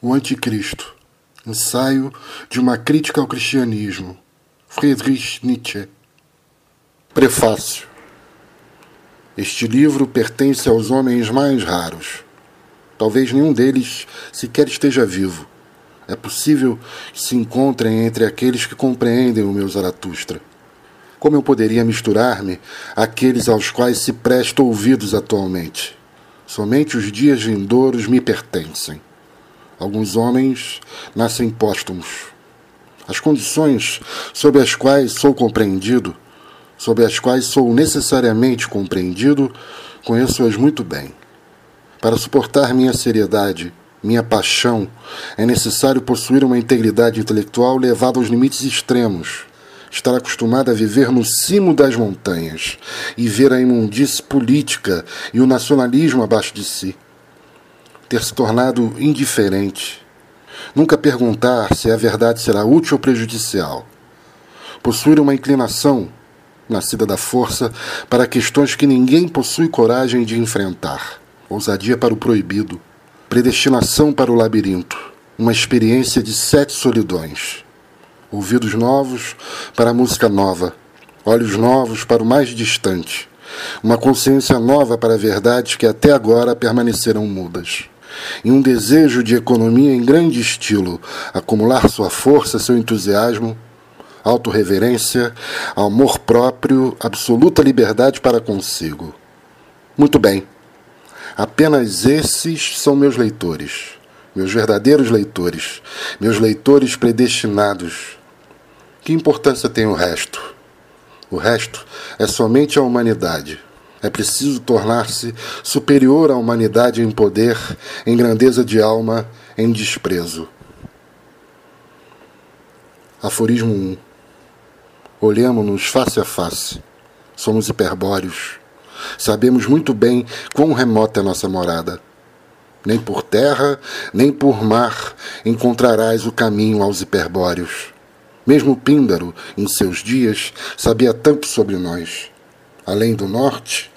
O Anticristo. Ensaio de uma crítica ao cristianismo. Friedrich Nietzsche. Prefácio. Este livro pertence aos homens mais raros. Talvez nenhum deles sequer esteja vivo. É possível que se encontrem entre aqueles que compreendem o meu Zaratustra. Como eu poderia misturar-me àqueles aos quais se presta ouvidos atualmente? Somente os dias vindouros me pertencem. Alguns homens nascem póstumos. As condições sob as quais sou compreendido, sob as quais sou necessariamente compreendido, conheço-as muito bem. Para suportar minha seriedade, minha paixão, é necessário possuir uma integridade intelectual levada aos limites extremos, estar acostumado a viver no cimo das montanhas e ver a imundície política e o nacionalismo abaixo de si ter se tornado indiferente, nunca perguntar se a verdade será útil ou prejudicial, possuir uma inclinação, nascida da força, para questões que ninguém possui coragem de enfrentar, ousadia para o proibido, predestinação para o labirinto, uma experiência de sete solidões, ouvidos novos para a música nova, olhos novos para o mais distante, uma consciência nova para verdades que até agora permaneceram mudas e um desejo de economia em grande estilo, acumular sua força, seu entusiasmo, autorreverência, amor próprio, absoluta liberdade para consigo. Muito bem. Apenas esses são meus leitores, meus verdadeiros leitores, meus leitores predestinados. Que importância tem o resto? O resto é somente a humanidade. É preciso tornar-se superior à humanidade em poder, em grandeza de alma, em desprezo. Aforismo 1. Olhamo-nos face a face. Somos hiperbóreos. Sabemos muito bem quão remota é nossa morada. Nem por terra, nem por mar encontrarás o caminho aos hiperbóreos. Mesmo Píndaro, em seus dias, sabia tanto sobre nós além do norte,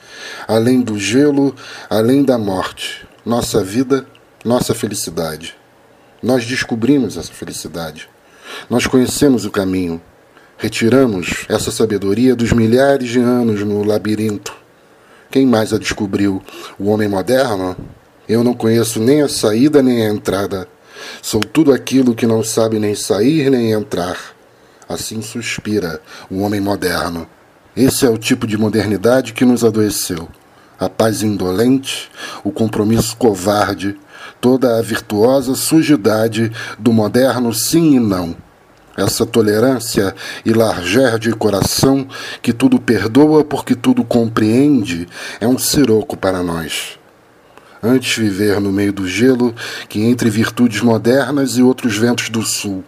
além do gelo, além da morte. Nossa vida, nossa felicidade. Nós descobrimos essa felicidade. Nós conhecemos o caminho. Retiramos essa sabedoria dos milhares de anos no labirinto. Quem mais a descobriu? O homem moderno? Eu não conheço nem a saída nem a entrada. Sou tudo aquilo que não sabe nem sair nem entrar. Assim suspira o homem moderno. Esse é o tipo de modernidade que nos adoeceu. A paz indolente, o compromisso covarde, toda a virtuosa sujidade do moderno sim e não. Essa tolerância e larger de coração que tudo perdoa porque tudo compreende é um siroco para nós. Antes viver no meio do gelo que entre virtudes modernas e outros ventos do sul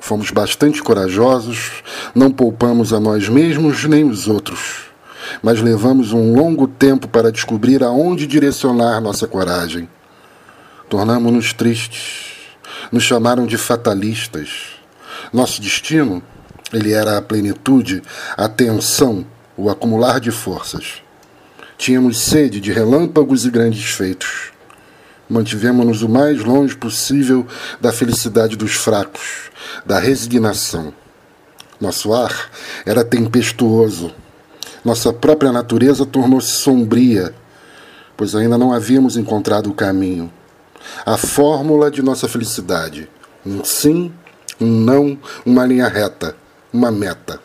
Fomos bastante corajosos, não poupamos a nós mesmos nem os outros, mas levamos um longo tempo para descobrir aonde direcionar nossa coragem. Tornamos-nos tristes, nos chamaram de fatalistas. Nosso destino, ele era a plenitude, a tensão, o acumular de forças. Tínhamos sede de relâmpagos e grandes feitos mantivemos-nos o mais longe possível da felicidade dos fracos, da resignação. Nosso ar era tempestuoso. Nossa própria natureza tornou-se sombria, pois ainda não havíamos encontrado o caminho. A fórmula de nossa felicidade: um sim, um não, uma linha reta, uma meta.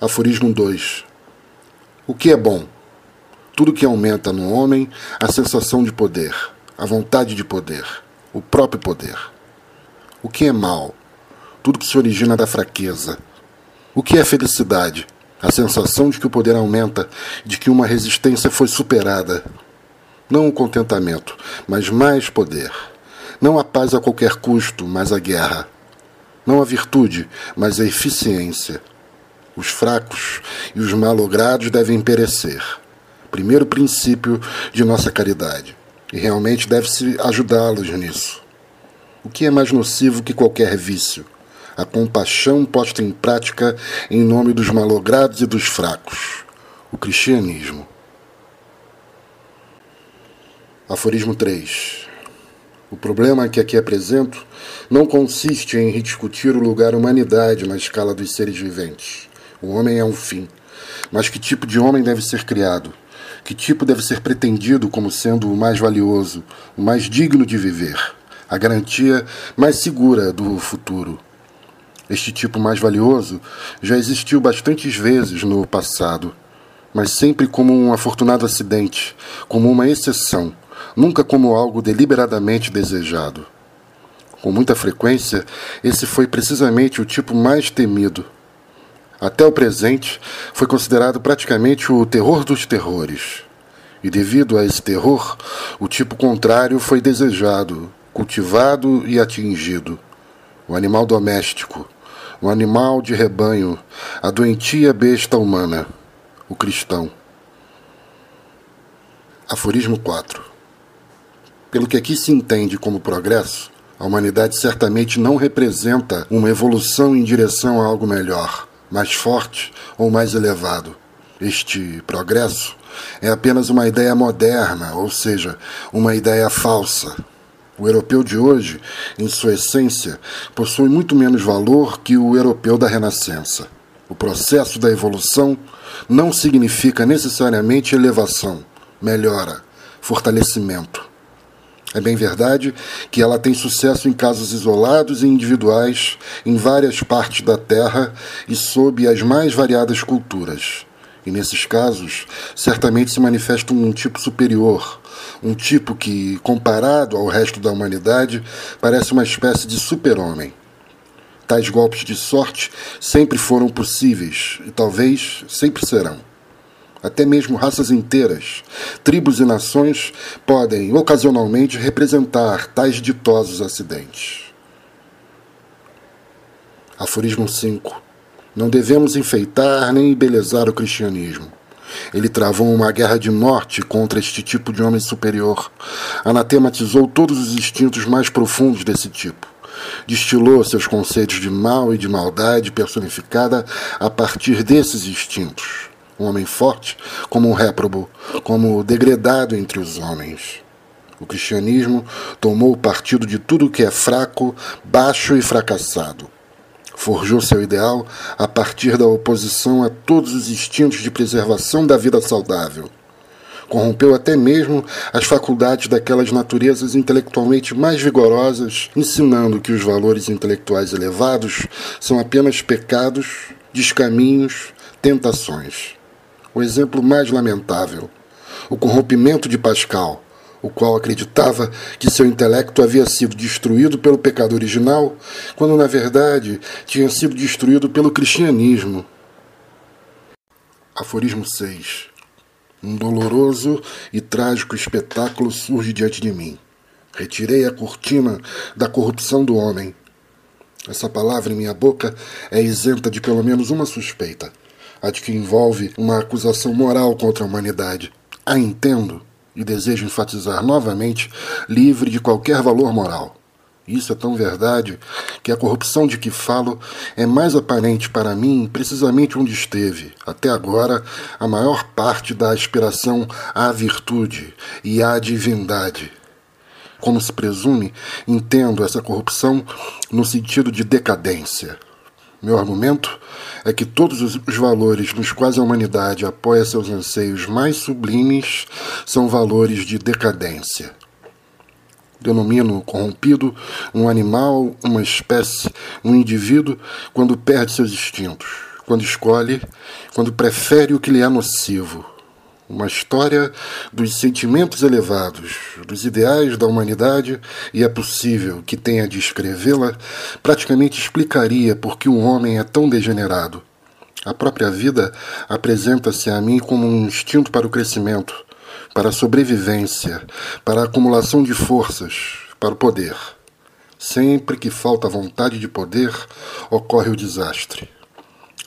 Aforismo 2. O que é bom? Tudo que aumenta no homem a sensação de poder, a vontade de poder, o próprio poder. O que é mal? Tudo que se origina da fraqueza. O que é felicidade? A sensação de que o poder aumenta, de que uma resistência foi superada. Não o contentamento, mas mais poder. Não a paz a qualquer custo, mas a guerra. Não a virtude, mas a eficiência. Os fracos e os malogrados devem perecer primeiro princípio de nossa caridade. E realmente deve-se ajudá-los nisso. O que é mais nocivo que qualquer vício? A compaixão posta em prática em nome dos malogrados e dos fracos. O cristianismo. Aforismo 3. O problema que aqui apresento não consiste em rediscutir o lugar humanidade na escala dos seres viventes. O homem é um fim. Mas que tipo de homem deve ser criado? Que tipo deve ser pretendido como sendo o mais valioso, o mais digno de viver, a garantia mais segura do futuro? Este tipo mais valioso já existiu bastantes vezes no passado, mas sempre como um afortunado acidente, como uma exceção nunca como algo deliberadamente desejado. Com muita frequência, esse foi precisamente o tipo mais temido. Até o presente, foi considerado praticamente o terror dos terrores. E devido a esse terror, o tipo contrário foi desejado, cultivado e atingido. O animal doméstico, o animal de rebanho, a doentia besta humana, o cristão. Aforismo 4 pelo que aqui se entende como progresso, a humanidade certamente não representa uma evolução em direção a algo melhor, mais forte ou mais elevado. Este progresso é apenas uma ideia moderna, ou seja, uma ideia falsa. O europeu de hoje, em sua essência, possui muito menos valor que o europeu da Renascença. O processo da evolução não significa necessariamente elevação, melhora, fortalecimento. É bem verdade que ela tem sucesso em casos isolados e individuais em várias partes da Terra e sob as mais variadas culturas. E nesses casos, certamente se manifesta um tipo superior, um tipo que, comparado ao resto da humanidade, parece uma espécie de super-homem. Tais golpes de sorte sempre foram possíveis e talvez sempre serão até mesmo raças inteiras, tribos e nações podem ocasionalmente representar tais ditosos acidentes. Aforismo 5. Não devemos enfeitar nem embelezar o cristianismo. Ele travou uma guerra de morte contra este tipo de homem superior. Anatematizou todos os instintos mais profundos desse tipo. Destilou seus conceitos de mal e de maldade personificada a partir desses instintos um homem forte, como um réprobo, como degradado entre os homens. O cristianismo tomou o partido de tudo que é fraco, baixo e fracassado. Forjou seu ideal a partir da oposição a todos os instintos de preservação da vida saudável. Corrompeu até mesmo as faculdades daquelas naturezas intelectualmente mais vigorosas, ensinando que os valores intelectuais elevados são apenas pecados, descaminhos, tentações o exemplo mais lamentável, o corrompimento de Pascal, o qual acreditava que seu intelecto havia sido destruído pelo pecado original, quando na verdade tinha sido destruído pelo cristianismo. Aforismo 6. Um doloroso e trágico espetáculo surge diante de mim. Retirei a cortina da corrupção do homem. Essa palavra em minha boca é isenta de pelo menos uma suspeita a de que envolve uma acusação moral contra a humanidade. A entendo e desejo enfatizar novamente, livre de qualquer valor moral. Isso é tão verdade que a corrupção de que falo é mais aparente para mim precisamente onde esteve, até agora, a maior parte da aspiração à virtude e à divindade. Como se presume, entendo essa corrupção no sentido de decadência. Meu argumento é que todos os valores nos quais a humanidade apoia seus anseios mais sublimes são valores de decadência. Denomino corrompido um animal, uma espécie, um indivíduo quando perde seus instintos, quando escolhe, quando prefere o que lhe é nocivo, uma história dos sentimentos elevados, dos ideais da humanidade, e é possível que tenha de escrevê-la, praticamente explicaria por que o homem é tão degenerado. A própria vida apresenta-se a mim como um instinto para o crescimento, para a sobrevivência, para a acumulação de forças, para o poder. Sempre que falta vontade de poder, ocorre o desastre.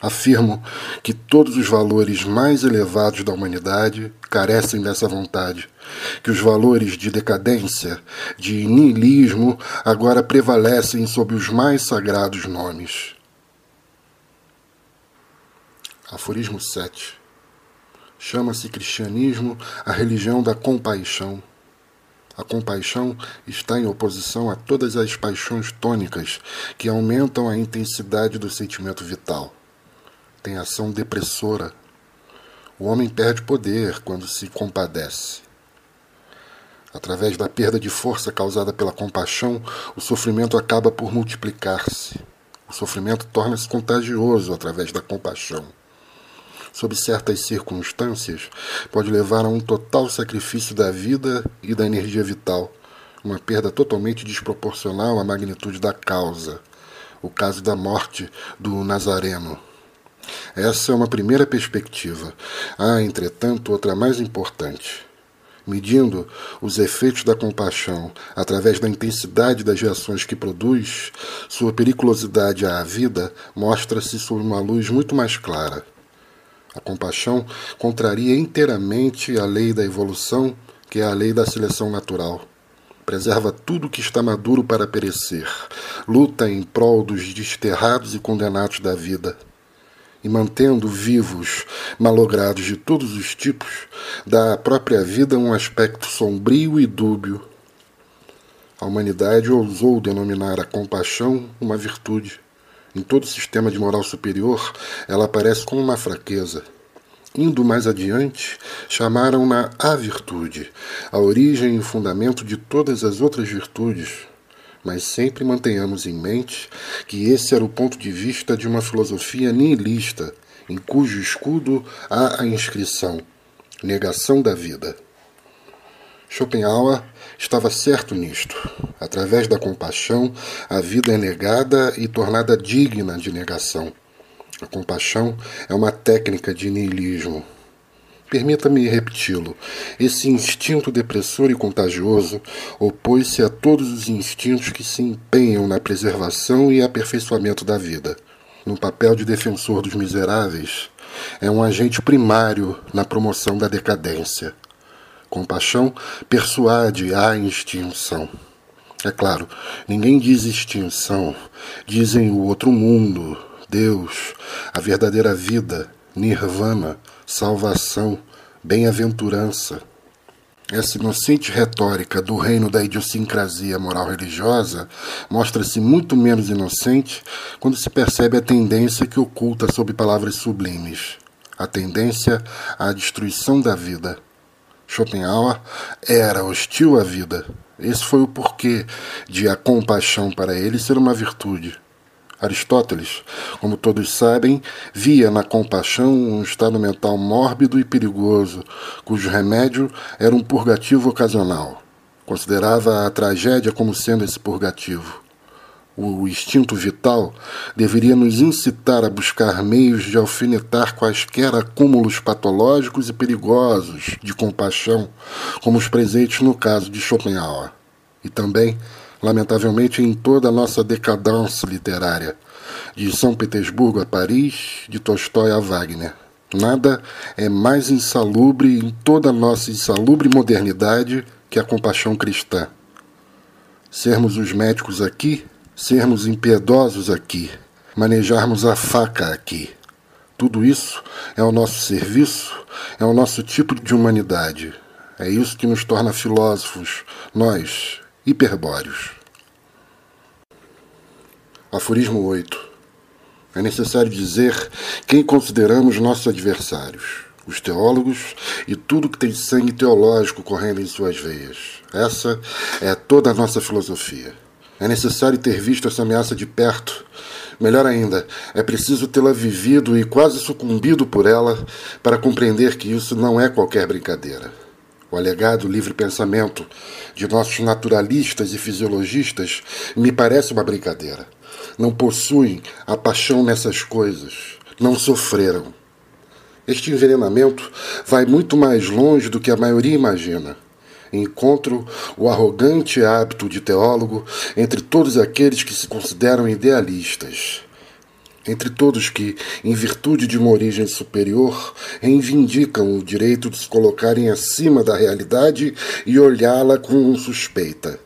Afirmo que todos os valores mais elevados da humanidade carecem dessa vontade, que os valores de decadência, de niilismo, agora prevalecem sob os mais sagrados nomes. Aforismo 7. Chama-se cristianismo a religião da compaixão. A compaixão está em oposição a todas as paixões tônicas que aumentam a intensidade do sentimento vital. Tem ação depressora. O homem perde poder quando se compadece. Através da perda de força causada pela compaixão, o sofrimento acaba por multiplicar-se. O sofrimento torna-se contagioso através da compaixão sob certas circunstâncias, pode levar a um total sacrifício da vida e da energia vital, uma perda totalmente desproporcional à magnitude da causa. O caso da morte do Nazareno. Essa é uma primeira perspectiva. Há, entretanto, outra mais importante. Medindo os efeitos da compaixão através da intensidade das reações que produz, sua periculosidade à vida mostra-se sob uma luz muito mais clara. A compaixão contraria inteiramente a lei da evolução, que é a lei da seleção natural. Preserva tudo que está maduro para perecer, luta em prol dos desterrados e condenados da vida. E mantendo vivos malogrados de todos os tipos, dá à própria vida um aspecto sombrio e dúbio. A humanidade ousou denominar a compaixão uma virtude. Em todo sistema de moral superior, ela aparece como uma fraqueza. Indo mais adiante, chamaram-na a virtude, a origem e fundamento de todas as outras virtudes. Mas sempre mantenhamos em mente que esse era o ponto de vista de uma filosofia nihilista, em cujo escudo há a inscrição: negação da vida. Schopenhauer estava certo nisto. Através da compaixão, a vida é negada e tornada digna de negação. A compaixão é uma técnica de niilismo. Permita-me repeti-lo. Esse instinto depressor e contagioso opôs-se a todos os instintos que se empenham na preservação e aperfeiçoamento da vida. No papel de defensor dos miseráveis, é um agente primário na promoção da decadência. Compaixão persuade à extinção. É claro, ninguém diz extinção, dizem o outro mundo, Deus, a verdadeira vida, nirvana, salvação, bem-aventurança. Essa inocente retórica do reino da idiosincrasia moral religiosa mostra-se muito menos inocente quando se percebe a tendência que oculta sob palavras sublimes a tendência à destruição da vida Schopenhauer era hostil à vida. Esse foi o porquê de a compaixão para ele ser uma virtude. Aristóteles, como todos sabem, via na compaixão um estado mental mórbido e perigoso, cujo remédio era um purgativo ocasional. Considerava a tragédia como sendo esse purgativo o instinto vital, deveria nos incitar a buscar meios de alfinetar quaisquer acúmulos patológicos e perigosos de compaixão, como os presentes no caso de Schopenhauer. E também, lamentavelmente, em toda a nossa decadência literária, de São Petersburgo a Paris, de Tolstói a Wagner. Nada é mais insalubre em toda a nossa insalubre modernidade que a compaixão cristã. Sermos os médicos aqui sermos impiedosos aqui, manejarmos a faca aqui. Tudo isso é o nosso serviço, é o nosso tipo de humanidade. É isso que nos torna filósofos, nós, hiperbóreos. Aforismo 8. É necessário dizer quem consideramos nossos adversários, os teólogos e tudo que tem sangue teológico correndo em suas veias. Essa é toda a nossa filosofia. É necessário ter visto essa ameaça de perto. Melhor ainda, é preciso tê-la vivido e quase sucumbido por ela para compreender que isso não é qualquer brincadeira. O alegado livre pensamento de nossos naturalistas e fisiologistas me parece uma brincadeira. Não possuem a paixão nessas coisas. Não sofreram. Este envenenamento vai muito mais longe do que a maioria imagina encontro o arrogante hábito de teólogo entre todos aqueles que se consideram idealistas. Entre todos que, em virtude de uma origem superior, reivindicam o direito de se colocarem acima da realidade e olhá-la com suspeita.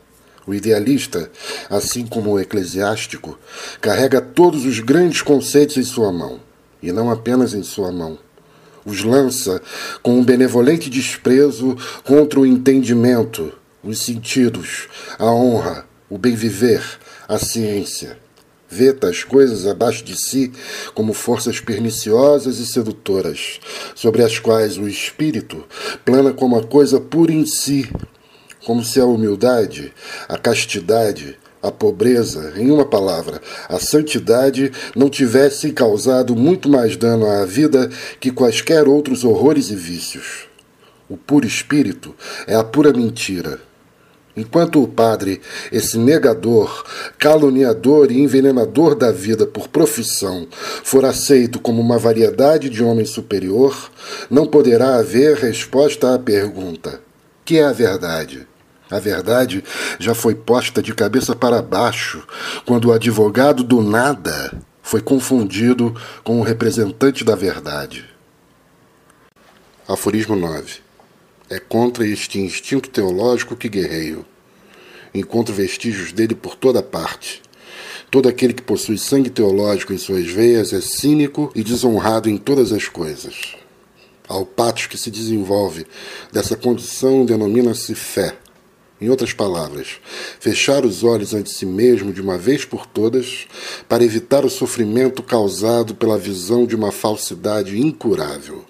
O idealista, assim como o eclesiástico, carrega todos os grandes conceitos em sua mão, e não apenas em sua mão os lança com um benevolente desprezo contra o entendimento, os sentidos, a honra, o bem-viver, a ciência. Vê tais coisas abaixo de si como forças perniciosas e sedutoras, sobre as quais o espírito plana como a coisa pura em si, como se a humildade, a castidade, a pobreza, em uma palavra, a santidade, não tivessem causado muito mais dano à vida que quaisquer outros horrores e vícios. O puro espírito é a pura mentira. Enquanto o padre, esse negador, caluniador e envenenador da vida por profissão, for aceito como uma variedade de homem superior, não poderá haver resposta à pergunta: que é a verdade? A verdade já foi posta de cabeça para baixo quando o advogado do nada foi confundido com o representante da verdade. Aforismo 9. É contra este instinto teológico que guerreio. Encontro vestígios dele por toda parte. Todo aquele que possui sangue teológico em suas veias é cínico e desonrado em todas as coisas. Ao pátio que se desenvolve dessa condição denomina-se fé em outras palavras, fechar os olhos ante si mesmo de uma vez por todas para evitar o sofrimento causado pela visão de uma falsidade incurável.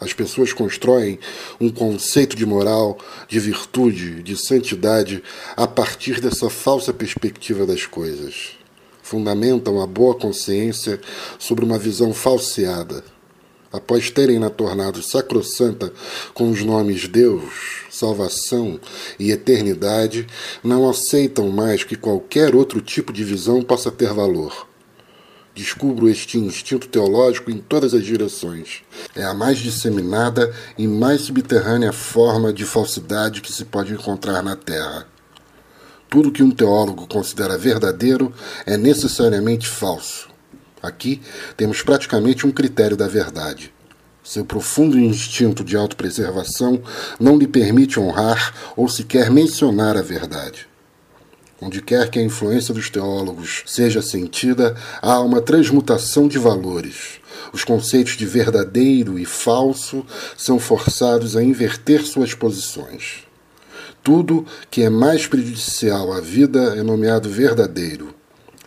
As pessoas constroem um conceito de moral, de virtude, de santidade a partir dessa falsa perspectiva das coisas. Fundamentam a boa consciência sobre uma visão falseada após terem-na tornado sacrossanta com os nomes Deus, salvação e eternidade, não aceitam mais que qualquer outro tipo de visão possa ter valor. Descubro este instinto teológico em todas as direções. É a mais disseminada e mais subterrânea forma de falsidade que se pode encontrar na Terra. Tudo que um teólogo considera verdadeiro é necessariamente falso. Aqui temos praticamente um critério da verdade. Seu profundo instinto de autopreservação não lhe permite honrar ou sequer mencionar a verdade. Onde quer que a influência dos teólogos seja sentida, há uma transmutação de valores. Os conceitos de verdadeiro e falso são forçados a inverter suas posições. Tudo que é mais prejudicial à vida é nomeado verdadeiro,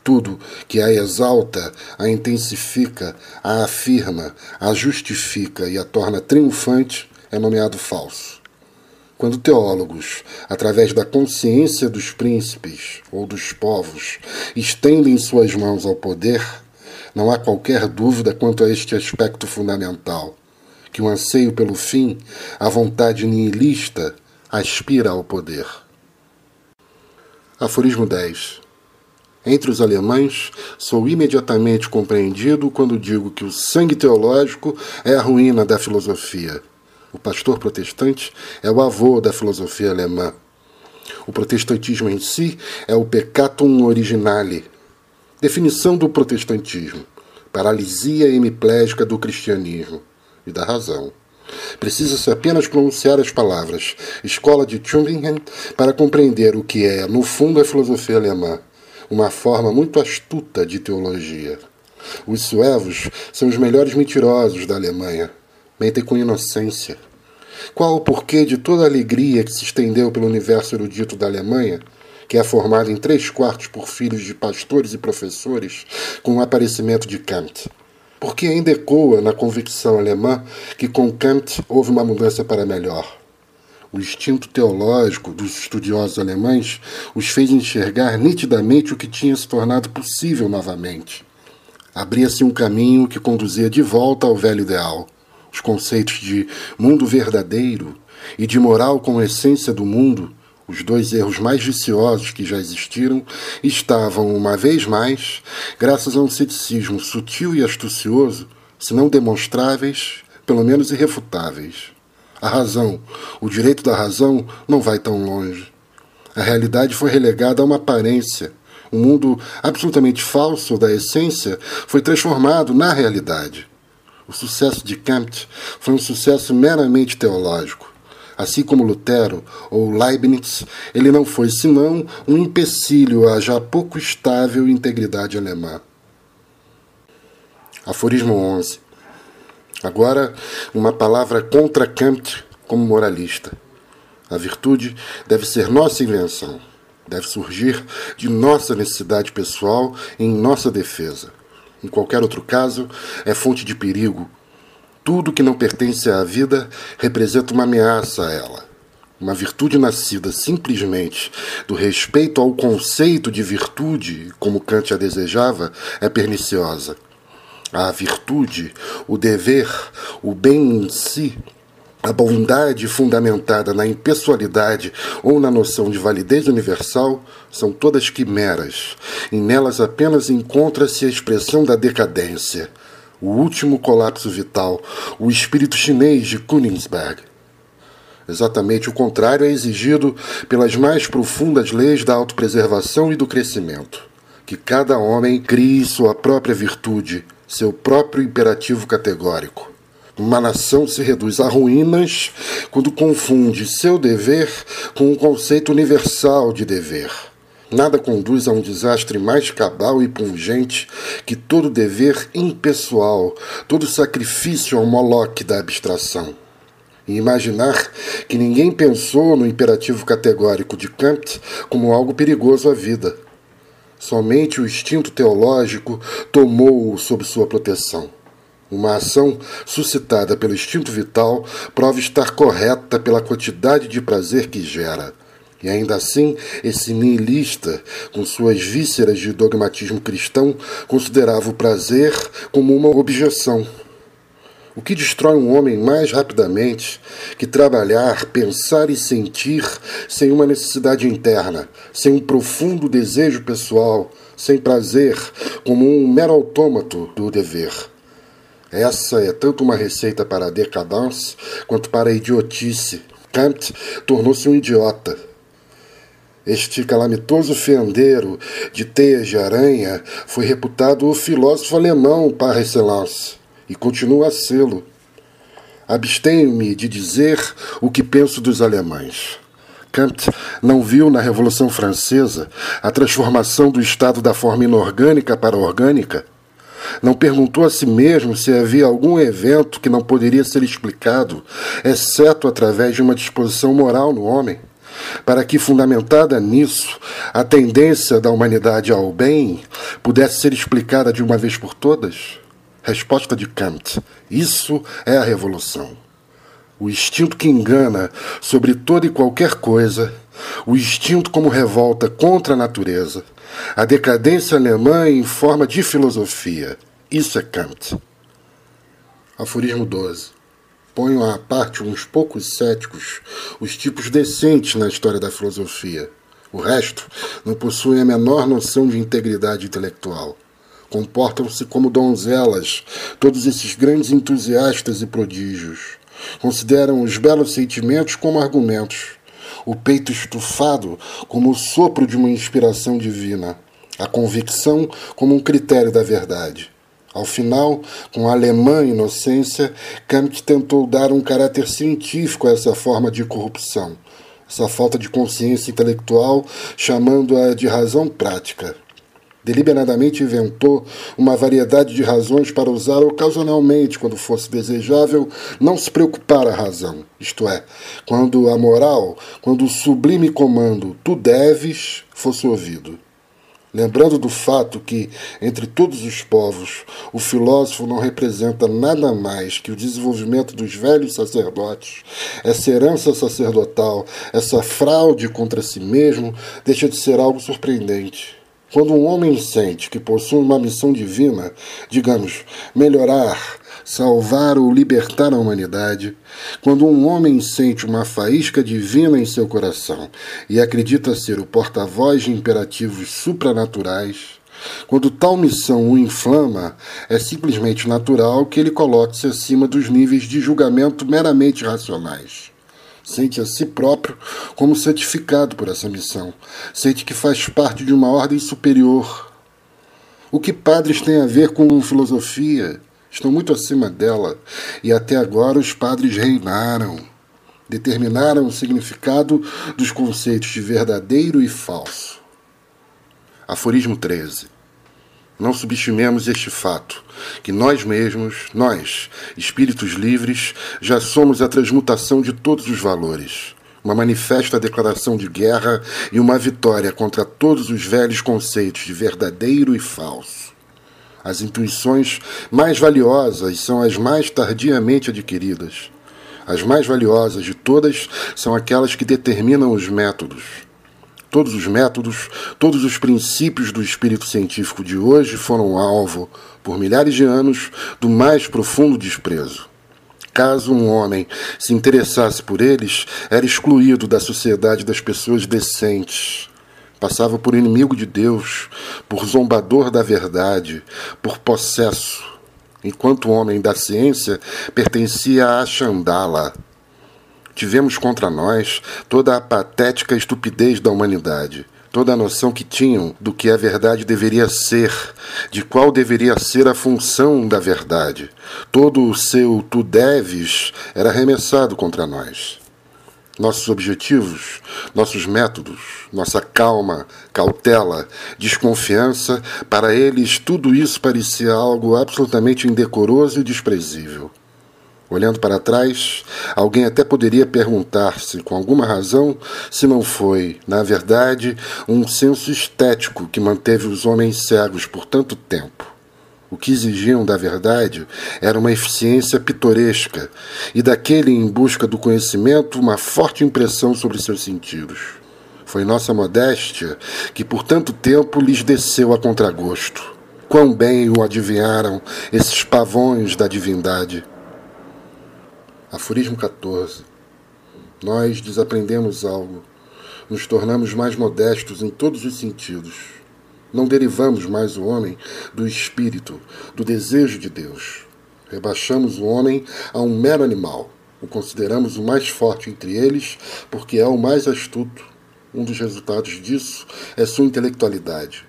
tudo que a exalta, a intensifica, a afirma, a justifica e a torna triunfante é nomeado falso. Quando teólogos, através da consciência dos príncipes ou dos povos, estendem suas mãos ao poder, não há qualquer dúvida quanto a este aspecto fundamental, que o anseio pelo fim, a vontade nihilista, aspira ao poder. Aforismo 10. Entre os alemães, sou imediatamente compreendido quando digo que o sangue teológico é a ruína da filosofia. O pastor protestante é o avô da filosofia alemã. O protestantismo em si é o peccatum originale. Definição do protestantismo: paralisia hemiplégica do cristianismo e da razão. Precisa-se apenas pronunciar as palavras Escola de Tübingen para compreender o que é, no fundo, a filosofia alemã uma forma muito astuta de teologia. Os suevos são os melhores mentirosos da Alemanha. Mentem com inocência. Qual o porquê de toda a alegria que se estendeu pelo universo erudito da Alemanha, que é formado em três quartos por filhos de pastores e professores, com o aparecimento de Kant? Porque ainda ecoa na convicção alemã que com Kant houve uma mudança para melhor. O instinto teológico dos estudiosos alemães os fez enxergar nitidamente o que tinha se tornado possível novamente. Abria-se um caminho que conduzia de volta ao velho ideal. Os conceitos de mundo verdadeiro e de moral com essência do mundo, os dois erros mais viciosos que já existiram, estavam, uma vez mais, graças a um ceticismo sutil e astucioso, se não demonstráveis, pelo menos irrefutáveis. A razão, o direito da razão, não vai tão longe. A realidade foi relegada a uma aparência. O um mundo absolutamente falso da essência foi transformado na realidade. O sucesso de Kant foi um sucesso meramente teológico. Assim como Lutero ou Leibniz, ele não foi senão um empecilho à já pouco estável integridade alemã. Aforismo 11. Agora, uma palavra contra Kant como moralista. A virtude deve ser nossa invenção, deve surgir de nossa necessidade pessoal em nossa defesa. Em qualquer outro caso, é fonte de perigo. Tudo que não pertence à vida representa uma ameaça a ela. Uma virtude nascida simplesmente do respeito ao conceito de virtude, como Kant a desejava, é perniciosa. A virtude, o dever, o bem em si, a bondade fundamentada na impessoalidade ou na noção de validez universal são todas quimeras, e nelas apenas encontra-se a expressão da decadência, o último colapso vital, o espírito chinês de Königsberg. Exatamente o contrário é exigido pelas mais profundas leis da autopreservação e do crescimento. Que cada homem crie sua própria virtude, seu próprio imperativo categórico. Uma nação se reduz a ruínas quando confunde seu dever com um conceito universal de dever. Nada conduz a um desastre mais cabal e pungente que todo dever impessoal, todo sacrifício ao moloque da abstração e imaginar que ninguém pensou no imperativo categórico de Kant como algo perigoso à vida. Somente o instinto teológico tomou-o sob sua proteção. Uma ação suscitada pelo instinto vital prova estar correta pela quantidade de prazer que gera. E ainda assim, esse nihilista, com suas vísceras de dogmatismo cristão, considerava o prazer como uma objeção, o que destrói um homem mais rapidamente que trabalhar, pensar e sentir sem uma necessidade interna, sem um profundo desejo pessoal, sem prazer, como um mero autômato do dever. Essa é tanto uma receita para a decadence quanto para a idiotice. Kant tornou-se um idiota. Este calamitoso fendeiro de teias de aranha foi reputado o filósofo alemão par excellence e continua a sê-lo. Abstenho-me de dizer o que penso dos alemães. Kant não viu na Revolução Francesa a transformação do estado da forma inorgânica para orgânica? Não perguntou a si mesmo se havia algum evento que não poderia ser explicado, exceto através de uma disposição moral no homem? Para que, fundamentada nisso, a tendência da humanidade ao bem pudesse ser explicada de uma vez por todas? Resposta de Kant: Isso é a revolução. O instinto que engana sobre toda e qualquer coisa, o instinto como revolta contra a natureza, a decadência alemã em forma de filosofia. Isso é Kant. Aforismo 12. Ponho à parte uns poucos céticos, os tipos decentes na história da filosofia. O resto não possuem a menor noção de integridade intelectual comportam-se como donzelas, todos esses grandes entusiastas e prodígios. Consideram os belos sentimentos como argumentos, o peito estufado como o sopro de uma inspiração divina, a convicção como um critério da verdade. Ao final, com a alemã inocência, Kant tentou dar um caráter científico a essa forma de corrupção, essa falta de consciência intelectual, chamando-a de razão prática. Deliberadamente inventou uma variedade de razões para usar ocasionalmente, quando fosse desejável, não se preocupar a razão, isto é, quando a moral, quando o sublime comando tu deves fosse ouvido. Lembrando do fato que, entre todos os povos, o filósofo não representa nada mais que o desenvolvimento dos velhos sacerdotes, essa herança sacerdotal, essa fraude contra si mesmo, deixa de ser algo surpreendente. Quando um homem sente que possui uma missão divina, digamos, melhorar, salvar ou libertar a humanidade, quando um homem sente uma faísca divina em seu coração e acredita ser o porta-voz de imperativos supranaturais, quando tal missão o inflama, é simplesmente natural que ele coloque-se acima dos níveis de julgamento meramente racionais sente a si próprio como certificado por essa missão, sente que faz parte de uma ordem superior. O que padres têm a ver com filosofia? Estão muito acima dela, e até agora os padres reinaram. Determinaram o significado dos conceitos de verdadeiro e falso. Aforismo 13. Não subestimemos este fato, que nós mesmos, nós, espíritos livres, já somos a transmutação de todos os valores. uma manifesta declaração de guerra e uma vitória contra todos os velhos conceitos de verdadeiro e falso. As intuições mais valiosas são as mais tardiamente adquiridas. As mais valiosas de todas são aquelas que determinam os métodos. Todos os métodos, todos os princípios do espírito científico de hoje foram alvo, por milhares de anos, do mais profundo desprezo. Caso um homem se interessasse por eles, era excluído da sociedade das pessoas decentes. Passava por inimigo de Deus, por zombador da verdade, por possesso, enquanto o homem da ciência pertencia à Xandala. Tivemos contra nós toda a patética estupidez da humanidade toda a noção que tinham do que a verdade deveria ser, de qual deveria ser a função da verdade. Todo o seu tu deves era arremessado contra nós. Nossos objetivos, nossos métodos, nossa calma, cautela, desconfiança, para eles tudo isso parecia algo absolutamente indecoroso e desprezível. Olhando para trás, alguém até poderia perguntar-se, com alguma razão, se não foi, na verdade, um senso estético que manteve os homens cegos por tanto tempo. O que exigiam da verdade era uma eficiência pitoresca e daquele em busca do conhecimento uma forte impressão sobre seus sentidos. Foi nossa modéstia que por tanto tempo lhes desceu a contragosto. Quão bem o adivinharam esses pavões da divindade Aforismo 14. Nós desaprendemos algo, nos tornamos mais modestos em todos os sentidos. Não derivamos mais o homem do espírito, do desejo de Deus. Rebaixamos o homem a um mero animal. O consideramos o mais forte entre eles, porque é o mais astuto. Um dos resultados disso é sua intelectualidade.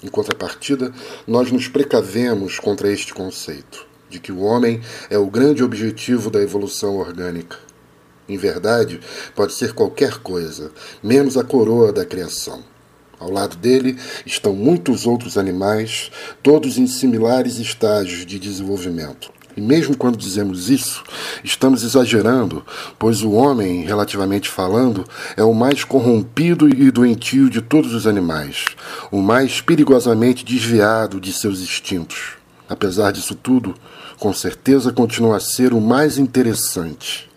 Em contrapartida, nós nos precavemos contra este conceito de que o homem é o grande objetivo da evolução orgânica. Em verdade, pode ser qualquer coisa, menos a coroa da criação. Ao lado dele estão muitos outros animais, todos em similares estágios de desenvolvimento. E mesmo quando dizemos isso, estamos exagerando, pois o homem, relativamente falando, é o mais corrompido e doentio de todos os animais, o mais perigosamente desviado de seus instintos. Apesar disso tudo, com certeza continua a ser o mais interessante.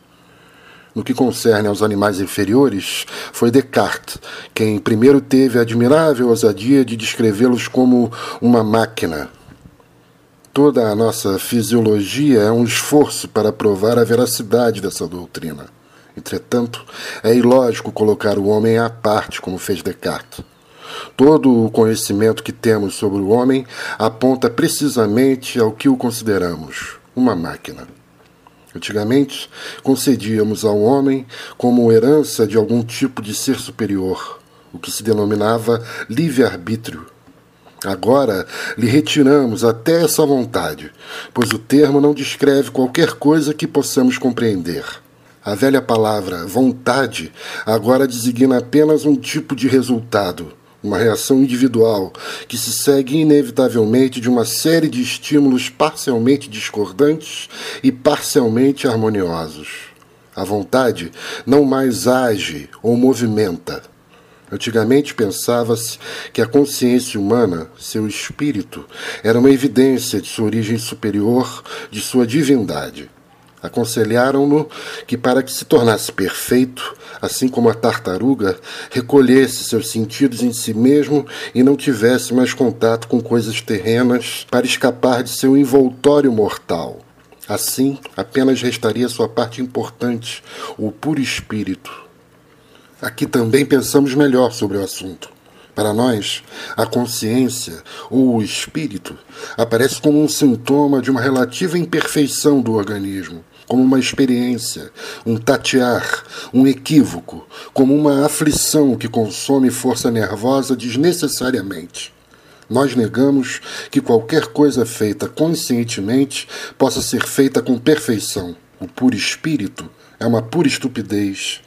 No que concerne aos animais inferiores, foi Descartes quem primeiro teve a admirável ousadia de descrevê-los como uma máquina. Toda a nossa fisiologia é um esforço para provar a veracidade dessa doutrina. Entretanto, é ilógico colocar o homem à parte, como fez Descartes. Todo o conhecimento que temos sobre o homem aponta precisamente ao que o consideramos uma máquina. Antigamente, concedíamos ao homem como herança de algum tipo de ser superior, o que se denominava livre-arbítrio. Agora lhe retiramos até essa vontade, pois o termo não descreve qualquer coisa que possamos compreender. A velha palavra vontade agora designa apenas um tipo de resultado, uma reação individual que se segue inevitavelmente de uma série de estímulos parcialmente discordantes e parcialmente harmoniosos. A vontade não mais age ou movimenta. Antigamente pensava-se que a consciência humana, seu espírito, era uma evidência de sua origem superior, de sua divindade. Aconselharam-no que, para que se tornasse perfeito, assim como a tartaruga, recolhesse seus sentidos em si mesmo e não tivesse mais contato com coisas terrenas para escapar de seu envoltório mortal. Assim, apenas restaria sua parte importante, o puro espírito. Aqui também pensamos melhor sobre o assunto. Para nós, a consciência ou o espírito aparece como um sintoma de uma relativa imperfeição do organismo, como uma experiência, um tatear, um equívoco, como uma aflição que consome força nervosa desnecessariamente. Nós negamos que qualquer coisa feita conscientemente possa ser feita com perfeição. O puro espírito é uma pura estupidez.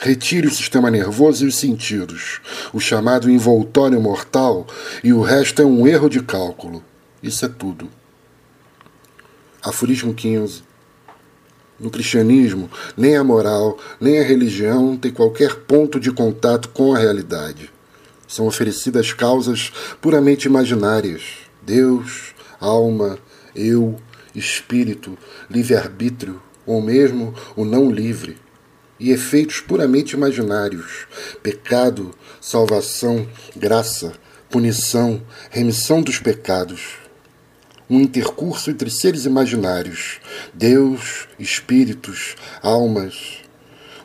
Retire o sistema nervoso e os sentidos, o chamado envoltório mortal, e o resto é um erro de cálculo. Isso é tudo. Aforismo 15. No cristianismo, nem a moral, nem a religião têm qualquer ponto de contato com a realidade. São oferecidas causas puramente imaginárias: Deus, alma, eu, espírito, livre-arbítrio, ou mesmo o não livre, e efeitos puramente imaginários: pecado, salvação, graça, punição, remissão dos pecados. Um intercurso entre seres imaginários, Deus, espíritos, almas.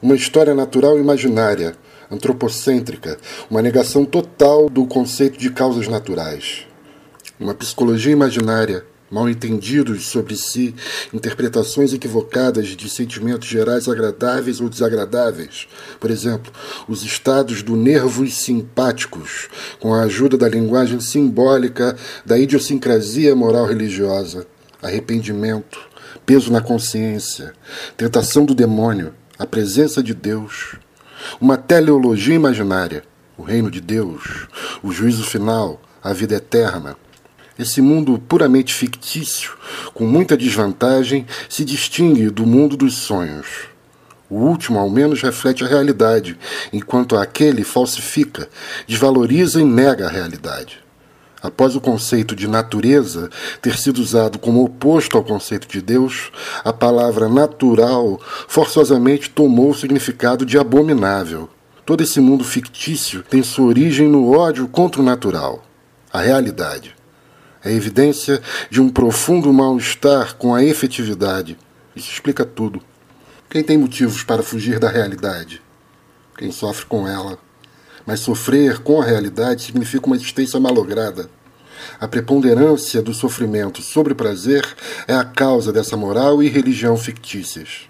Uma história natural imaginária, antropocêntrica, uma negação total do conceito de causas naturais. Uma psicologia imaginária, mal entendidos sobre si, interpretações equivocadas de sentimentos gerais agradáveis ou desagradáveis. Por exemplo, os estados do nervos simpáticos, com a ajuda da linguagem simbólica da idiosincrasia moral religiosa, arrependimento, peso na consciência, tentação do demônio, a presença de Deus, uma teleologia imaginária, o reino de Deus, o juízo final, a vida eterna esse mundo puramente fictício, com muita desvantagem, se distingue do mundo dos sonhos. O último, ao menos, reflete a realidade, enquanto aquele falsifica, desvaloriza e nega a realidade. Após o conceito de natureza ter sido usado como oposto ao conceito de Deus, a palavra natural forçosamente tomou o significado de abominável. Todo esse mundo fictício tem sua origem no ódio contra o natural, a realidade. É evidência de um profundo mal-estar com a efetividade. Isso explica tudo. Quem tem motivos para fugir da realidade? Quem sofre com ela. Mas sofrer com a realidade significa uma existência malograda. A preponderância do sofrimento sobre o prazer é a causa dessa moral e religião fictícias.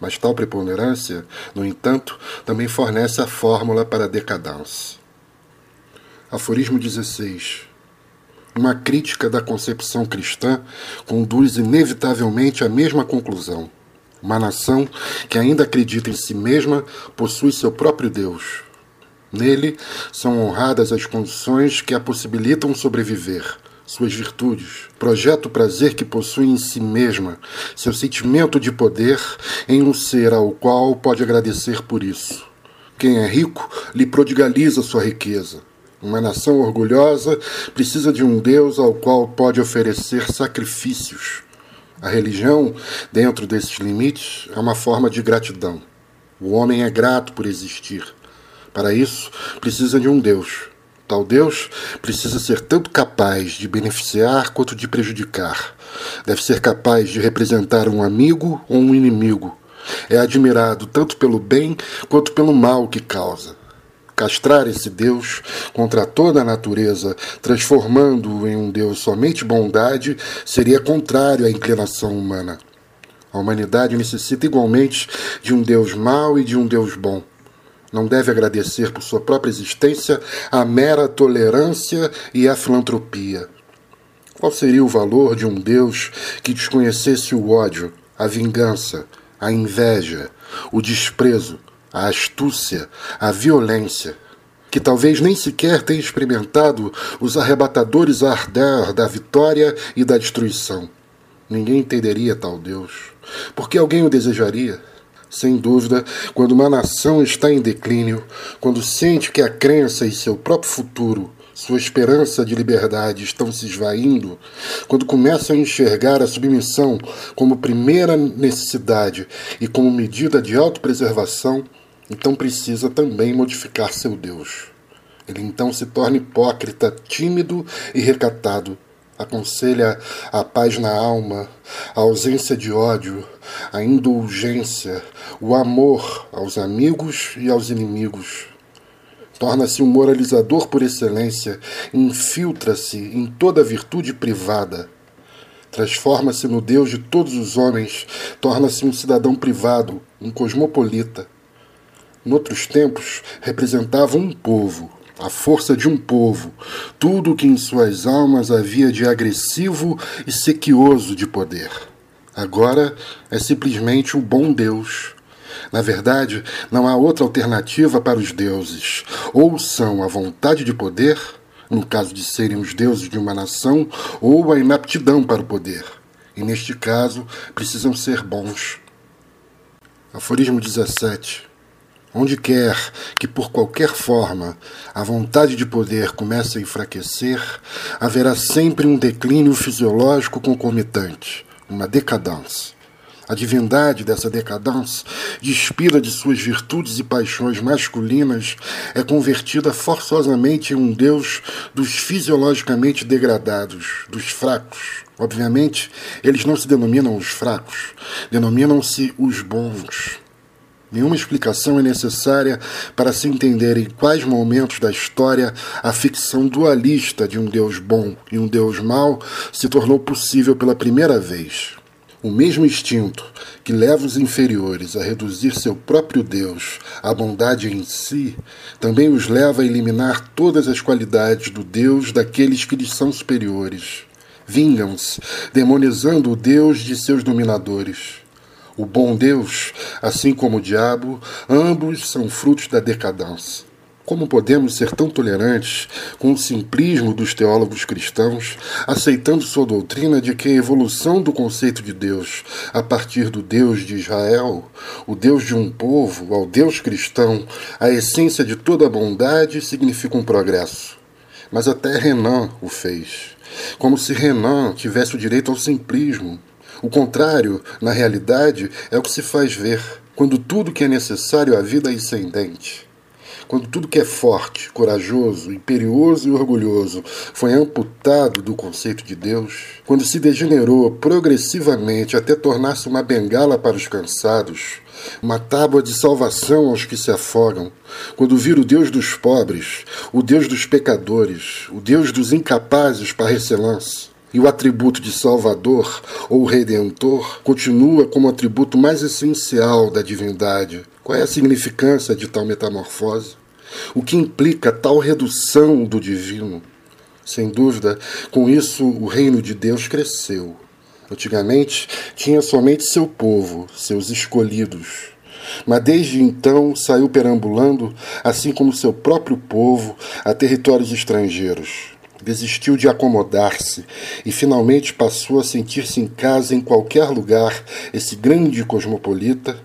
Mas tal preponderância, no entanto, também fornece a fórmula para a decadência. Aforismo 16. Uma crítica da concepção cristã conduz inevitavelmente à mesma conclusão. Uma nação que ainda acredita em si mesma possui seu próprio Deus. Nele são honradas as condições que a possibilitam sobreviver, suas virtudes, projeta o prazer que possui em si mesma, seu sentimento de poder em um ser ao qual pode agradecer por isso. Quem é rico lhe prodigaliza sua riqueza. Uma nação orgulhosa precisa de um Deus ao qual pode oferecer sacrifícios. A religião, dentro desses limites, é uma forma de gratidão. O homem é grato por existir. Para isso, precisa de um Deus. Tal Deus precisa ser tanto capaz de beneficiar quanto de prejudicar. Deve ser capaz de representar um amigo ou um inimigo. É admirado tanto pelo bem quanto pelo mal que causa castrar esse Deus contra toda a natureza, transformando-o em um Deus somente bondade, seria contrário à inclinação humana. A humanidade necessita igualmente de um Deus mau e de um Deus bom. Não deve agradecer por sua própria existência a mera tolerância e a filantropia. Qual seria o valor de um Deus que desconhecesse o ódio, a vingança, a inveja, o desprezo, a astúcia, a violência, que talvez nem sequer tenha experimentado os arrebatadores ardor da vitória e da destruição. Ninguém entenderia tal Deus. Porque alguém o desejaria? Sem dúvida, quando uma nação está em declínio, quando sente que a crença em seu próprio futuro sua esperança de liberdade estão se esvaindo, quando começa a enxergar a submissão como primeira necessidade e como medida de autopreservação, então precisa também modificar seu Deus. Ele então se torna hipócrita, tímido e recatado. Aconselha a paz na alma, a ausência de ódio, a indulgência, o amor aos amigos e aos inimigos. Torna-se um moralizador por excelência, infiltra-se em toda virtude privada. Transforma-se no Deus de todos os homens, torna-se um cidadão privado, um cosmopolita noutros tempos, representava um povo, a força de um povo, tudo o que em suas almas havia de agressivo e sequioso de poder. Agora é simplesmente o bom Deus. Na verdade, não há outra alternativa para os deuses. Ou são a vontade de poder, no caso de serem os deuses de uma nação, ou a inaptidão para o poder. E neste caso, precisam ser bons. Aforismo 17. Onde quer que, por qualquer forma, a vontade de poder comece a enfraquecer, haverá sempre um declínio fisiológico concomitante, uma decadência. A divindade dessa decadência, despida de suas virtudes e paixões masculinas, é convertida forçosamente em um Deus dos fisiologicamente degradados, dos fracos. Obviamente, eles não se denominam os fracos, denominam-se os bons. Nenhuma explicação é necessária para se entender em quais momentos da história a ficção dualista de um Deus bom e um Deus mau se tornou possível pela primeira vez. O mesmo instinto que leva os inferiores a reduzir seu próprio Deus à bondade em si, também os leva a eliminar todas as qualidades do Deus daqueles que lhes são superiores. Vingam-se, demonizando o Deus de seus dominadores o bom Deus, assim como o diabo, ambos são frutos da decadência. Como podemos ser tão tolerantes com o simplismo dos teólogos cristãos, aceitando sua doutrina de que a evolução do conceito de Deus, a partir do Deus de Israel, o Deus de um povo, ao Deus cristão, a essência de toda bondade, significa um progresso? Mas até Renan o fez. Como se Renan tivesse o direito ao simplismo, o contrário, na realidade, é o que se faz ver quando tudo que é necessário à vida é ascendente. Quando tudo que é forte, corajoso, imperioso e orgulhoso foi amputado do conceito de Deus, quando se degenerou progressivamente até tornar-se uma bengala para os cansados, uma tábua de salvação aos que se afogam, quando vira o Deus dos pobres, o Deus dos pecadores, o Deus dos incapazes para excelência, e o atributo de Salvador ou Redentor continua como atributo mais essencial da divindade. Qual é a significância de tal metamorfose? O que implica tal redução do divino? Sem dúvida, com isso o reino de Deus cresceu. Antigamente tinha somente seu povo, seus escolhidos. Mas desde então saiu perambulando, assim como seu próprio povo, a territórios estrangeiros desistiu de acomodar-se e finalmente passou a sentir-se em casa em qualquer lugar, esse grande cosmopolita,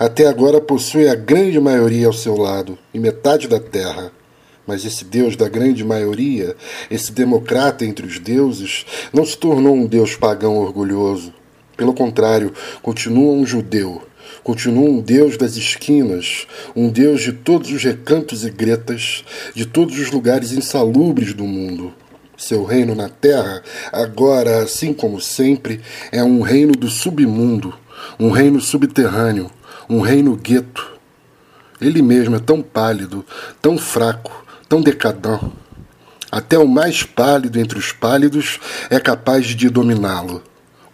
até agora possui a grande maioria ao seu lado e metade da terra. Mas esse Deus da grande maioria, esse democrata entre os deuses, não se tornou um Deus pagão orgulhoso. Pelo contrário, continua um judeu, continua um Deus das esquinas, um Deus de todos os recantos e gretas, de todos os lugares insalubres do mundo. Seu reino na terra, agora, assim como sempre, é um reino do submundo, um reino subterrâneo, um reino gueto. Ele mesmo é tão pálido, tão fraco, tão decadão. Até o mais pálido entre os pálidos é capaz de dominá-lo.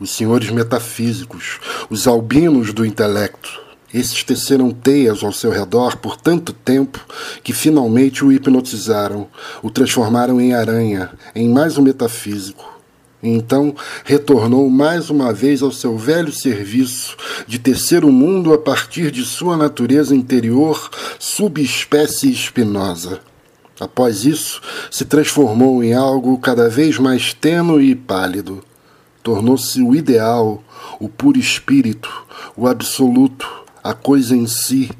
Os senhores metafísicos, os albinos do intelecto, esses teceram teias ao seu redor por tanto tempo que finalmente o hipnotizaram, o transformaram em aranha, em mais um metafísico. Então retornou mais uma vez ao seu velho serviço de tecer o mundo a partir de sua natureza interior, subespécie espinosa. Após isso, se transformou em algo cada vez mais tênue e pálido. Tornou-se o ideal, o puro espírito, o absoluto, a coisa em si,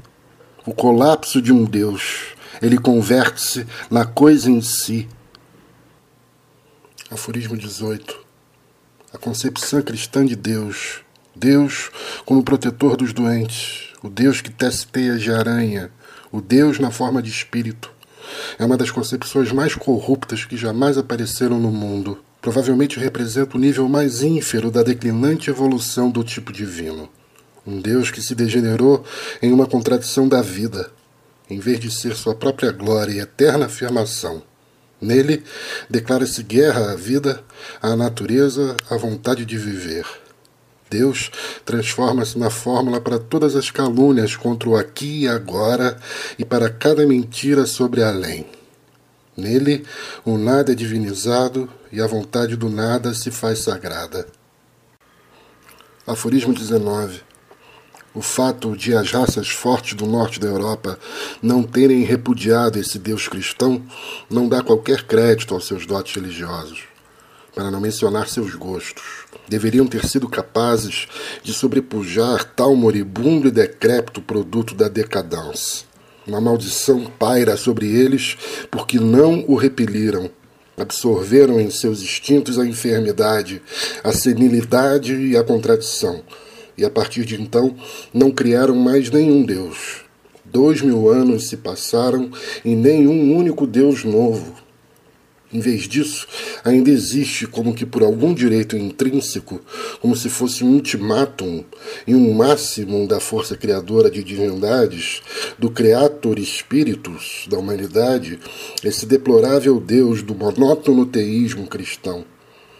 o colapso de um Deus. Ele converte-se na coisa em si. Aforismo 18. A concepção cristã de Deus. Deus como protetor dos doentes. O Deus que tece teias de aranha. O Deus na forma de espírito. É uma das concepções mais corruptas que jamais apareceram no mundo. Provavelmente representa o nível mais ínfero da declinante evolução do tipo divino. Um Deus que se degenerou em uma contradição da vida, em vez de ser sua própria glória e eterna afirmação. Nele, declara-se guerra à vida, à natureza, à vontade de viver. Deus transforma-se na fórmula para todas as calúnias contra o aqui e agora e para cada mentira sobre além. Nele, o nada é divinizado e a vontade do nada se faz sagrada. Aforismo 19 o fato de as raças fortes do norte da Europa não terem repudiado esse Deus cristão não dá qualquer crédito aos seus dotes religiosos. para não mencionar seus gostos. Deveriam ter sido capazes de sobrepujar tal moribundo e decrépito produto da decadência. Uma maldição paira sobre eles porque não o repeliram. Absorveram em seus instintos a enfermidade, a senilidade e a contradição. E a partir de então não criaram mais nenhum Deus. Dois mil anos se passaram e nenhum único Deus novo em vez disso, ainda existe como que por algum direito intrínseco, como se fosse um ultimátum e um máximo da força criadora de divindades, do Creator Spiritus da humanidade, esse deplorável Deus do monótono teísmo cristão.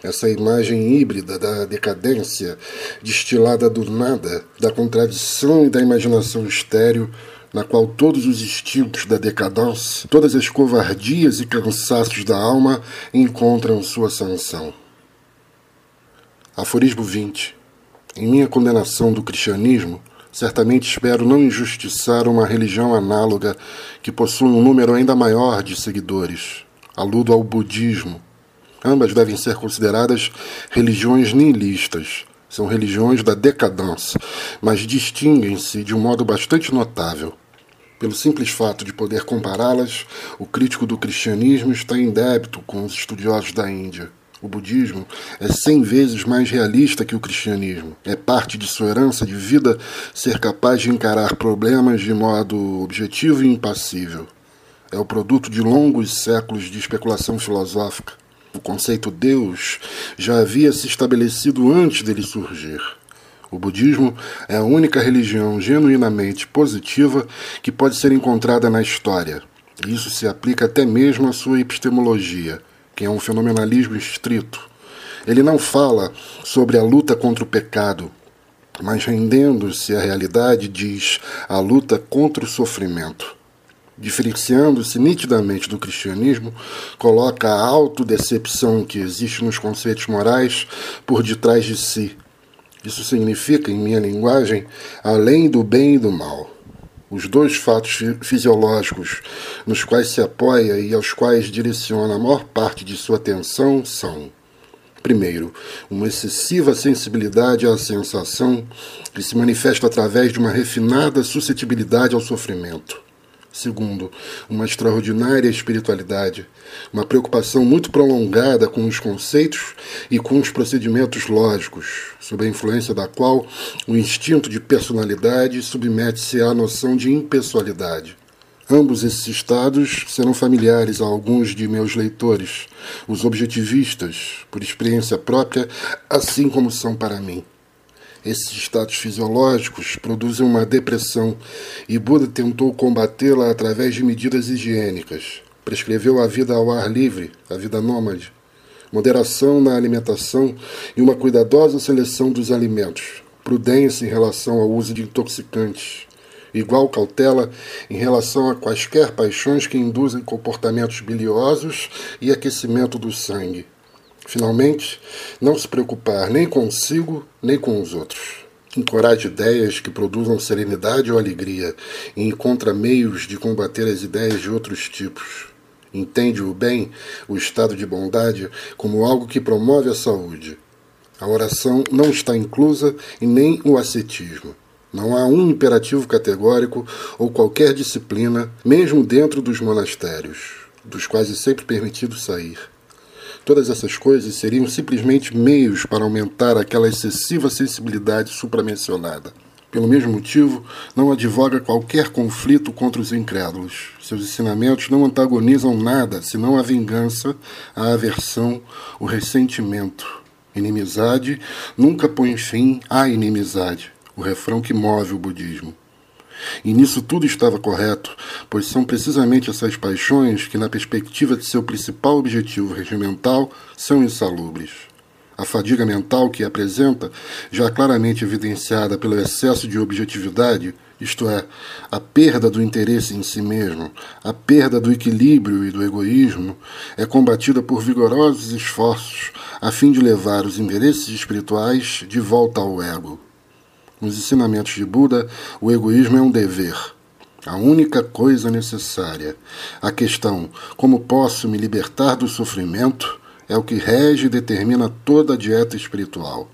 Essa imagem híbrida da decadência, destilada do nada, da contradição e da imaginação estéril, na qual todos os instintos da decadência, todas as covardias e cansaços da alma encontram sua sanção. Aforismo 20. Em minha condenação do cristianismo, certamente espero não injustiçar uma religião análoga que possui um número ainda maior de seguidores. Aludo ao budismo. Ambas devem ser consideradas religiões nihilistas. São religiões da decadência, mas distinguem-se de um modo bastante notável. Pelo simples fato de poder compará-las, o crítico do cristianismo está em débito com os estudiosos da Índia. O budismo é cem vezes mais realista que o cristianismo. É parte de sua herança de vida ser capaz de encarar problemas de modo objetivo e impassível. É o produto de longos séculos de especulação filosófica. O conceito Deus já havia se estabelecido antes dele surgir. O budismo é a única religião genuinamente positiva que pode ser encontrada na história. Isso se aplica até mesmo à sua epistemologia, que é um fenomenalismo estrito. Ele não fala sobre a luta contra o pecado, mas rendendo-se à realidade, diz a luta contra o sofrimento. Diferenciando-se nitidamente do cristianismo, coloca a autodecepção que existe nos conceitos morais por detrás de si, isso significa, em minha linguagem, além do bem e do mal. Os dois fatos fisiológicos nos quais se apoia e aos quais direciona a maior parte de sua atenção são: primeiro, uma excessiva sensibilidade à sensação que se manifesta através de uma refinada suscetibilidade ao sofrimento. Segundo, uma extraordinária espiritualidade, uma preocupação muito prolongada com os conceitos e com os procedimentos lógicos, sob a influência da qual o instinto de personalidade submete-se à noção de impessoalidade. Ambos esses estados serão familiares a alguns de meus leitores, os objetivistas, por experiência própria, assim como são para mim. Esses estados fisiológicos produzem uma depressão e Buda tentou combatê-la através de medidas higiênicas. Prescreveu a vida ao ar livre, a vida nômade, moderação na alimentação e uma cuidadosa seleção dos alimentos, prudência em relação ao uso de intoxicantes, igual cautela em relação a quaisquer paixões que induzem comportamentos biliosos e aquecimento do sangue Finalmente, não se preocupar nem consigo nem com os outros. Encoraje ideias que produzam serenidade ou alegria e encontra meios de combater as ideias de outros tipos. Entende o bem, o estado de bondade, como algo que promove a saúde. A oração não está inclusa e nem o ascetismo. Não há um imperativo categórico ou qualquer disciplina, mesmo dentro dos monastérios, dos quais é sempre permitido sair. Todas essas coisas seriam simplesmente meios para aumentar aquela excessiva sensibilidade supramencionada. Pelo mesmo motivo, não advoga qualquer conflito contra os incrédulos. Seus ensinamentos não antagonizam nada senão a vingança, a aversão, o ressentimento. Inimizade nunca põe fim à inimizade, o refrão que move o budismo. E nisso tudo estava correto, pois são precisamente essas paixões que, na perspectiva de seu principal objetivo regimental, são insalubres. A fadiga mental que apresenta, já claramente evidenciada pelo excesso de objetividade, isto é, a perda do interesse em si mesmo, a perda do equilíbrio e do egoísmo, é combatida por vigorosos esforços a fim de levar os interesses espirituais de volta ao ego. Nos ensinamentos de Buda, o egoísmo é um dever, a única coisa necessária. A questão, como posso me libertar do sofrimento, é o que rege e determina toda a dieta espiritual.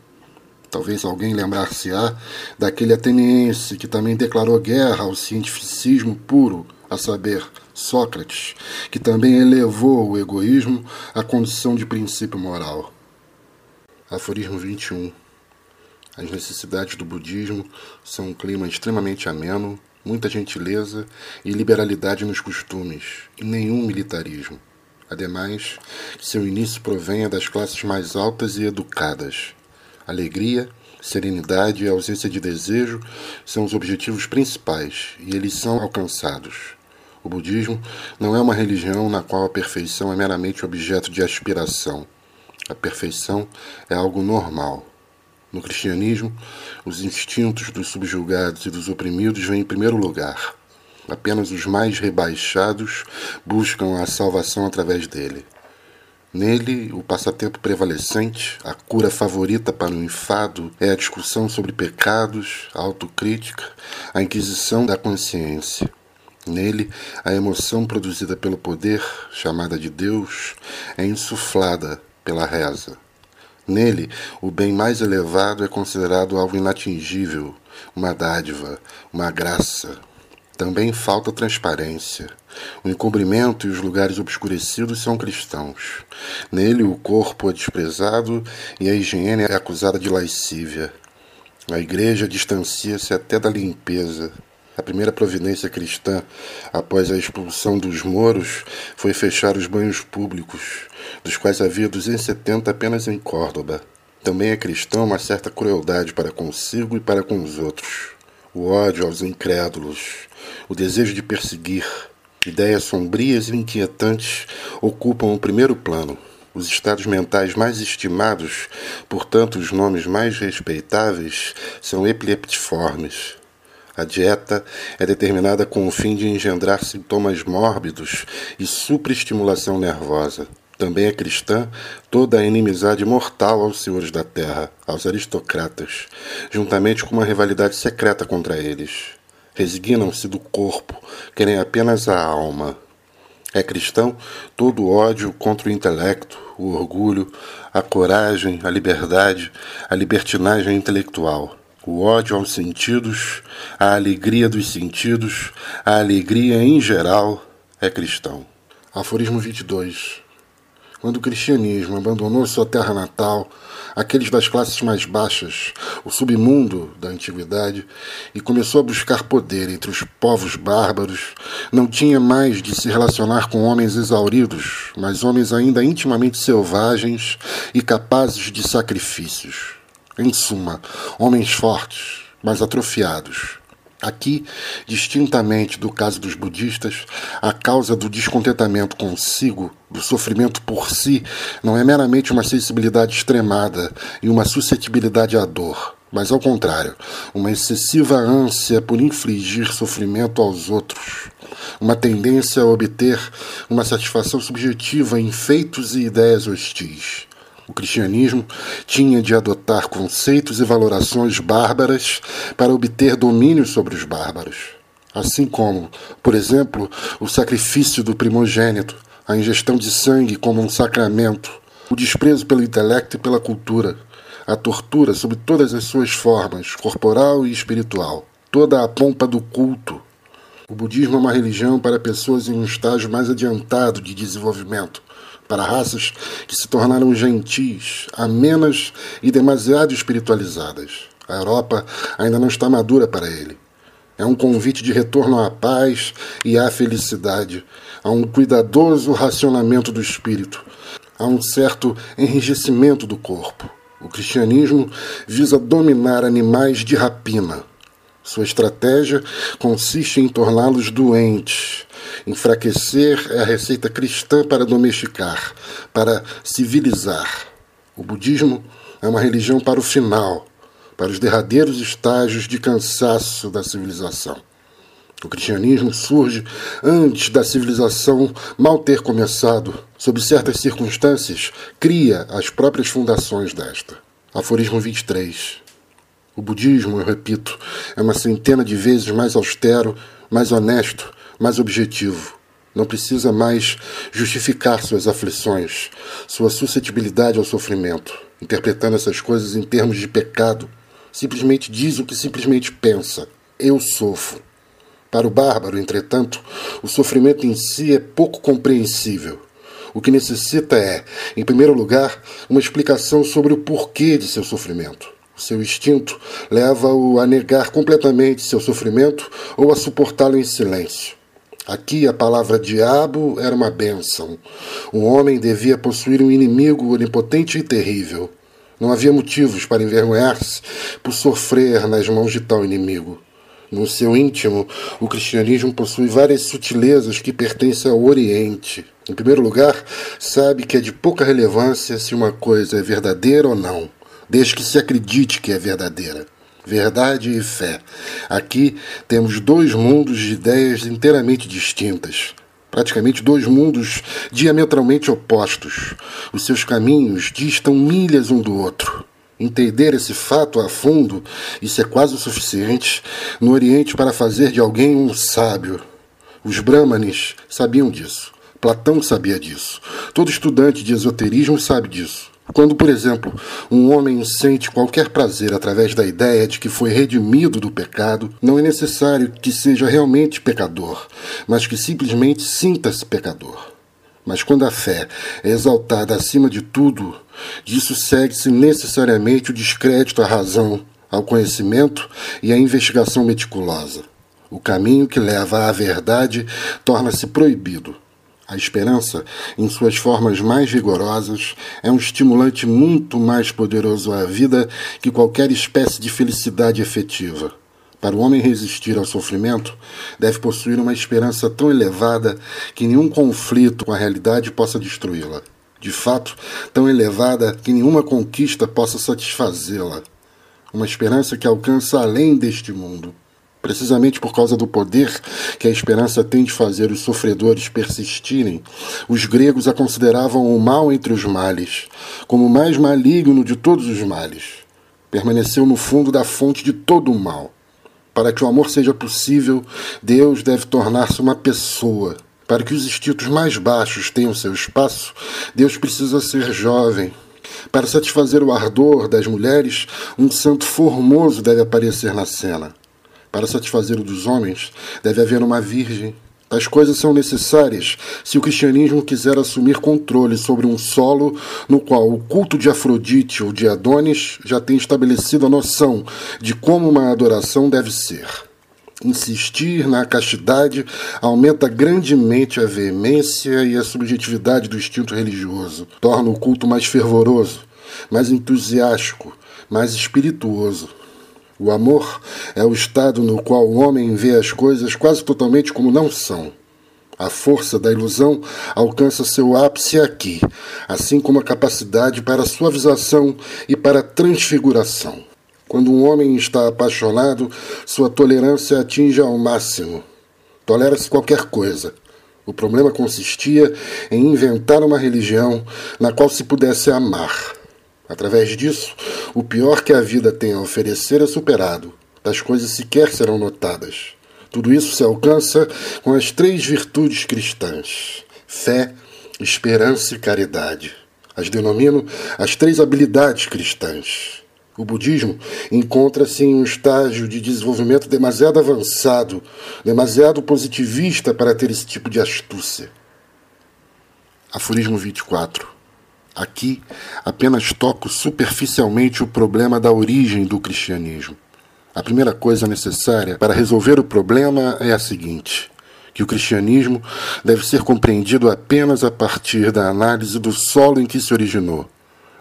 Talvez alguém lembrar-se-á daquele ateniense que também declarou guerra ao cientificismo puro, a saber, Sócrates, que também elevou o egoísmo à condição de princípio moral. Aforismo 21. As necessidades do budismo são um clima extremamente ameno, muita gentileza e liberalidade nos costumes, e nenhum militarismo. Ademais, seu início provenha das classes mais altas e educadas. Alegria, serenidade e ausência de desejo são os objetivos principais, e eles são alcançados. O budismo não é uma religião na qual a perfeição é meramente objeto de aspiração. A perfeição é algo normal. No cristianismo, os instintos dos subjugados e dos oprimidos vêm em primeiro lugar. Apenas os mais rebaixados buscam a salvação através dele. Nele, o passatempo prevalecente, a cura favorita para o enfado, é a discussão sobre pecados, a autocrítica, a inquisição da consciência. Nele, a emoção produzida pelo poder, chamada de Deus, é insuflada pela reza. Nele, o bem mais elevado é considerado algo inatingível, uma dádiva, uma graça. Também falta transparência. O encobrimento e os lugares obscurecidos são cristãos. Nele, o corpo é desprezado e a higiene é acusada de lascívia. A igreja distancia-se até da limpeza. A primeira providência cristã, após a expulsão dos moros, foi fechar os banhos públicos, dos quais havia 270 apenas em Córdoba. Também é cristão uma certa crueldade para consigo e para com os outros. O ódio aos incrédulos, o desejo de perseguir, ideias sombrias e inquietantes ocupam o primeiro plano. Os estados mentais mais estimados, portanto, os nomes mais respeitáveis, são epileptiformes. A dieta é determinada com o fim de engendrar sintomas mórbidos e supraestimulação nervosa. Também é cristã toda a inimizade mortal aos senhores da terra, aos aristocratas, juntamente com uma rivalidade secreta contra eles. Resignam-se do corpo, querem apenas a alma. É cristão todo o ódio contra o intelecto, o orgulho, a coragem, a liberdade, a libertinagem intelectual o ódio aos sentidos, a alegria dos sentidos, a alegria em geral é cristão. Aforismo 22. Quando o cristianismo abandonou sua terra natal, aqueles das classes mais baixas, o submundo da antiguidade, e começou a buscar poder entre os povos bárbaros, não tinha mais de se relacionar com homens exauridos, mas homens ainda intimamente selvagens e capazes de sacrifícios. Em suma, homens fortes, mas atrofiados. Aqui, distintamente do caso dos budistas, a causa do descontentamento consigo, do sofrimento por si, não é meramente uma sensibilidade extremada e uma suscetibilidade à dor, mas ao contrário, uma excessiva ânsia por infligir sofrimento aos outros, uma tendência a obter uma satisfação subjetiva em feitos e ideias hostis. O cristianismo tinha de adotar conceitos e valorações bárbaras para obter domínio sobre os bárbaros. Assim como, por exemplo, o sacrifício do primogênito, a ingestão de sangue como um sacramento, o desprezo pelo intelecto e pela cultura, a tortura sob todas as suas formas, corporal e espiritual, toda a pompa do culto. O budismo é uma religião para pessoas em um estágio mais adiantado de desenvolvimento, para raças que se tornaram gentis, amenas e demasiado espiritualizadas. A Europa ainda não está madura para ele. É um convite de retorno à paz e à felicidade, a um cuidadoso racionamento do espírito, a um certo enrijecimento do corpo. O cristianismo visa dominar animais de rapina. Sua estratégia consiste em torná-los doentes, Enfraquecer a receita cristã para domesticar, para civilizar. O budismo é uma religião para o final, para os derradeiros estágios de cansaço da civilização. O cristianismo surge antes da civilização mal ter começado. Sob certas circunstâncias, cria as próprias fundações desta. Aforismo 23. O budismo, eu repito, é uma centena de vezes mais austero, mais honesto, mais objetivo. Não precisa mais justificar suas aflições, sua suscetibilidade ao sofrimento, interpretando essas coisas em termos de pecado. Simplesmente diz o que simplesmente pensa: eu sofro. Para o bárbaro, entretanto, o sofrimento em si é pouco compreensível. O que necessita é, em primeiro lugar, uma explicação sobre o porquê de seu sofrimento. Seu instinto leva-o a negar completamente seu sofrimento ou a suportá-lo em silêncio. Aqui a palavra diabo era uma bênção. Um homem devia possuir um inimigo onipotente e terrível. Não havia motivos para envergonhar-se por sofrer nas mãos de tal inimigo. No seu íntimo, o cristianismo possui várias sutilezas que pertencem ao Oriente. Em primeiro lugar, sabe que é de pouca relevância se uma coisa é verdadeira ou não, desde que se acredite que é verdadeira. Verdade e fé. Aqui temos dois mundos de ideias inteiramente distintas. Praticamente dois mundos diametralmente opostos. Os seus caminhos distam milhas um do outro. Entender esse fato a fundo, isso é quase o suficiente no Oriente para fazer de alguém um sábio. Os Brahmanes sabiam disso. Platão sabia disso. Todo estudante de esoterismo sabe disso. Quando, por exemplo, um homem sente qualquer prazer através da ideia de que foi redimido do pecado, não é necessário que seja realmente pecador, mas que simplesmente sinta-se pecador. Mas quando a fé é exaltada acima de tudo, disso segue-se necessariamente o descrédito à razão, ao conhecimento e à investigação meticulosa. O caminho que leva à verdade torna-se proibido. A esperança, em suas formas mais vigorosas, é um estimulante muito mais poderoso à vida que qualquer espécie de felicidade efetiva. Para o homem resistir ao sofrimento, deve possuir uma esperança tão elevada que nenhum conflito com a realidade possa destruí-la. De fato, tão elevada que nenhuma conquista possa satisfazê-la. Uma esperança que alcança além deste mundo. Precisamente por causa do poder que a esperança tem de fazer os sofredores persistirem, os gregos a consideravam o mal entre os males, como o mais maligno de todos os males. Permaneceu no fundo da fonte de todo o mal. Para que o amor seja possível, Deus deve tornar-se uma pessoa. Para que os instintos mais baixos tenham seu espaço, Deus precisa ser jovem. Para satisfazer o ardor das mulheres, um santo formoso deve aparecer na cena. Para satisfazer o dos homens, deve haver uma virgem. As coisas são necessárias se o cristianismo quiser assumir controle sobre um solo no qual o culto de Afrodite ou de Adonis já tem estabelecido a noção de como uma adoração deve ser. Insistir na castidade aumenta grandemente a veemência e a subjetividade do instinto religioso, torna o culto mais fervoroso, mais entusiástico, mais espirituoso. O amor é o estado no qual o homem vê as coisas quase totalmente como não são. A força da ilusão alcança seu ápice aqui, assim como a capacidade para suavização e para transfiguração. Quando um homem está apaixonado, sua tolerância atinge ao máximo. Tolera-se qualquer coisa. O problema consistia em inventar uma religião na qual se pudesse amar. Através disso, o pior que a vida tem a oferecer é superado. As coisas sequer serão notadas. Tudo isso se alcança com as três virtudes cristãs: fé, esperança e caridade. As denomino as três habilidades cristãs. O budismo encontra-se em um estágio de desenvolvimento demasiado avançado, demasiado positivista para ter esse tipo de astúcia. Aforismo 24. Aqui apenas toco superficialmente o problema da origem do cristianismo. A primeira coisa necessária para resolver o problema é a seguinte: que o cristianismo deve ser compreendido apenas a partir da análise do solo em que se originou.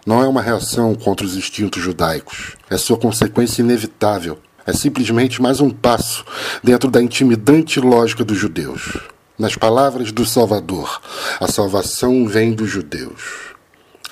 Não é uma reação contra os instintos judaicos, é sua consequência inevitável. É simplesmente mais um passo dentro da intimidante lógica dos judeus. Nas palavras do Salvador, a salvação vem dos judeus.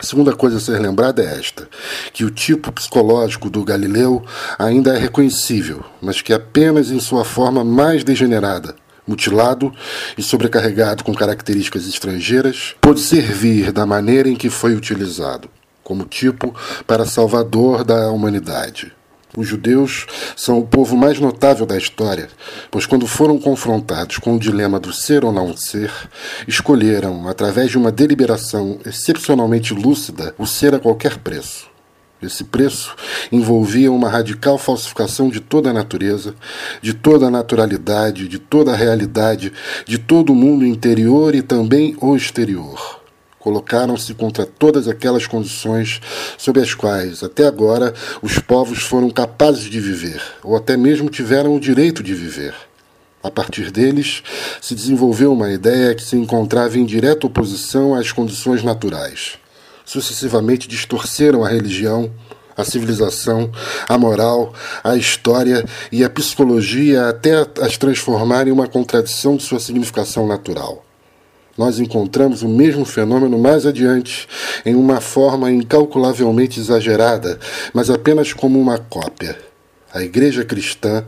A segunda coisa a ser lembrada é esta: que o tipo psicológico do Galileu ainda é reconhecível, mas que apenas em sua forma mais degenerada, mutilado e sobrecarregado com características estrangeiras, pôde servir da maneira em que foi utilizado, como tipo para salvador da humanidade. Os judeus são o povo mais notável da história, pois, quando foram confrontados com o dilema do ser ou não ser, escolheram, através de uma deliberação excepcionalmente lúcida, o ser a qualquer preço. Esse preço envolvia uma radical falsificação de toda a natureza, de toda a naturalidade, de toda a realidade, de todo o mundo interior e também o exterior. Colocaram-se contra todas aquelas condições sob as quais, até agora, os povos foram capazes de viver, ou até mesmo tiveram o direito de viver. A partir deles, se desenvolveu uma ideia que se encontrava em direta oposição às condições naturais sucessivamente distorceram a religião, a civilização, a moral, a história e a psicologia até as transformar em uma contradição de sua significação natural. Nós encontramos o mesmo fenômeno mais adiante, em uma forma incalculavelmente exagerada, mas apenas como uma cópia. A igreja cristã,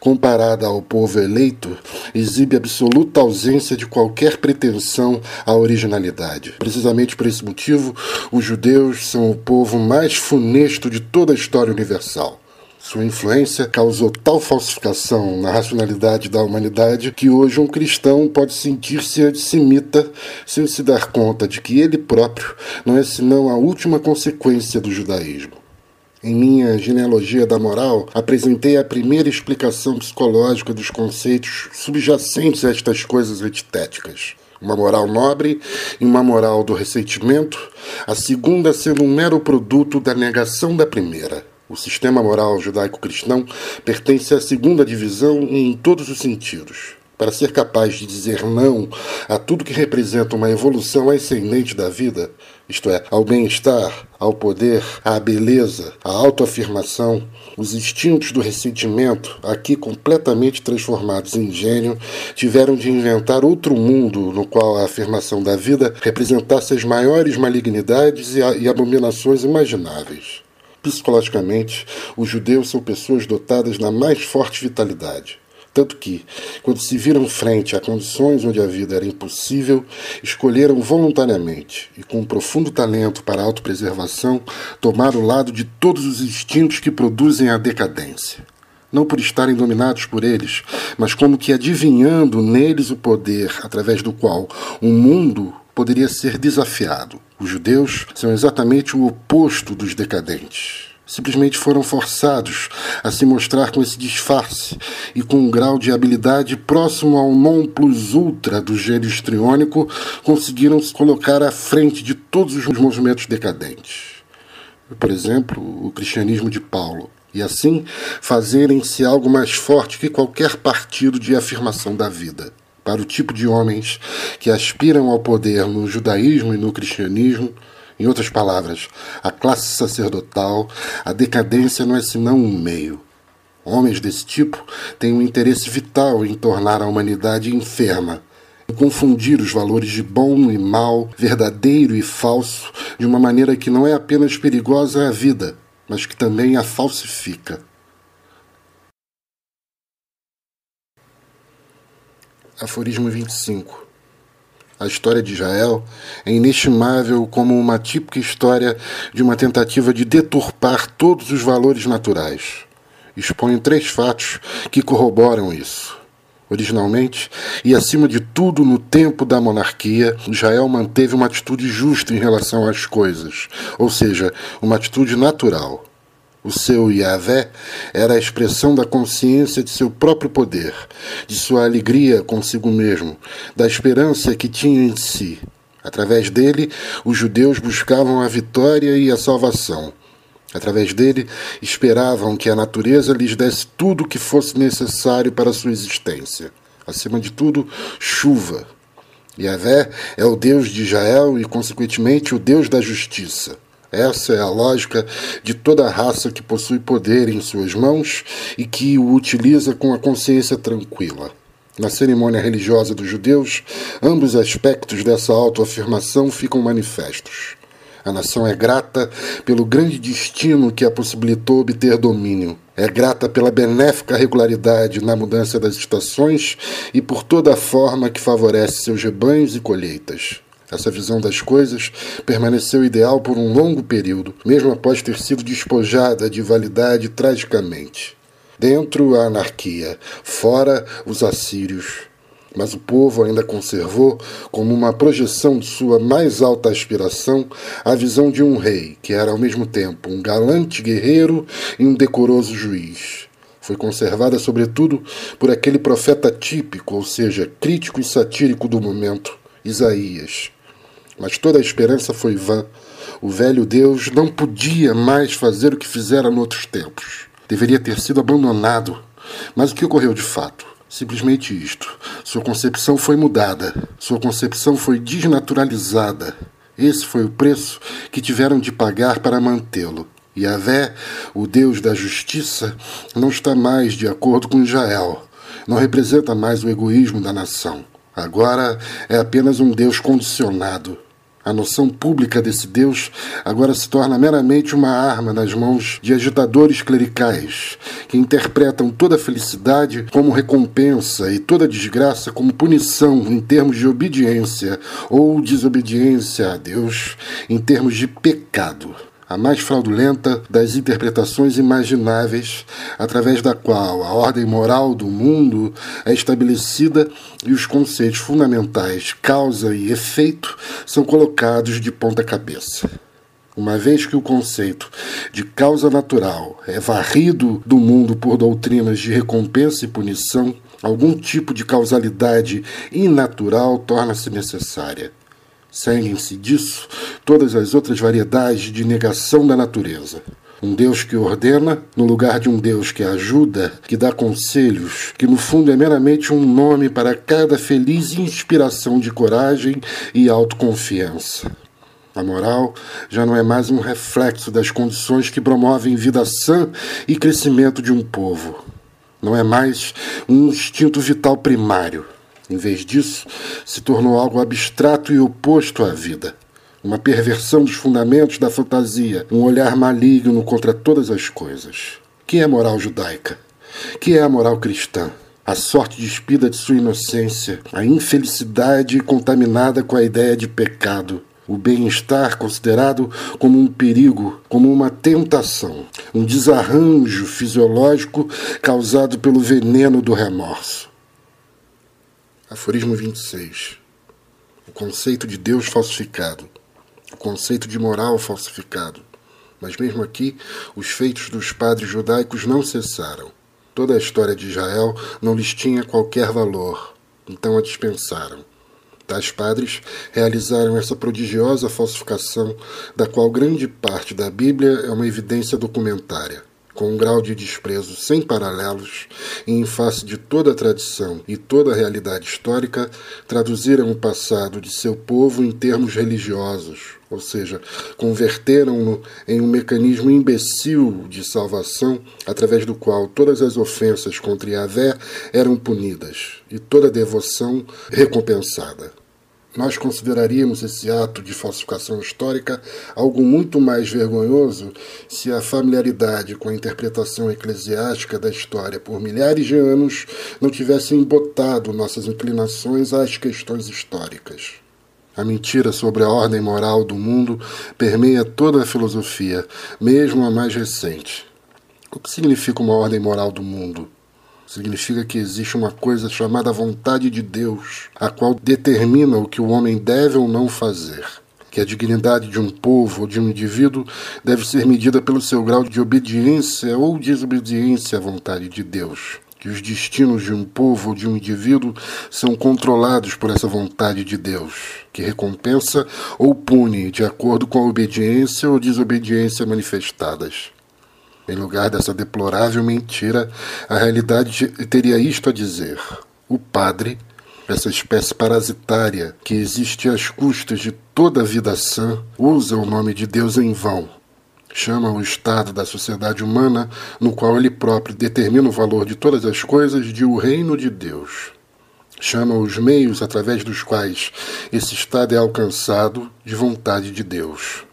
comparada ao povo eleito, exibe absoluta ausência de qualquer pretensão à originalidade. Precisamente por esse motivo, os judeus são o povo mais funesto de toda a história universal. Sua influência causou tal falsificação na racionalidade da humanidade que hoje um cristão pode sentir-se antissemita sem se dar conta de que ele próprio não é senão a última consequência do judaísmo. Em minha genealogia da moral, apresentei a primeira explicação psicológica dos conceitos subjacentes a estas coisas antitéticas. Uma moral nobre e uma moral do ressentimento, a segunda sendo um mero produto da negação da primeira. O sistema moral judaico-cristão pertence à segunda divisão em todos os sentidos. Para ser capaz de dizer não a tudo que representa uma evolução ascendente da vida, isto é, ao bem-estar, ao poder, à beleza, à autoafirmação, os instintos do ressentimento, aqui completamente transformados em gênio, tiveram de inventar outro mundo no qual a afirmação da vida representasse as maiores malignidades e abominações imagináveis. Psicologicamente, os judeus são pessoas dotadas da mais forte vitalidade. Tanto que, quando se viram frente a condições onde a vida era impossível, escolheram voluntariamente e com um profundo talento para a autopreservação tomar o lado de todos os instintos que produzem a decadência. Não por estarem dominados por eles, mas como que adivinhando neles o poder através do qual o mundo poderia ser desafiado. Os judeus são exatamente o oposto dos decadentes simplesmente foram forçados a se mostrar com esse disfarce e com um grau de habilidade próximo ao non plus ultra do gênio histriônico, conseguiram se colocar à frente de todos os movimentos decadentes. Por exemplo, o cristianismo de Paulo. E assim fazerem-se algo mais forte que qualquer partido de afirmação da vida para o tipo de homens que aspiram ao poder no judaísmo e no cristianismo, em outras palavras, a classe sacerdotal, a decadência não é senão um meio. Homens desse tipo têm um interesse vital em tornar a humanidade enferma, em confundir os valores de bom e mal, verdadeiro e falso, de uma maneira que não é apenas perigosa à vida, mas que também a falsifica. Aforismo 25 a história de Israel é inestimável como uma típica história de uma tentativa de deturpar todos os valores naturais. Exponho três fatos que corroboram isso. Originalmente, e acima de tudo no tempo da monarquia, Israel manteve uma atitude justa em relação às coisas, ou seja, uma atitude natural. O seu Yahvé era a expressão da consciência de seu próprio poder, de sua alegria consigo mesmo, da esperança que tinha em si. Através dele, os judeus buscavam a vitória e a salvação. Através dele, esperavam que a natureza lhes desse tudo o que fosse necessário para sua existência. Acima de tudo, chuva. Yahvé é o Deus de Israel e, consequentemente, o Deus da justiça. Essa é a lógica de toda raça que possui poder em suas mãos e que o utiliza com a consciência tranquila. Na cerimônia religiosa dos judeus, ambos aspectos dessa autoafirmação ficam manifestos. A nação é grata pelo grande destino que a possibilitou obter domínio. É grata pela benéfica regularidade na mudança das estações e por toda a forma que favorece seus rebanhos e colheitas. Essa visão das coisas permaneceu ideal por um longo período, mesmo após ter sido despojada de validade tragicamente. Dentro a anarquia, fora os assírios. Mas o povo ainda conservou, como uma projeção de sua mais alta aspiração, a visão de um rei, que era ao mesmo tempo um galante guerreiro e um decoroso juiz. Foi conservada, sobretudo, por aquele profeta típico, ou seja, crítico e satírico do momento, Isaías. Mas toda a esperança foi vã. O velho Deus não podia mais fazer o que fizera noutros tempos. Deveria ter sido abandonado. Mas o que ocorreu de fato? Simplesmente isto. Sua concepção foi mudada. Sua concepção foi desnaturalizada. Esse foi o preço que tiveram de pagar para mantê-lo. Yahvé, o Deus da justiça, não está mais de acordo com Israel. Não representa mais o egoísmo da nação. Agora é apenas um Deus condicionado. A noção pública desse Deus agora se torna meramente uma arma nas mãos de agitadores clericais, que interpretam toda felicidade como recompensa e toda desgraça como punição em termos de obediência ou desobediência a Deus em termos de pecado a mais fraudulenta das interpretações imagináveis, através da qual a ordem moral do mundo é estabelecida e os conceitos fundamentais causa e efeito são colocados de ponta cabeça. Uma vez que o conceito de causa natural é varrido do mundo por doutrinas de recompensa e punição, algum tipo de causalidade inatural torna-se necessária. Seguem-se disso todas as outras variedades de negação da natureza. Um Deus que ordena, no lugar de um Deus que ajuda, que dá conselhos, que no fundo é meramente um nome para cada feliz inspiração de coragem e autoconfiança. A moral já não é mais um reflexo das condições que promovem vida sã e crescimento de um povo. Não é mais um instinto vital primário em vez disso, se tornou algo abstrato e oposto à vida. Uma perversão dos fundamentos da fantasia, um olhar maligno contra todas as coisas. Que é a moral judaica? Que é a moral cristã? A sorte despida de sua inocência, a infelicidade contaminada com a ideia de pecado, o bem-estar considerado como um perigo, como uma tentação, um desarranjo fisiológico causado pelo veneno do remorso. Aforismo 26. O conceito de Deus falsificado. O conceito de moral falsificado. Mas mesmo aqui, os feitos dos padres judaicos não cessaram. Toda a história de Israel não lhes tinha qualquer valor, então a dispensaram. Tais padres realizaram essa prodigiosa falsificação, da qual grande parte da Bíblia é uma evidência documentária com um grau de desprezo sem paralelos, e em face de toda a tradição e toda a realidade histórica, traduziram o passado de seu povo em termos religiosos, ou seja, converteram-no em um mecanismo imbecil de salvação através do qual todas as ofensas contra Yahvé eram punidas e toda devoção recompensada nós consideraríamos esse ato de falsificação histórica algo muito mais vergonhoso se a familiaridade com a interpretação eclesiástica da história por milhares de anos não tivesse embotado nossas inclinações às questões históricas. A mentira sobre a ordem moral do mundo permeia toda a filosofia, mesmo a mais recente. O que significa uma ordem moral do mundo? Significa que existe uma coisa chamada vontade de Deus, a qual determina o que o homem deve ou não fazer. Que a dignidade de um povo ou de um indivíduo deve ser medida pelo seu grau de obediência ou desobediência à vontade de Deus. Que os destinos de um povo ou de um indivíduo são controlados por essa vontade de Deus, que recompensa ou pune de acordo com a obediência ou desobediência manifestadas. Em lugar dessa deplorável mentira, a realidade teria isto a dizer: o padre, essa espécie parasitária que existe às custas de toda a vida sã, usa o nome de Deus em vão. Chama o estado da sociedade humana, no qual ele próprio determina o valor de todas as coisas, de o reino de Deus. Chama os meios através dos quais esse estado é alcançado de vontade de Deus.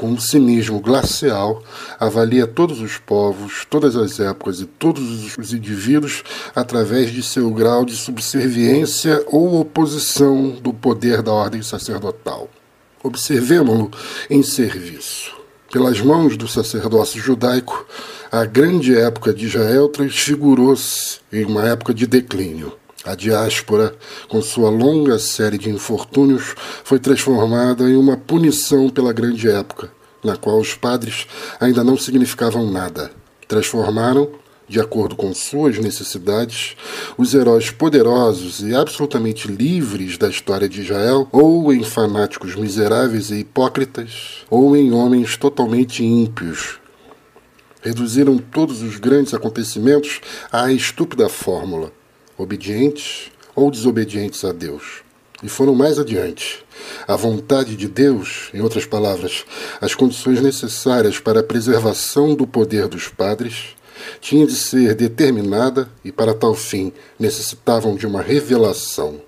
Com um cinismo glacial, avalia todos os povos, todas as épocas e todos os indivíduos através de seu grau de subserviência ou oposição do poder da ordem sacerdotal. Observemo-lo em serviço. Pelas mãos do sacerdócio judaico, a grande época de Israel transfigurou-se em uma época de declínio. A diáspora, com sua longa série de infortúnios, foi transformada em uma punição pela grande época, na qual os padres ainda não significavam nada. Transformaram, de acordo com suas necessidades, os heróis poderosos e absolutamente livres da história de Israel, ou em fanáticos miseráveis e hipócritas, ou em homens totalmente ímpios. Reduziram todos os grandes acontecimentos à estúpida fórmula obedientes ou desobedientes a Deus. E foram mais adiante. A vontade de Deus, em outras palavras, as condições necessárias para a preservação do poder dos padres, tinha de ser determinada e, para tal fim, necessitavam de uma revelação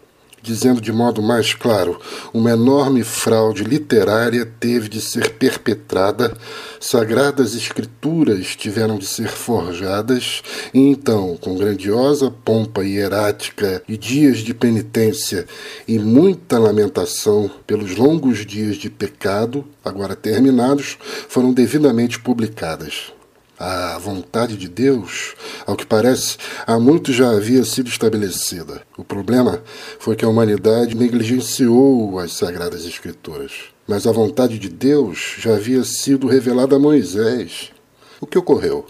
dizendo de modo mais claro, uma enorme fraude literária teve de ser perpetrada, sagradas escrituras tiveram de ser forjadas, e então, com grandiosa pompa hierática e dias de penitência e muita lamentação pelos longos dias de pecado, agora terminados, foram devidamente publicadas a vontade de Deus, ao que parece, há muito já havia sido estabelecida. O problema foi que a humanidade negligenciou as Sagradas Escrituras. Mas a vontade de Deus já havia sido revelada a Moisés. O que ocorreu?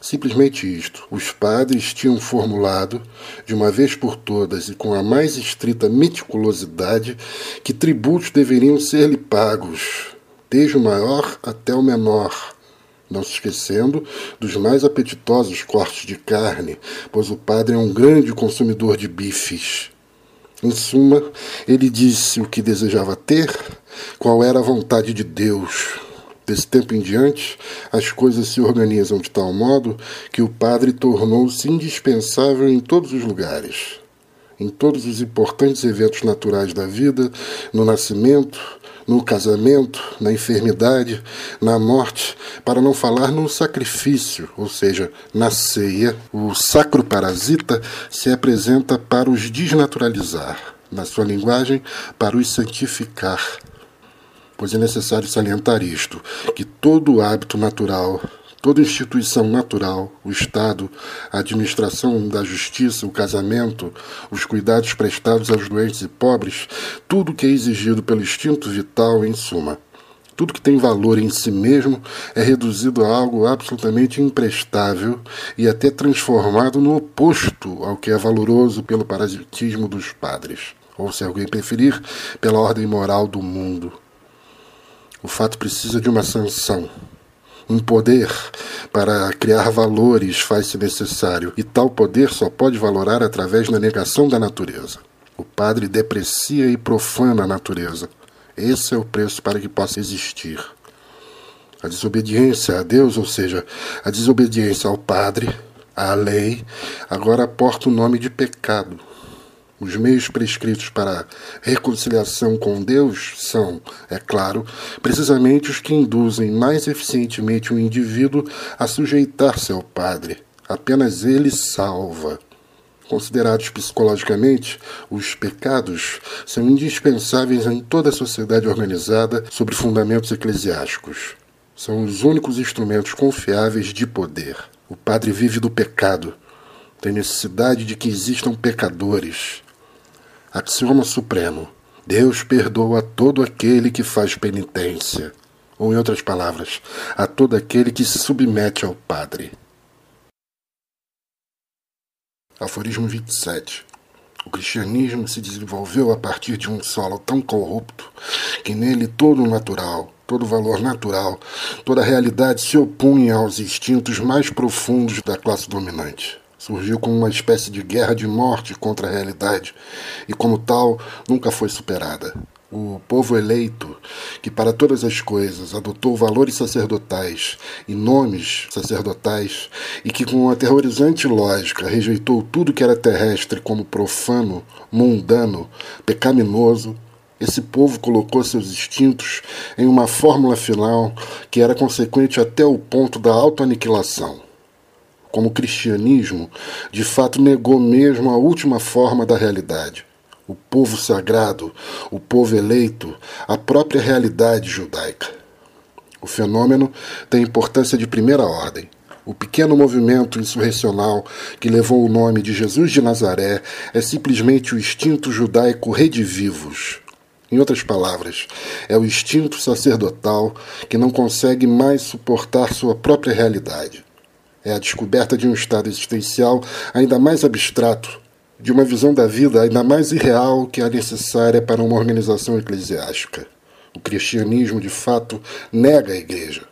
Simplesmente isto: os padres tinham formulado, de uma vez por todas e com a mais estrita meticulosidade, que tributos deveriam ser-lhe pagos, desde o maior até o menor não se esquecendo dos mais apetitosos cortes de carne, pois o padre é um grande consumidor de bifes. Em suma, ele disse o que desejava ter, qual era a vontade de Deus. Desse tempo em diante, as coisas se organizam de tal modo que o padre tornou-se indispensável em todos os lugares. Em todos os importantes eventos naturais da vida, no nascimento, no casamento, na enfermidade, na morte, para não falar no sacrifício, ou seja, na ceia, o sacro parasita se apresenta para os desnaturalizar, na sua linguagem, para os santificar. Pois é necessário salientar isto, que todo hábito natural Toda instituição natural, o Estado, a administração da justiça, o casamento, os cuidados prestados aos doentes e pobres, tudo que é exigido pelo instinto vital, em suma. Tudo que tem valor em si mesmo é reduzido a algo absolutamente imprestável e até transformado no oposto ao que é valoroso pelo parasitismo dos padres, ou, se alguém preferir, pela ordem moral do mundo. O fato precisa de uma sanção um poder para criar valores faz-se necessário, e tal poder só pode valorar através da negação da natureza. O padre deprecia e profana a natureza. Esse é o preço para que possa existir. A desobediência a Deus, ou seja, a desobediência ao Padre, à lei, agora porta o nome de pecado. Os meios prescritos para reconciliação com Deus são, é claro, precisamente os que induzem mais eficientemente o indivíduo a sujeitar-se ao Padre. Apenas ele salva. Considerados psicologicamente, os pecados são indispensáveis em toda a sociedade organizada sobre fundamentos eclesiásticos. São os únicos instrumentos confiáveis de poder. O padre vive do pecado, tem necessidade de que existam pecadores. Axioma supremo: Deus perdoa a todo aquele que faz penitência, ou, em outras palavras, a todo aquele que se submete ao Padre. Aforismo 27. O cristianismo se desenvolveu a partir de um solo tão corrupto que nele todo o natural, todo o valor natural, toda a realidade se opunha aos instintos mais profundos da classe dominante surgiu como uma espécie de guerra de morte contra a realidade e, como tal, nunca foi superada. O povo eleito, que para todas as coisas adotou valores sacerdotais e nomes sacerdotais, e que com aterrorizante lógica rejeitou tudo que era terrestre como profano, mundano, pecaminoso, Esse povo colocou seus instintos em uma fórmula final que era consequente até o ponto da autoaniquilação. Como o cristianismo, de fato negou mesmo a última forma da realidade. O povo sagrado, o povo eleito, a própria realidade judaica. O fenômeno tem importância de primeira ordem. O pequeno movimento insurrecional que levou o nome de Jesus de Nazaré é simplesmente o instinto judaico redivivos. Em outras palavras, é o instinto sacerdotal que não consegue mais suportar sua própria realidade. É a descoberta de um estado existencial ainda mais abstrato, de uma visão da vida ainda mais irreal que a necessária para uma organização eclesiástica. O cristianismo, de fato, nega a igreja.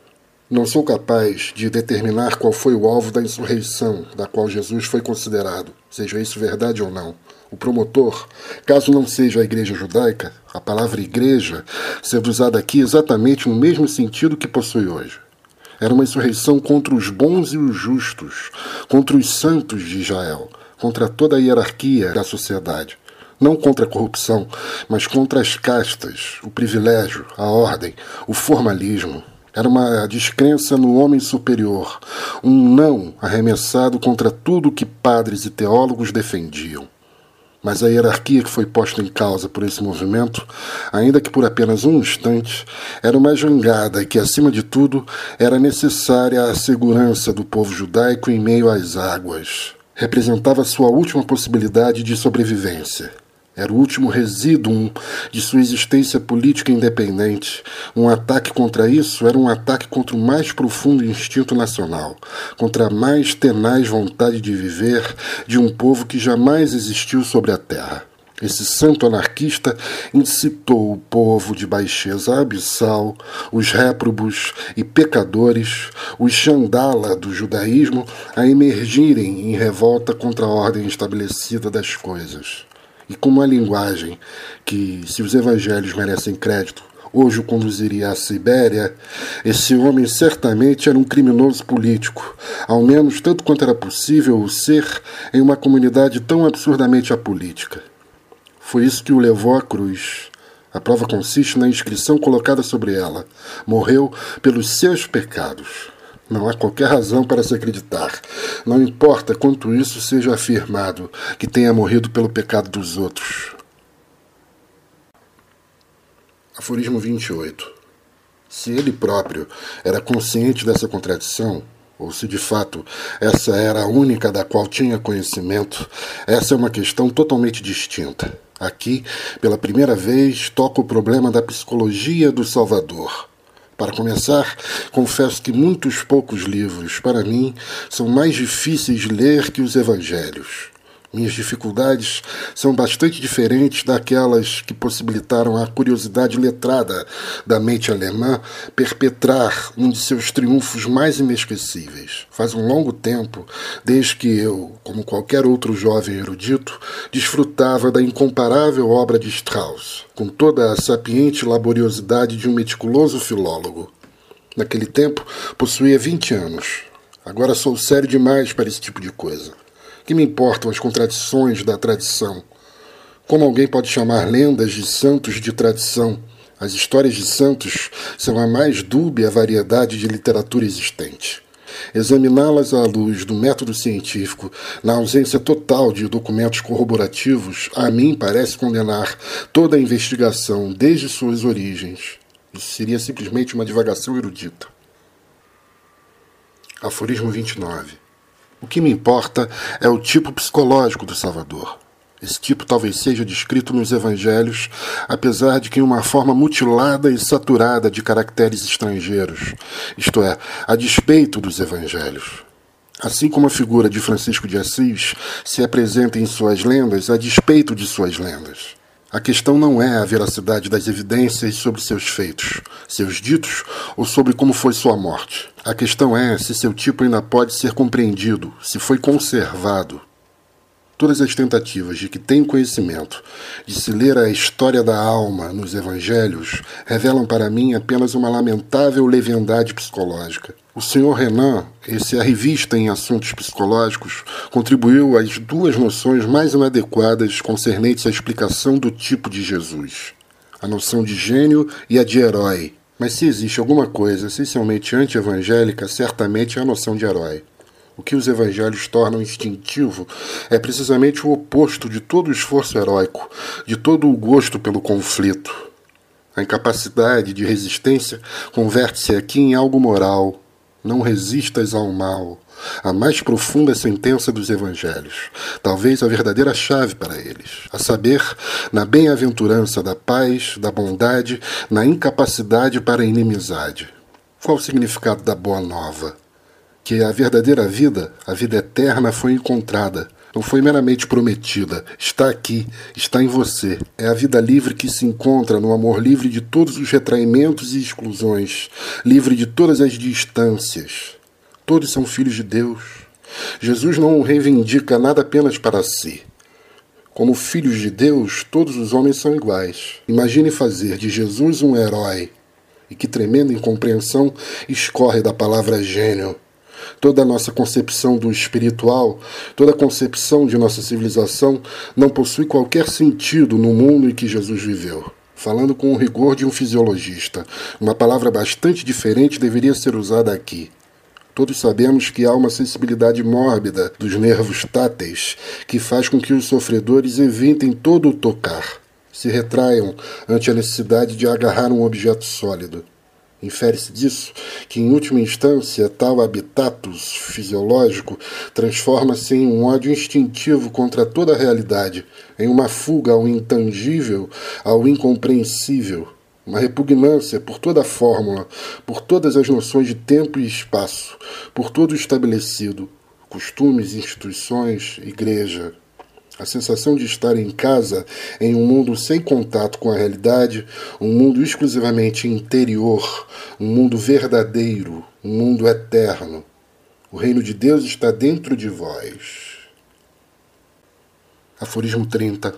Não sou capaz de determinar qual foi o alvo da insurreição da qual Jesus foi considerado, seja isso verdade ou não. O promotor, caso não seja a igreja judaica, a palavra igreja sendo usada aqui exatamente no mesmo sentido que possui hoje. Era uma insurreição contra os bons e os justos, contra os santos de Israel, contra toda a hierarquia da sociedade. Não contra a corrupção, mas contra as castas, o privilégio, a ordem, o formalismo, era uma descrença no homem superior, um não arremessado contra tudo que padres e teólogos defendiam. Mas a hierarquia que foi posta em causa por esse movimento, ainda que por apenas um instante, era uma jangada e que, acima de tudo, era necessária a segurança do povo judaico em meio às águas. Representava sua última possibilidade de sobrevivência. Era o último resíduo de sua existência política independente. Um ataque contra isso era um ataque contra o mais profundo instinto nacional, contra a mais tenaz vontade de viver de um povo que jamais existiu sobre a terra. Esse santo anarquista incitou o povo de baixeza abissal, os réprobos e pecadores, os xandala do judaísmo, a emergirem em revolta contra a ordem estabelecida das coisas e com uma linguagem que, se os evangelhos merecem crédito, hoje o conduziria à Sibéria, esse homem certamente era um criminoso político, ao menos tanto quanto era possível o ser em uma comunidade tão absurdamente apolítica. Foi isso que o levou à cruz. A prova consiste na inscrição colocada sobre ela: morreu pelos seus pecados. Não há qualquer razão para se acreditar. Não importa quanto isso seja afirmado, que tenha morrido pelo pecado dos outros. Aforismo 28. Se ele próprio era consciente dessa contradição, ou se de fato essa era a única da qual tinha conhecimento, essa é uma questão totalmente distinta. Aqui, pela primeira vez, toca o problema da psicologia do Salvador para começar, confesso que muitos poucos livros, para mim, são mais difíceis de ler que os evangelhos. Minhas dificuldades são bastante diferentes daquelas que possibilitaram a curiosidade letrada da mente alemã perpetrar um de seus triunfos mais inesquecíveis. Faz um longo tempo desde que eu, como qualquer outro jovem erudito, desfrutava da incomparável obra de Strauss, com toda a sapiente laboriosidade de um meticuloso filólogo. Naquele tempo, possuía 20 anos. Agora sou sério demais para esse tipo de coisa. Que me importam as contradições da tradição? Como alguém pode chamar lendas de santos de tradição? As histórias de santos são a mais dúbia variedade de literatura existente. Examiná-las à luz do método científico, na ausência total de documentos corroborativos, a mim parece condenar toda a investigação desde suas origens. Isso seria simplesmente uma divagação erudita. Aforismo 29. O que me importa é o tipo psicológico do Salvador. Esse tipo talvez seja descrito nos evangelhos, apesar de que em uma forma mutilada e saturada de caracteres estrangeiros, isto é, a despeito dos evangelhos. Assim como a figura de Francisco de Assis se apresenta em suas lendas a despeito de suas lendas. A questão não é a veracidade das evidências sobre seus feitos, seus ditos ou sobre como foi sua morte. A questão é se seu tipo ainda pode ser compreendido, se foi conservado. Todas as tentativas de que tem conhecimento de se ler a história da alma nos evangelhos revelam para mim apenas uma lamentável leviandade psicológica. O Sr. Renan, esse arrivista em assuntos psicológicos, contribuiu às duas noções mais inadequadas concernentes à explicação do tipo de Jesus: a noção de gênio e a de herói. Mas se existe alguma coisa essencialmente anti-evangélica, certamente é a noção de herói. O que os evangelhos tornam instintivo é precisamente o oposto de todo o esforço heróico, de todo o gosto pelo conflito. A incapacidade de resistência converte-se aqui em algo moral. Não resistas ao mal a mais profunda sentença dos evangelhos, talvez a verdadeira chave para eles, a saber, na bem-aventurança da paz, da bondade, na incapacidade para a inimizade. Qual o significado da boa nova? Que a verdadeira vida, a vida eterna, foi encontrada, não foi meramente prometida, está aqui, está em você. É a vida livre que se encontra no amor livre de todos os retraimentos e exclusões, livre de todas as distâncias, Todos são filhos de Deus. Jesus não reivindica nada apenas para si. Como filhos de Deus, todos os homens são iguais. Imagine fazer de Jesus um herói. E que tremenda incompreensão escorre da palavra gênio. Toda a nossa concepção do espiritual, toda a concepção de nossa civilização não possui qualquer sentido no mundo em que Jesus viveu. Falando com o rigor de um fisiologista, uma palavra bastante diferente deveria ser usada aqui. Todos sabemos que há uma sensibilidade mórbida dos nervos táteis que faz com que os sofredores evitem todo o tocar, se retraiam ante a necessidade de agarrar um objeto sólido. Infere-se disso que, em última instância, tal habitatus fisiológico transforma-se em um ódio instintivo contra toda a realidade, em uma fuga ao intangível, ao incompreensível, uma repugnância por toda a fórmula, por todas as noções de tempo e espaço, por todo o estabelecido, costumes, instituições, igreja. A sensação de estar em casa, em um mundo sem contato com a realidade, um mundo exclusivamente interior, um mundo verdadeiro, um mundo eterno. O reino de Deus está dentro de vós. Aforismo 30.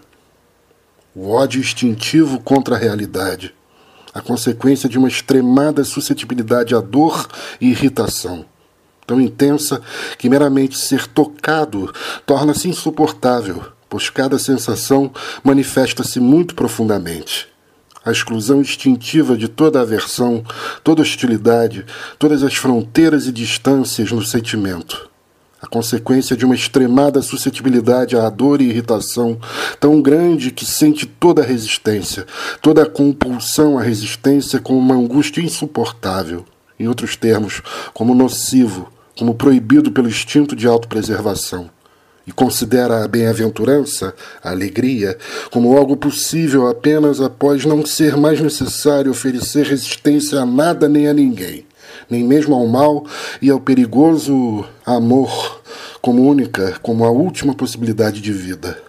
O ódio instintivo contra a realidade a consequência de uma extremada suscetibilidade à dor e irritação, tão intensa que meramente ser tocado torna-se insuportável, pois cada sensação manifesta-se muito profundamente. A exclusão instintiva de toda aversão, toda hostilidade, todas as fronteiras e distâncias no sentimento a consequência de uma extremada suscetibilidade à dor e irritação tão grande que sente toda a resistência, toda a compulsão à resistência como uma angústia insuportável. Em outros termos, como nocivo, como proibido pelo instinto de autopreservação. E considera a bem-aventurança, a alegria, como algo possível apenas após não ser mais necessário oferecer resistência a nada nem a ninguém nem mesmo ao mal e ao perigoso amor como única, como a última possibilidade de vida.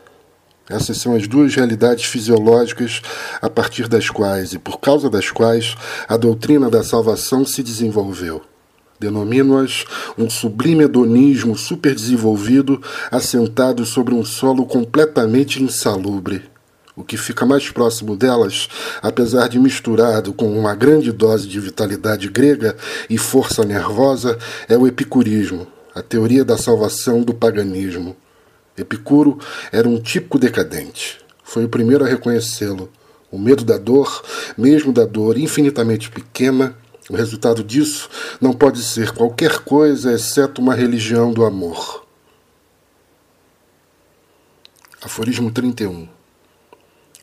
Essas são as duas realidades fisiológicas a partir das quais e por causa das quais a doutrina da salvação se desenvolveu. Denomino-as um sublime hedonismo superdesenvolvido assentado sobre um solo completamente insalubre o que fica mais próximo delas, apesar de misturado com uma grande dose de vitalidade grega e força nervosa, é o epicurismo, a teoria da salvação do paganismo. Epicuro era um típico decadente. Foi o primeiro a reconhecê-lo. O medo da dor, mesmo da dor infinitamente pequena, o resultado disso não pode ser qualquer coisa exceto uma religião do amor. Aforismo 31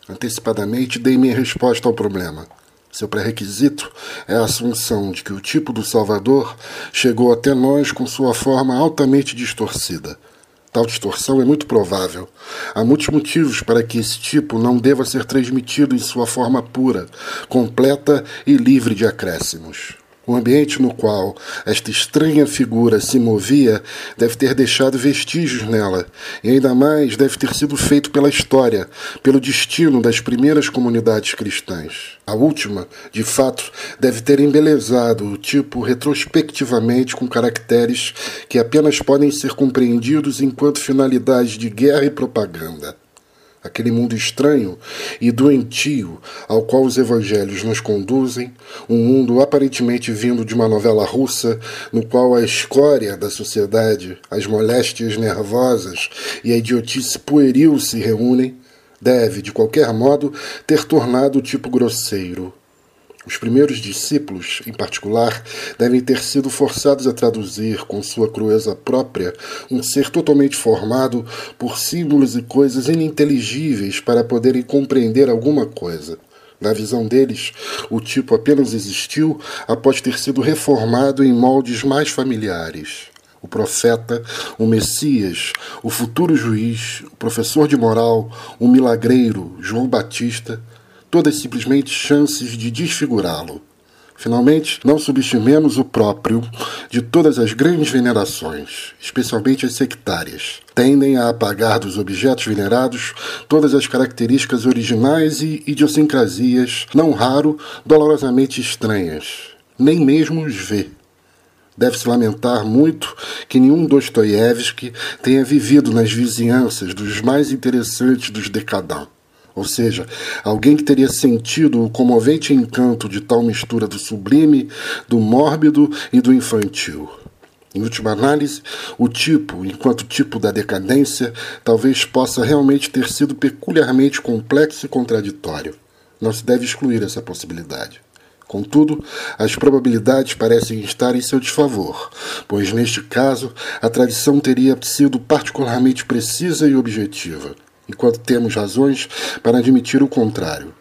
Antecipadamente dei minha resposta ao problema. Seu pré-requisito é a assunção de que o tipo do Salvador chegou até nós com sua forma altamente distorcida. Tal distorção é muito provável. Há muitos motivos para que esse tipo não deva ser transmitido em sua forma pura, completa e livre de acréscimos. O ambiente no qual esta estranha figura se movia deve ter deixado vestígios nela, e ainda mais deve ter sido feito pela história, pelo destino das primeiras comunidades cristãs. A última, de fato, deve ter embelezado o tipo retrospectivamente com caracteres que apenas podem ser compreendidos enquanto finalidades de guerra e propaganda aquele mundo estranho e doentio ao qual os evangelhos nos conduzem, um mundo aparentemente vindo de uma novela russa, no qual a escória da sociedade, as moléstias nervosas e a idiotice pueril se reúnem, deve, de qualquer modo, ter tornado o tipo grosseiro. Os primeiros discípulos, em particular, devem ter sido forçados a traduzir, com sua crueza própria, um ser totalmente formado por símbolos e coisas ininteligíveis para poderem compreender alguma coisa. Na visão deles, o tipo apenas existiu após ter sido reformado em moldes mais familiares. O profeta, o Messias, o futuro juiz, o professor de moral, o milagreiro, João Batista, todas simplesmente chances de desfigurá-lo. Finalmente, não subestimemos o próprio de todas as grandes venerações, especialmente as sectárias. Tendem a apagar dos objetos venerados todas as características originais e idiosincrasias, não raro, dolorosamente estranhas. Nem mesmo os vê. Deve-se lamentar muito que nenhum Dostoiévski tenha vivido nas vizinhanças dos mais interessantes dos decadãos ou seja, alguém que teria sentido o comovente encanto de tal mistura do sublime, do mórbido e do infantil. Em última análise, o tipo, enquanto tipo da decadência, talvez possa realmente ter sido peculiarmente complexo e contraditório. Não se deve excluir essa possibilidade. Contudo, as probabilidades parecem estar em seu desfavor, pois neste caso a tradição teria sido particularmente precisa e objetiva enquanto temos razões para admitir o contrário.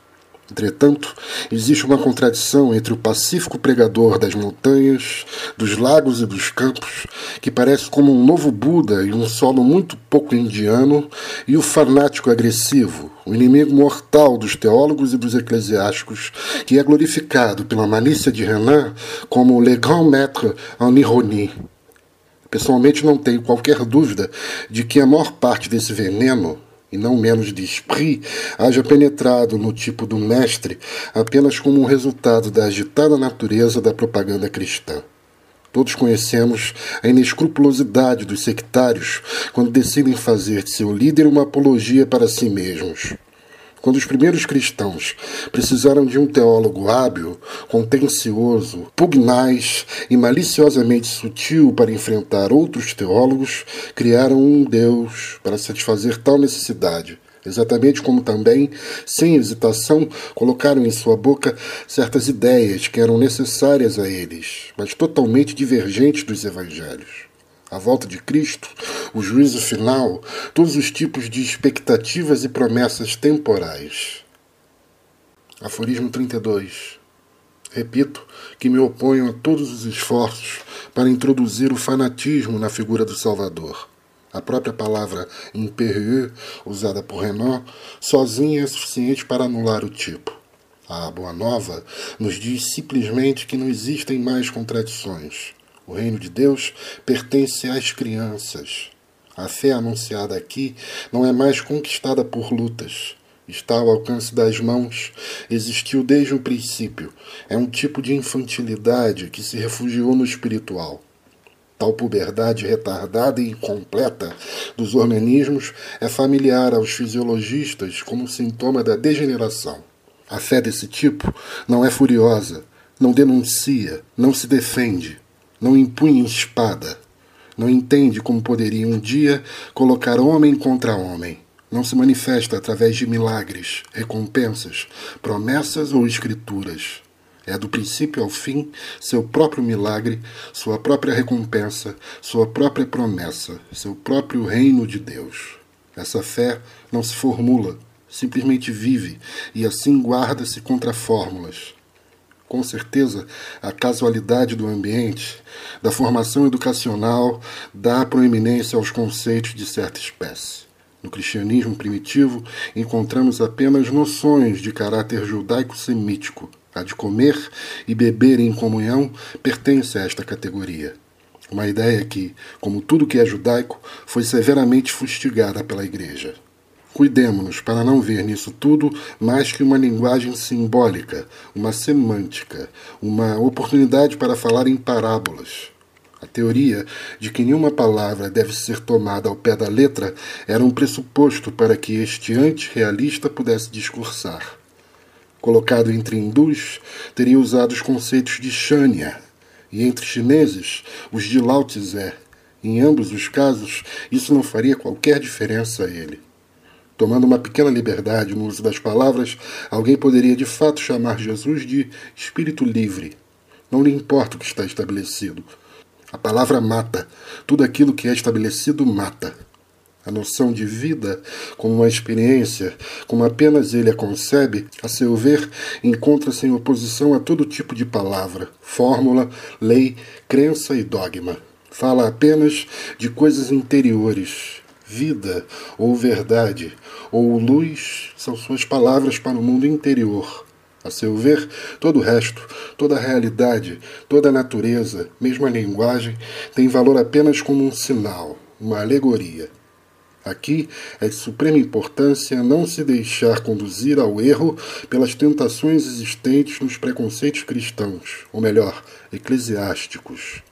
Entretanto, existe uma contradição entre o pacífico pregador das montanhas, dos lagos e dos campos, que parece como um novo Buda em um solo muito pouco indiano, e o fanático agressivo, o inimigo mortal dos teólogos e dos eclesiásticos, que é glorificado pela malícia de Renan como le grand maître en ironie. Pessoalmente, não tenho qualquer dúvida de que a maior parte desse veneno e não menos de esprit, haja penetrado no tipo do mestre apenas como um resultado da agitada natureza da propaganda cristã. Todos conhecemos a inescrupulosidade dos sectários quando decidem fazer de seu líder uma apologia para si mesmos. Quando os primeiros cristãos precisaram de um teólogo hábil, contencioso, pugnaz e maliciosamente sutil para enfrentar outros teólogos, criaram um Deus para satisfazer tal necessidade. Exatamente como também, sem hesitação, colocaram em sua boca certas ideias que eram necessárias a eles, mas totalmente divergentes dos evangelhos a volta de Cristo, o juízo final, todos os tipos de expectativas e promessas temporais. Aforismo 32. Repito que me oponho a todos os esforços para introduzir o fanatismo na figura do Salvador. A própria palavra impérieux, usada por Renan, sozinha é suficiente para anular o tipo. A Boa Nova nos diz simplesmente que não existem mais contradições. O reino de Deus pertence às crianças. A fé anunciada aqui não é mais conquistada por lutas. Está ao alcance das mãos, existiu desde o princípio. É um tipo de infantilidade que se refugiou no espiritual. Tal puberdade retardada e incompleta dos organismos é familiar aos fisiologistas como sintoma da degeneração. A fé desse tipo não é furiosa, não denuncia, não se defende não impunha espada, não entende como poderia um dia colocar homem contra homem. Não se manifesta através de milagres, recompensas, promessas ou escrituras. É do princípio ao fim seu próprio milagre, sua própria recompensa, sua própria promessa, seu próprio reino de Deus. Essa fé não se formula, simplesmente vive e assim guarda-se contra fórmulas, com certeza, a casualidade do ambiente, da formação educacional, dá proeminência aos conceitos de certa espécie. No cristianismo primitivo, encontramos apenas noções de caráter judaico-semítico. A de comer e beber em comunhão pertence a esta categoria. Uma ideia que, como tudo que é judaico, foi severamente fustigada pela Igreja. Cuidemos-nos para não ver nisso tudo mais que uma linguagem simbólica, uma semântica, uma oportunidade para falar em parábolas. A teoria de que nenhuma palavra deve ser tomada ao pé da letra era um pressuposto para que este anti-realista pudesse discursar. Colocado entre hindus, teria usado os conceitos de Shanya, e entre chineses, os de Lao Tse. Em ambos os casos, isso não faria qualquer diferença a ele. Tomando uma pequena liberdade no uso das palavras, alguém poderia de fato chamar Jesus de espírito livre. Não lhe importa o que está estabelecido. A palavra mata. Tudo aquilo que é estabelecido mata. A noção de vida, como uma experiência, como apenas ele a concebe, a seu ver, encontra-se em oposição a todo tipo de palavra, fórmula, lei, crença e dogma. Fala apenas de coisas interiores, vida ou verdade ou luz são suas palavras para o mundo interior. A seu ver, todo o resto, toda a realidade, toda a natureza, mesmo a linguagem, tem valor apenas como um sinal, uma alegoria. Aqui é de suprema importância não se deixar conduzir ao erro pelas tentações existentes nos preconceitos cristãos, ou melhor, eclesiásticos.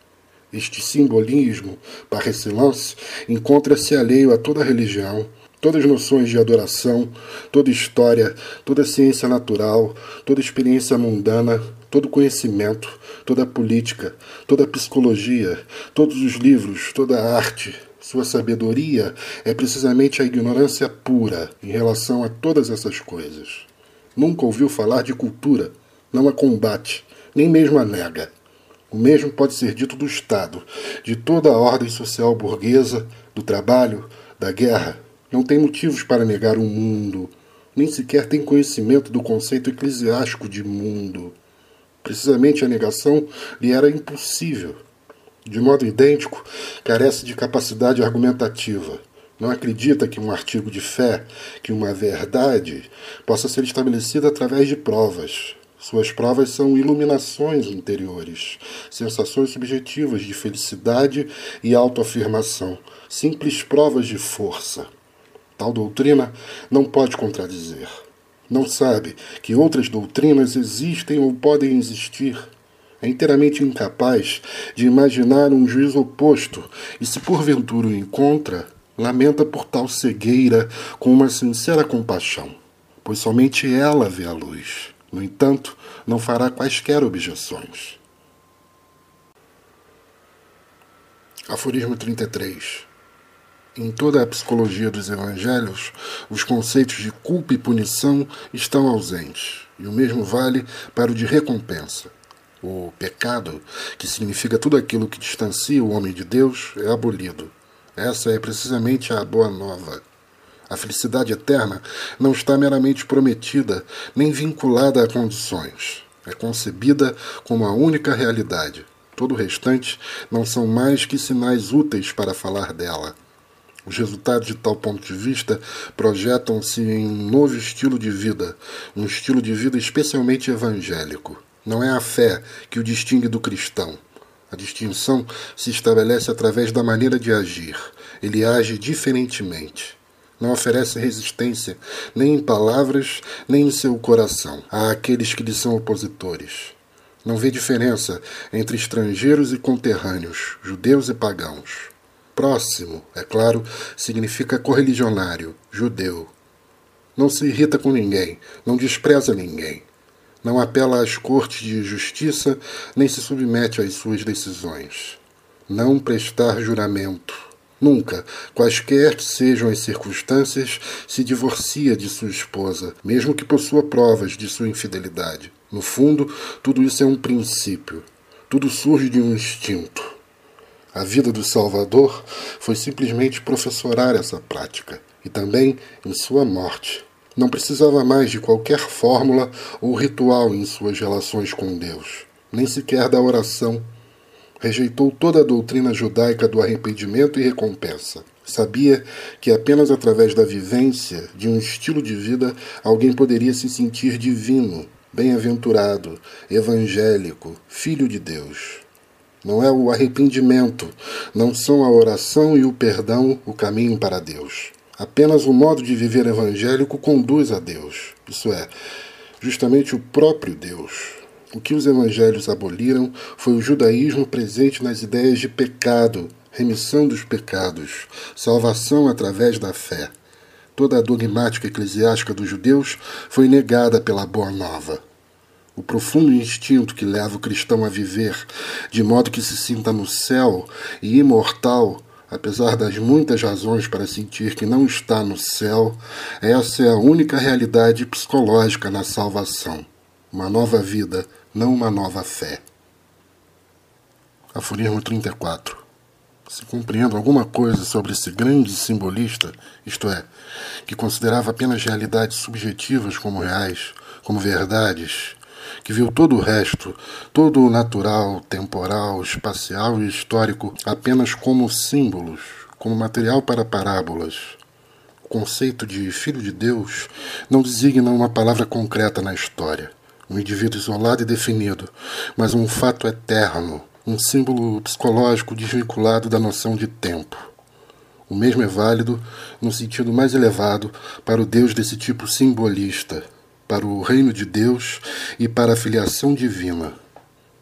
Este simbolismo, par excellence, encontra-se alheio a toda religião, todas as noções de adoração, toda história, toda ciência natural, toda experiência mundana, todo conhecimento, toda política, toda psicologia, todos os livros, toda a arte. Sua sabedoria é precisamente a ignorância pura em relação a todas essas coisas. Nunca ouviu falar de cultura, não a combate, nem mesmo a nega. O mesmo pode ser dito do Estado, de toda a ordem social burguesa, do trabalho, da guerra. Não tem motivos para negar o mundo, nem sequer tem conhecimento do conceito eclesiástico de mundo. Precisamente a negação lhe era impossível. De modo idêntico, carece de capacidade argumentativa. Não acredita que um artigo de fé, que uma verdade, possa ser estabelecida através de provas. Suas provas são iluminações interiores, sensações subjetivas de felicidade e autoafirmação, simples provas de força. Tal doutrina não pode contradizer. Não sabe que outras doutrinas existem ou podem existir. É inteiramente incapaz de imaginar um juízo oposto e, se porventura o encontra, lamenta por tal cegueira com uma sincera compaixão, pois somente ela vê a luz. No entanto, não fará quaisquer objeções. Aforismo 33. Em toda a psicologia dos evangelhos, os conceitos de culpa e punição estão ausentes, e o mesmo vale para o de recompensa. O pecado, que significa tudo aquilo que distancia o homem de Deus, é abolido. Essa é precisamente a boa nova. A felicidade eterna não está meramente prometida, nem vinculada a condições. É concebida como a única realidade. Todo o restante não são mais que sinais úteis para falar dela. Os resultados de tal ponto de vista projetam-se em um novo estilo de vida, um estilo de vida especialmente evangélico. Não é a fé que o distingue do cristão. A distinção se estabelece através da maneira de agir. Ele age diferentemente não oferece resistência, nem em palavras, nem em seu coração, àqueles que lhe são opositores. Não vê diferença entre estrangeiros e conterrâneos, judeus e pagãos. Próximo, é claro, significa correligionário, judeu. Não se irrita com ninguém, não despreza ninguém. Não apela às cortes de justiça, nem se submete às suas decisões. Não prestar juramento Nunca, quaisquer que sejam as circunstâncias, se divorcia de sua esposa, mesmo que possua provas de sua infidelidade. No fundo, tudo isso é um princípio. Tudo surge de um instinto. A vida do Salvador foi simplesmente professorar essa prática, e também em sua morte. Não precisava mais de qualquer fórmula ou ritual em suas relações com Deus, nem sequer da oração rejeitou toda a doutrina judaica do arrependimento e recompensa. Sabia que apenas através da vivência de um estilo de vida alguém poderia se sentir divino, bem-aventurado, evangélico, filho de Deus. Não é o arrependimento, não são a oração e o perdão o caminho para Deus. Apenas o modo de viver evangélico conduz a Deus, isso é, justamente o próprio Deus. O que os evangelhos aboliram foi o judaísmo presente nas ideias de pecado, remissão dos pecados, salvação através da fé. Toda a dogmática eclesiástica dos judeus foi negada pela Boa Nova. O profundo instinto que leva o cristão a viver de modo que se sinta no céu e imortal Apesar das muitas razões para sentir que não está no céu, essa é a única realidade psicológica na salvação. Uma nova vida, não uma nova fé. Aforismo 34. Se compreendo alguma coisa sobre esse grande simbolista, isto é, que considerava apenas realidades subjetivas como reais, como verdades, que viu todo o resto, todo o natural, temporal, espacial e histórico apenas como símbolos, como material para parábolas. O conceito de filho de Deus não designa uma palavra concreta na história, um indivíduo isolado e definido, mas um fato eterno, um símbolo psicológico desvinculado da noção de tempo. O mesmo é válido, no sentido mais elevado, para o Deus desse tipo simbolista, para o reino de Deus e para a filiação divina.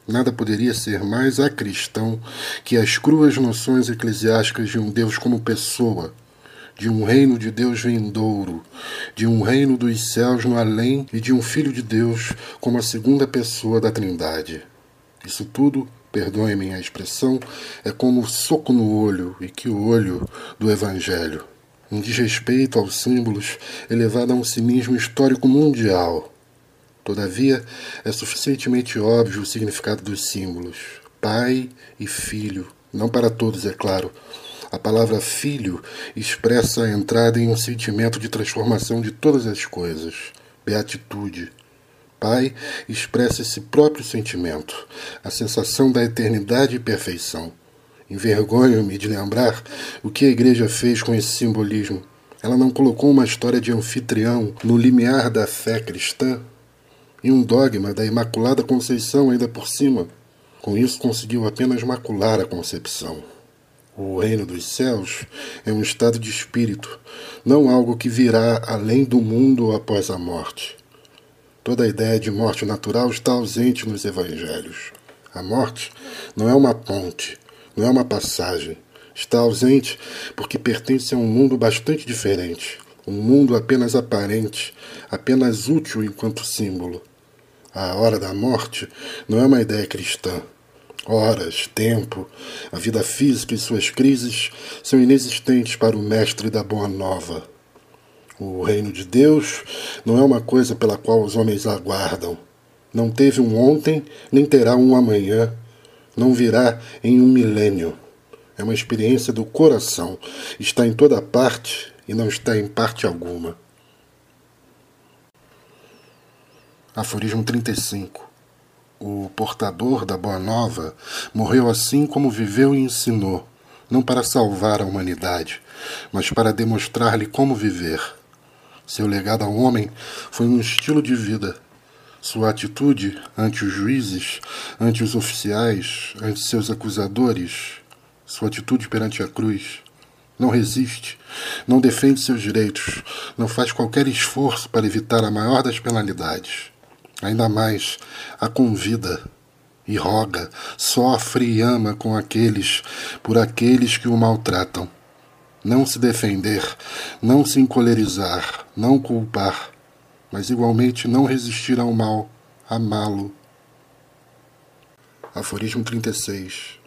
Nada poderia ser mais acristão que as cruas noções eclesiásticas de um Deus como pessoa, de um reino de Deus vindouro, de um reino dos céus no além e de um Filho de Deus como a segunda pessoa da Trindade. Isso tudo, perdoem-me a expressão, é como soco no olho e que olho do Evangelho um desrespeito aos símbolos elevado a um cinismo histórico mundial. Todavia, é suficientemente óbvio o significado dos símbolos. Pai e filho, não para todos, é claro. A palavra filho expressa a entrada em um sentimento de transformação de todas as coisas, beatitude. Pai expressa esse próprio sentimento, a sensação da eternidade e perfeição. Envergonho-me de lembrar o que a igreja fez com esse simbolismo. Ela não colocou uma história de anfitrião no limiar da fé cristã e um dogma da Imaculada Conceição ainda por cima. Com isso, conseguiu apenas macular a concepção. O reino dos céus é um estado de espírito, não algo que virá além do mundo após a morte. Toda a ideia de morte natural está ausente nos evangelhos. A morte não é uma ponte, não é uma passagem. Está ausente porque pertence a um mundo bastante diferente, um mundo apenas aparente, apenas útil enquanto símbolo. A hora da morte não é uma ideia cristã. Horas, tempo, a vida física e suas crises são inexistentes para o mestre da Boa Nova. O reino de Deus não é uma coisa pela qual os homens aguardam. Não teve um ontem, nem terá um amanhã não virá em um milênio. É uma experiência do coração. Está em toda parte e não está em parte alguma. Aforismo 35 O portador da Boa Nova morreu assim como viveu e ensinou, não para salvar a humanidade, mas para demonstrar-lhe como viver. Seu legado ao homem foi um estilo de vida sua atitude ante os juízes, ante os oficiais, ante seus acusadores, sua atitude perante a cruz. Não resiste, não defende seus direitos, não faz qualquer esforço para evitar a maior das penalidades. Ainda mais, a convida e roga, sofre e ama com aqueles, por aqueles que o maltratam. Não se defender, não se encolerizar, não culpar, mas igualmente não resistir ao mal, amá-lo. Aforismo 36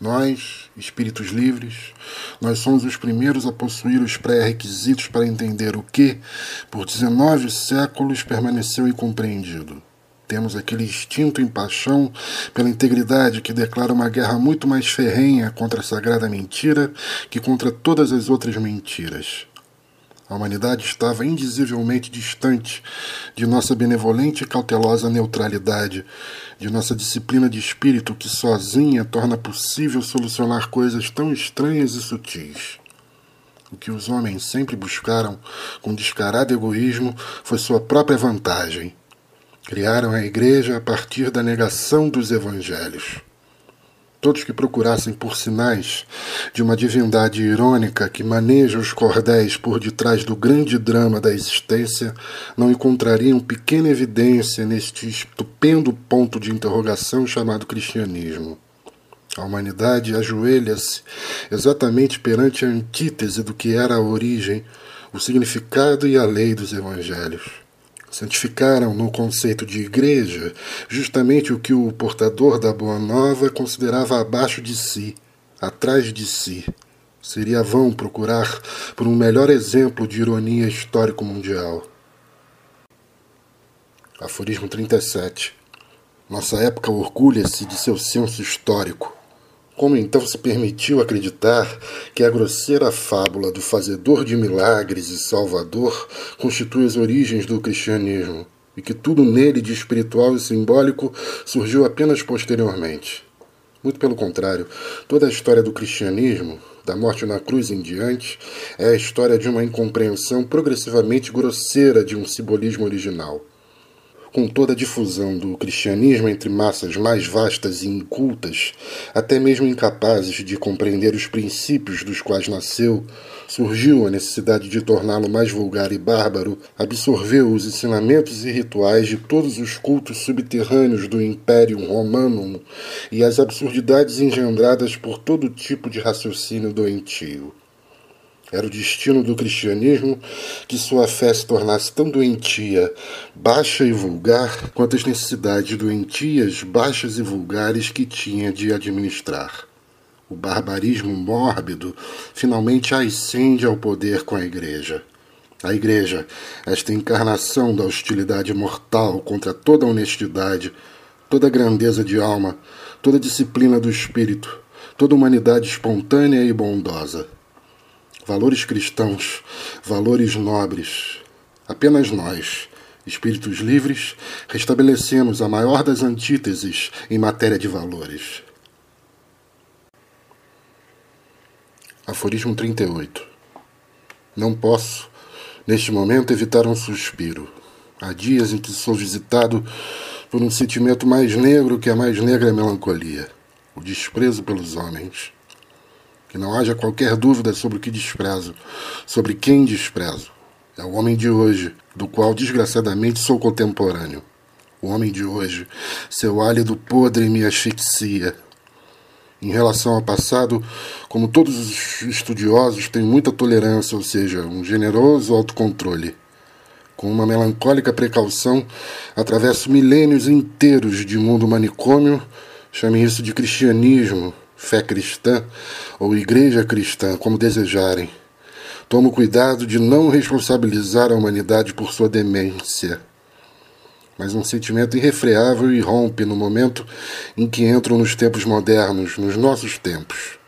Nós, espíritos livres, nós somos os primeiros a possuir os pré-requisitos para entender o que, por 19 séculos, permaneceu incompreendido. Temos aquele instinto em paixão pela integridade que declara uma guerra muito mais ferrenha contra a sagrada mentira que contra todas as outras mentiras. A humanidade estava indizivelmente distante de nossa benevolente e cautelosa neutralidade, de nossa disciplina de espírito que sozinha torna possível solucionar coisas tão estranhas e sutis. O que os homens sempre buscaram com descarado egoísmo foi sua própria vantagem. Criaram a igreja a partir da negação dos evangelhos. Todos que procurassem por sinais de uma divindade irônica que maneja os cordéis por detrás do grande drama da existência não encontrariam pequena evidência neste estupendo ponto de interrogação chamado cristianismo. A humanidade ajoelha-se exatamente perante a antítese do que era a origem, o significado e a lei dos evangelhos santificaram no conceito de igreja justamente o que o portador da Boa Nova considerava abaixo de si, atrás de si, Seria vão procurar por um melhor exemplo de ironia histórico-mundial. Aforismo 37. Nossa época orgulha-se de seu senso histórico. Como então se permitiu acreditar que a grosseira fábula do fazedor de milagres e salvador constitui as origens do cristianismo e que tudo nele de espiritual e simbólico surgiu apenas posteriormente? Muito pelo contrário, toda a história do cristianismo, da morte na cruz em diante, é a história de uma incompreensão progressivamente grosseira de um simbolismo original. Com toda a difusão do cristianismo entre massas mais vastas e incultas, até mesmo incapazes de compreender os princípios dos quais nasceu, surgiu a necessidade de torná-lo mais vulgar e bárbaro, absorveu os ensinamentos e rituais de todos os cultos subterrâneos do Império Romanum e as absurdidades engendradas por todo tipo de raciocínio doentio. Era o destino do cristianismo que sua fé se tornasse tão doentia, baixa e vulgar, quanto as necessidades doentias, baixas e vulgares que tinha de administrar. O barbarismo mórbido finalmente ascende ao poder com a Igreja. A Igreja, esta encarnação da hostilidade mortal contra toda honestidade, toda grandeza de alma, toda disciplina do espírito, toda humanidade espontânea e bondosa valores cristãos, valores nobres. Apenas nós, espíritos livres, restabelecemos a maior das antíteses em matéria de valores. Aforismo 38 Não posso, neste momento, evitar um suspiro. Há dias em que sou visitado por um sentimento mais negro que a mais negra melancolia o desprezo pelos homens. Que não haja qualquer dúvida sobre o que desprezo, sobre quem desprezo. É o homem de hoje, do qual desgraçadamente sou contemporâneo. O homem de hoje, seu hálito podre me asfixia. Em relação ao passado, como todos os estudiosos, tenho muita tolerância, ou seja, um generoso autocontrole. Com uma melancólica precaução, atravesso milênios inteiros de mundo manicômio, chame isso de cristianismo, fé cristã ou igreja cristã, como desejarem. Tomo cuidado de não responsabilizar a humanidade por sua demência. Mas um sentimento irrefreável irrompe no momento em que entram nos tempos modernos, nos nossos tempos.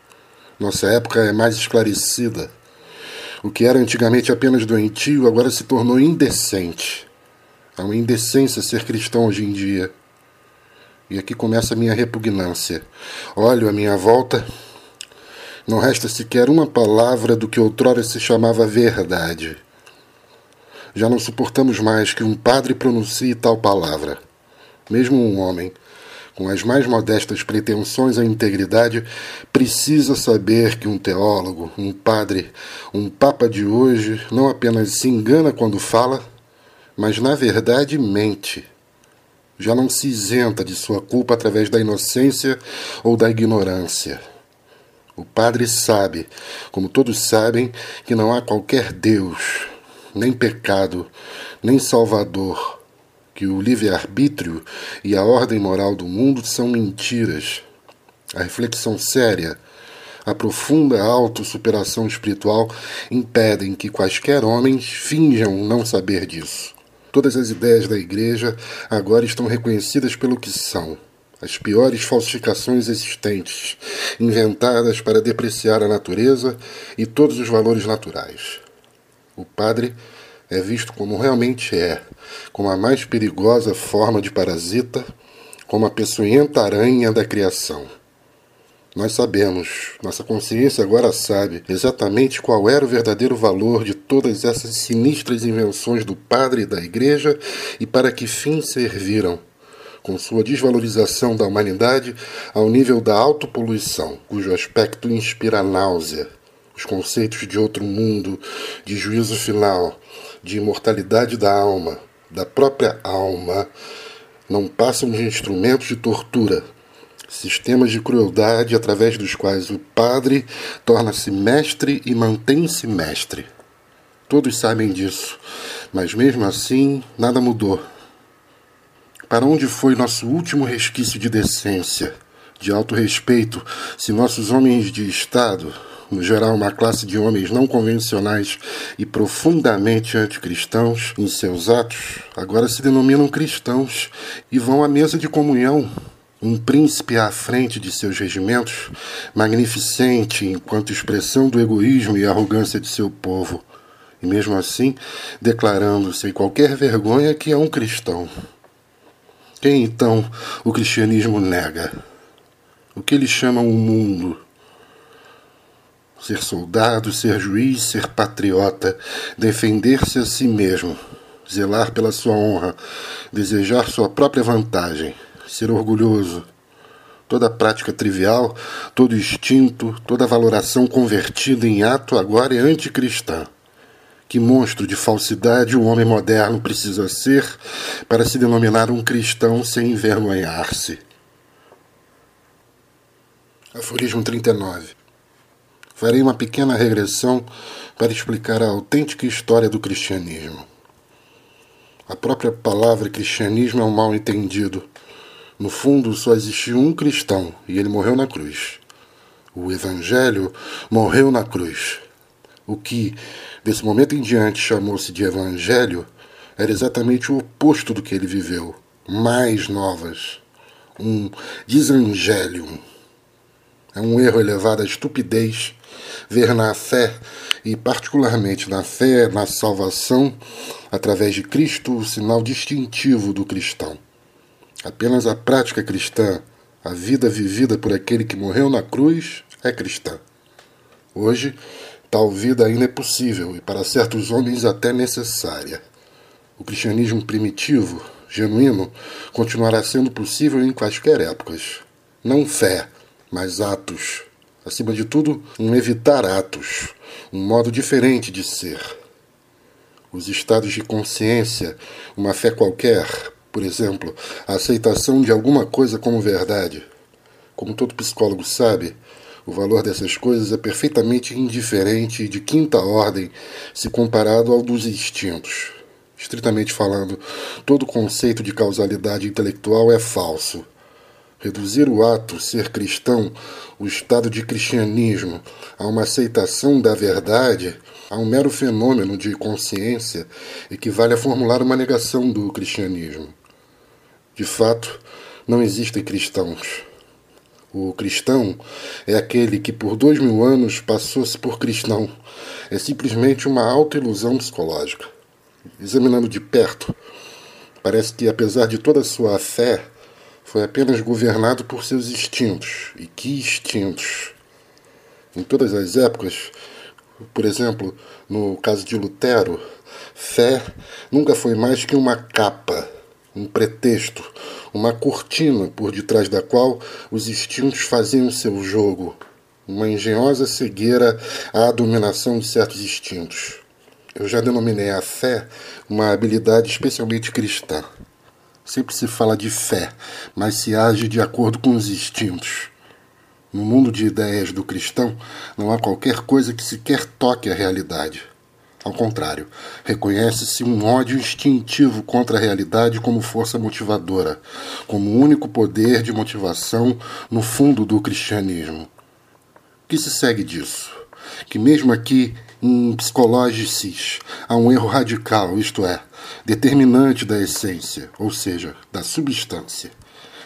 Nossa época é mais esclarecida. O que era antigamente apenas doentio agora se tornou indecente. Há uma indecência ser cristão hoje em dia. E aqui começa a minha repugnância. Olho à minha volta, não resta sequer uma palavra do que outrora se chamava verdade. Já não suportamos mais que um padre pronuncie tal palavra. Mesmo um homem, com as mais modestas pretensões à integridade, precisa saber que um teólogo, um padre, um papa de hoje não apenas se engana quando fala, mas na verdade mente já não se isenta de sua culpa através da inocência ou da ignorância. O Padre sabe, como todos sabem, que não há qualquer Deus, nem pecado, nem Salvador, que o livre-arbítrio e a ordem moral do mundo são mentiras. A reflexão séria, a profunda autossuperação espiritual impedem que quaisquer homens finjam não saber disso. Todas as ideias da Igreja agora estão reconhecidas pelo que são. As piores falsificações existentes, inventadas para depreciar a natureza e todos os valores naturais. O padre é visto como realmente é, como a mais perigosa forma de parasita, como a peçonhenta aranha da criação. Nós sabemos, nossa consciência agora sabe exatamente qual era o verdadeiro valor de todas essas sinistras invenções do padre e da igreja e para que fim serviram, com sua desvalorização da humanidade ao nível da autopoluição, cujo aspecto inspira náusea. Os conceitos de outro mundo, de juízo final, de imortalidade da alma, da própria alma, não passam de instrumentos de tortura sistemas de crueldade através dos quais o padre torna-se mestre e mantém-se mestre. Todos sabem disso, mas mesmo assim nada mudou. Para onde foi nosso último resquício de decência, de alto respeito, se nossos homens de Estado, no geral uma classe de homens não convencionais e profundamente anticristãos em seus atos, agora se denominam cristãos e vão à mesa de comunhão. Um príncipe à frente de seus regimentos, magnificente enquanto expressão do egoísmo e arrogância de seu povo, e mesmo assim declarando sem qualquer vergonha que é um cristão. Quem então o cristianismo nega? O que eles chamam o mundo? Ser soldado, ser juiz, ser patriota, defender-se a si mesmo, zelar pela sua honra, desejar sua própria vantagem, ser orgulhoso. Toda prática trivial, todo instinto, toda valoração convertida em ato agora é anticristã. Que monstro de falsidade o homem moderno precisa ser para se denominar um cristão sem envergonhar-se? Aforismo 39 farei uma pequena regressão para explicar a autêntica história do cristianismo. A própria palavra cristianismo é um mal entendido. No fundo, só existiu um cristão e ele morreu na cruz. O Evangelho morreu na cruz. O que, desse momento em diante, chamou-se de Evangelho era exatamente o oposto do que ele viveu. Mais novas. Um desangelium. É um erro elevado à estupidez ver na fé, e particularmente na fé, na salvação, através de Cristo, o sinal distintivo do cristão. Apenas a prática cristã, a vida vivida por aquele que morreu na cruz, é cristã. Hoje, tal vida ainda é possível e para certos homens até necessária. O cristianismo primitivo, genuíno, continuará sendo possível em quaisquer épocas. Não fé, mas atos acima de tudo, um evitar atos, um modo diferente de ser. Os estados de consciência, uma fé qualquer, por exemplo, a aceitação de alguma coisa como verdade. Como todo psicólogo sabe, o valor dessas coisas é perfeitamente indiferente e de quinta ordem se comparado ao dos instintos. Estritamente falando, todo conceito de causalidade intelectual é falso Reduzir o ato ser cristão, o estado de cristianismo, a uma aceitação da verdade, a um mero fenômeno de consciência, equivale a formular uma negação do cristianismo. De fato, não existem cristãos. O cristão é aquele que por dois mil anos passou-se por cristão. É simplesmente uma autoilusão psicológica. Examinando de perto, parece que, apesar de toda a sua fé, foi apenas governado por seus instintos. E que instintos! Em todas as épocas, por exemplo, no caso de Lutero, fé nunca foi mais que uma capa, um pretexto, uma cortina por detrás da qual os instintos faziam seu jogo, uma engenhosa cegueira à dominação de certos instintos. Eu já denominei a fé uma habilidade especialmente cristã. Sempre se fala de fé, mas se age de acordo com os instintos. No mundo de ideias do cristão, não há qualquer coisa que sequer toque a realidade. Ao contrário, reconhece-se um ódio instintivo contra a realidade como força motivadora, como único poder de motivação no fundo do cristianismo. O que se segue disso? Que mesmo aqui em psicologicis há um erro radical, isto é, determinante da essência, ou seja, da substância.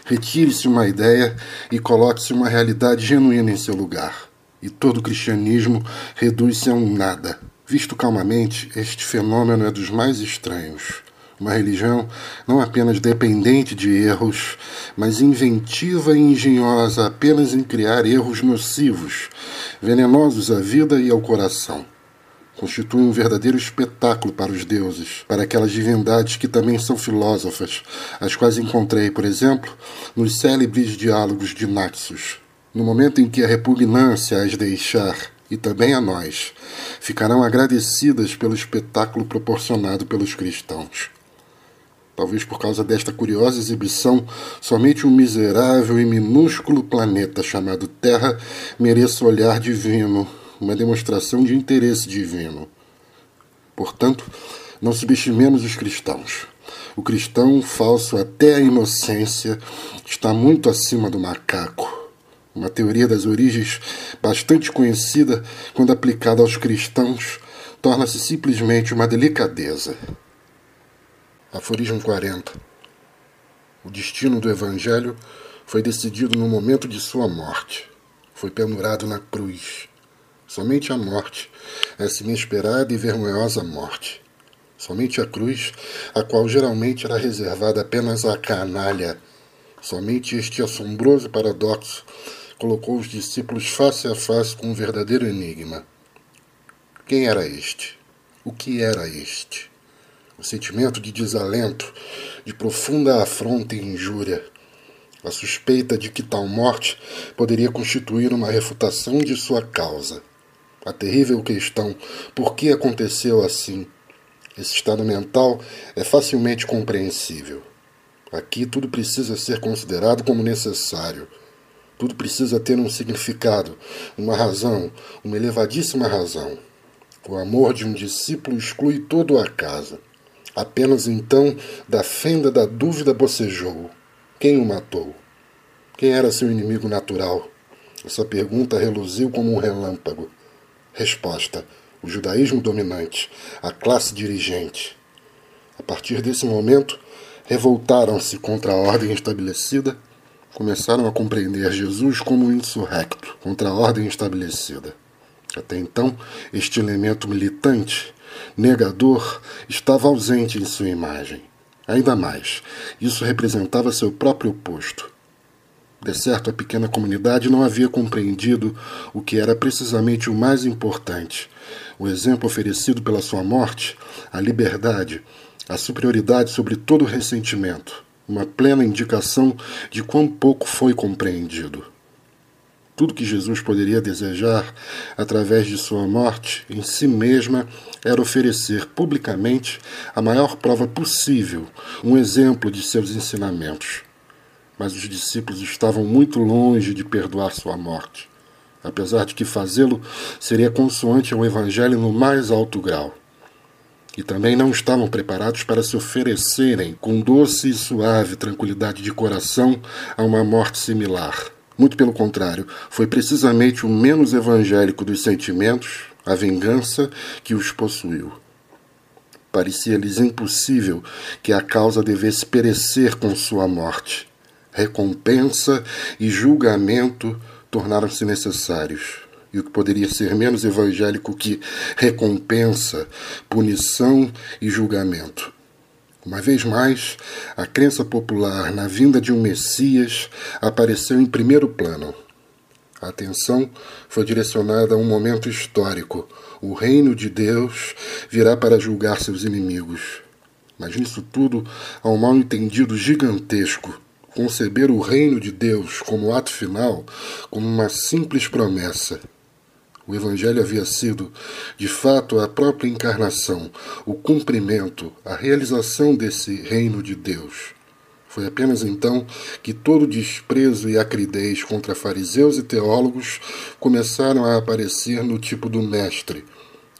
Retire-se uma ideia e coloque-se uma realidade genuína em seu lugar. E todo o cristianismo reduz-se a um nada. Visto calmamente, este fenômeno é dos mais estranhos. Uma religião não apenas dependente de erros, mas inventiva e engenhosa apenas em criar erros nocivos, venenosos à vida e ao coração constitui um verdadeiro espetáculo para os deuses, para aquelas divindades que também são filósofas, as quais encontrei, por exemplo, nos célebres diálogos de Naxos. No momento em que a repugnância as deixar, e também a nós, ficarão agradecidas pelo espetáculo proporcionado pelos cristãos. Talvez por causa desta curiosa exibição, somente um miserável e minúsculo planeta chamado Terra mereça olhar divino uma demonstração de interesse divino. Portanto, não subestimemos os cristãos. O cristão, falso até a inocência, está muito acima do macaco. Uma teoria das origens bastante conhecida quando aplicada aos cristãos, torna-se simplesmente uma delicadeza. Aforismo 40. O destino do Evangelho foi decidido no momento de sua morte. Foi pendurado na cruz. Somente a morte, essa inesperada e vergonhosa morte. Somente a cruz, a qual geralmente era reservada apenas à canalha. Somente este assombroso paradoxo colocou os discípulos face a face com um verdadeiro enigma. Quem era este? O que era este? O sentimento de desalento, de profunda afronta e injúria, a suspeita de que tal morte poderia constituir uma refutação de sua causa. A terrível questão: por que aconteceu assim? Esse estado mental é facilmente compreensível. Aqui tudo precisa ser considerado como necessário tudo precisa ter um significado, uma razão, uma elevadíssima razão. O amor de um discípulo exclui todo o acaso. Apenas então, da fenda da dúvida bocejou: quem o matou? Quem era seu inimigo natural? Essa pergunta reluziu como um relâmpago. Resposta: o judaísmo dominante, a classe dirigente. A partir desse momento, revoltaram-se contra a ordem estabelecida começaram a compreender Jesus como um insurrecto contra a ordem estabelecida. Até então, este elemento militante, negador, estava ausente em sua imagem. Ainda mais, isso representava seu próprio oposto. De certo, a pequena comunidade não havia compreendido o que era precisamente o mais importante: o exemplo oferecido pela sua morte, a liberdade, a superioridade sobre todo ressentimento uma plena indicação de quão pouco foi compreendido. Tudo que Jesus poderia desejar através de sua morte em si mesma era oferecer publicamente a maior prova possível, um exemplo de seus ensinamentos. Mas os discípulos estavam muito longe de perdoar sua morte, apesar de que fazê-lo seria consoante ao Evangelho no mais alto grau e também não estavam preparados para se oferecerem com doce e suave tranquilidade de coração a uma morte similar. Muito pelo contrário, foi precisamente o menos evangélico dos sentimentos, a vingança, que os possuiu. Parecia-lhes impossível que a causa devesse perecer com sua morte. Recompensa e julgamento tornaram-se necessários e o que poderia ser menos evangélico que recompensa, punição e julgamento. Uma vez mais, a crença popular na vinda de um Messias apareceu em primeiro plano. A atenção foi direcionada a um momento histórico. O reino de Deus virá para julgar seus inimigos. Mas nisso tudo há um mal entendido gigantesco. Conceber o reino de Deus como ato final, como uma simples promessa. O Evangelho havia sido, de fato, a própria encarnação, o cumprimento, a realização desse reino de Deus. Foi apenas então que todo desprezo e acridez contra fariseus e teólogos começaram a aparecer no tipo do Mestre,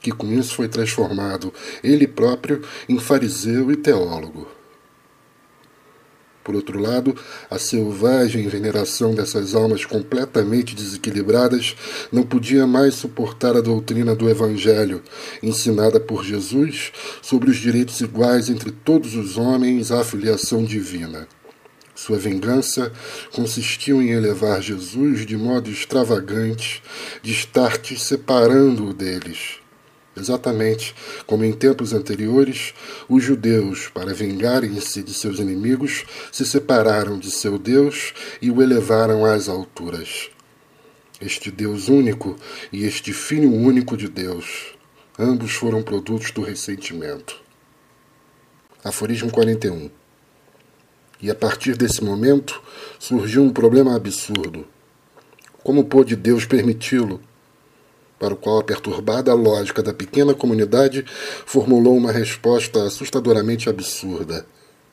que com isso foi transformado ele próprio em fariseu e teólogo. Por outro lado, a selvagem veneração dessas almas completamente desequilibradas não podia mais suportar a doutrina do Evangelho, ensinada por Jesus sobre os direitos iguais entre todos os homens à filiação divina. Sua vingança consistiu em elevar Jesus de modo extravagante, de estar-te separando-o deles Exatamente como em tempos anteriores, os judeus, para vingarem-se de seus inimigos, se separaram de seu Deus e o elevaram às alturas. Este Deus único e este Filho único de Deus, ambos foram produtos do ressentimento. Aforismo 41 E a partir desse momento surgiu um problema absurdo. Como pôde Deus permiti-lo? Para o qual a perturbada lógica da pequena comunidade formulou uma resposta assustadoramente absurda.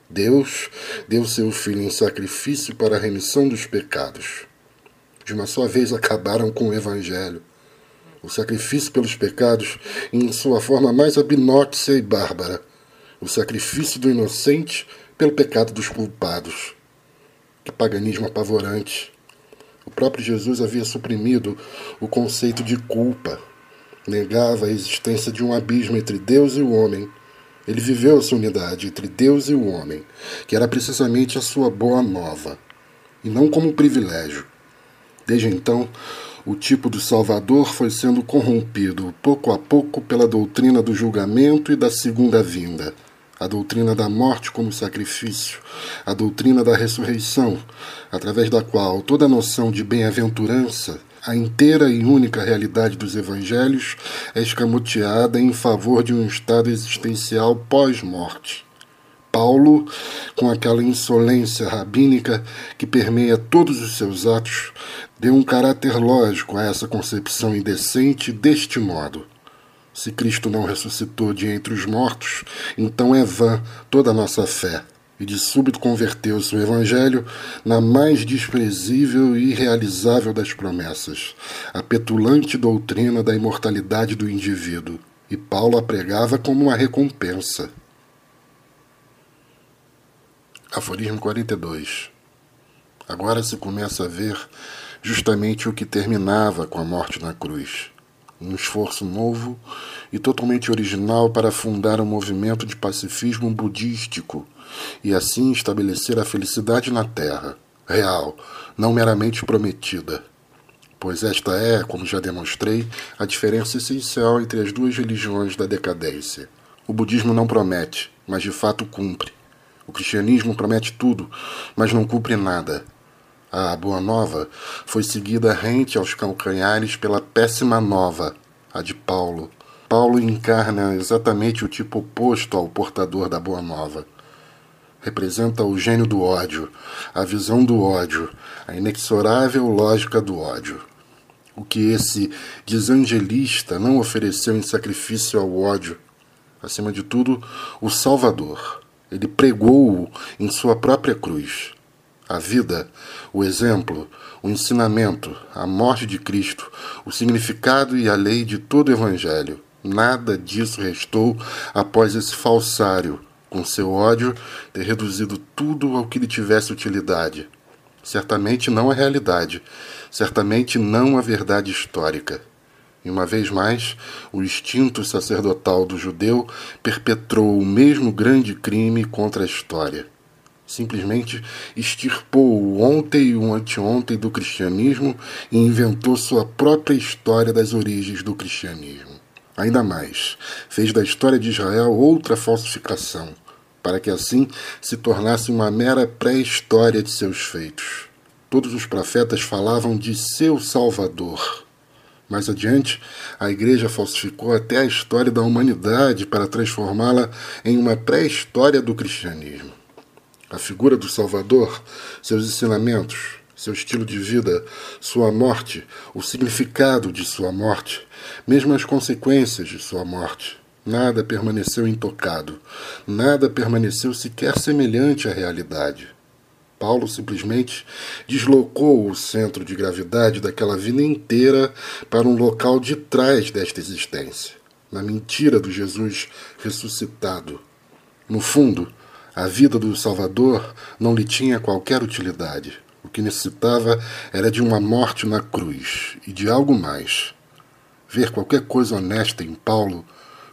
Deus deu seu filho em sacrifício para a remissão dos pecados. De uma só vez acabaram com o Evangelho. O sacrifício pelos pecados, em sua forma mais abnóxia e bárbara. O sacrifício do inocente pelo pecado dos culpados. Que paganismo apavorante! O próprio Jesus havia suprimido o conceito de culpa, negava a existência de um abismo entre Deus e o homem. Ele viveu essa unidade entre Deus e o homem, que era precisamente a sua boa nova, e não como privilégio. Desde então, o tipo do Salvador foi sendo corrompido pouco a pouco pela doutrina do julgamento e da segunda vinda, a doutrina da morte como sacrifício, a doutrina da ressurreição, através da qual toda noção de bem-aventurança, a inteira e única realidade dos evangelhos, é escamoteada em favor de um estado existencial pós-morte. Paulo, com aquela insolência rabínica que permeia todos os seus atos, deu um caráter lógico a essa concepção indecente deste modo. Se Cristo não ressuscitou de entre os mortos, então é vã toda a nossa fé. E de súbito converteu-se o Evangelho na mais desprezível e irrealizável das promessas, a petulante doutrina da imortalidade do indivíduo. E Paulo a pregava como uma recompensa. Aforismo 42. Agora se começa a ver justamente o que terminava com a morte na cruz. Um esforço novo e totalmente original para fundar um movimento de pacifismo budístico e assim estabelecer a felicidade na Terra, real, não meramente prometida. Pois esta é, como já demonstrei, a diferença essencial entre as duas religiões da decadência. O budismo não promete, mas de fato cumpre. O cristianismo promete tudo, mas não cumpre nada. A Boa Nova foi seguida rente aos calcanhares pela Péssima Nova, a de Paulo. Paulo encarna exatamente o tipo oposto ao portador da Boa Nova. Representa o gênio do ódio, a visão do ódio, a inexorável lógica do ódio. O que esse desangelista não ofereceu em sacrifício ao ódio. Acima de tudo, o Salvador ele pregou-o em sua própria cruz. A vida, o exemplo, o ensinamento, a morte de Cristo, o significado e a lei de todo o Evangelho. Nada disso restou após esse falsário, com seu ódio, ter reduzido tudo ao que lhe tivesse utilidade. Certamente não a realidade, certamente não a verdade histórica. E uma vez mais, o instinto sacerdotal do judeu perpetrou o mesmo grande crime contra a história. Simplesmente extirpou o ontem e o anteontem do cristianismo e inventou sua própria história das origens do cristianismo. Ainda mais, fez da história de Israel outra falsificação, para que assim se tornasse uma mera pré-história de seus feitos. Todos os profetas falavam de seu Salvador mais adiante, a Igreja falsificou até a história da humanidade para transformá-la em uma pré-história do cristianismo. A figura do Salvador, seus ensinamentos, seu estilo de vida, sua morte, o significado de sua morte, mesmo as consequências de sua morte. Nada permaneceu intocado, nada permaneceu sequer semelhante à realidade. Paulo simplesmente deslocou o centro de gravidade daquela vida inteira para um local de trás desta existência, na mentira do Jesus ressuscitado. No fundo, a vida do Salvador não lhe tinha qualquer utilidade. O que necessitava era de uma morte na cruz e de algo mais. Ver qualquer coisa honesta em Paulo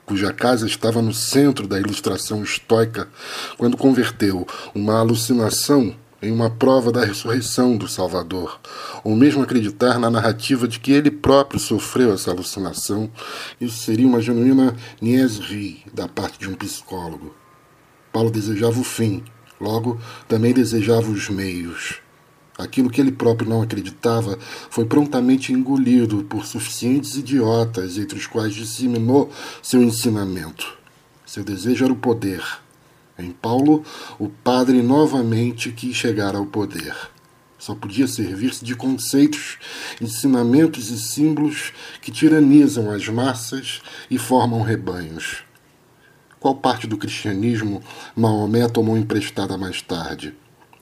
cuja casa estava no centro da ilustração estoica, quando converteu uma alucinação em uma prova da ressurreição do Salvador, ou mesmo acreditar na narrativa de que ele próprio sofreu essa alucinação, isso seria uma genuína niaiserie da parte de um psicólogo. Paulo desejava o fim, logo também desejava os meios. Aquilo que ele próprio não acreditava foi prontamente engolido por suficientes idiotas, entre os quais disseminou seu ensinamento. Seu desejo era o poder em Paulo, o padre novamente quis chegar ao poder. Só podia servir-se de conceitos, ensinamentos e símbolos que tiranizam as massas e formam rebanhos. Qual parte do cristianismo Maomé tomou emprestada mais tarde?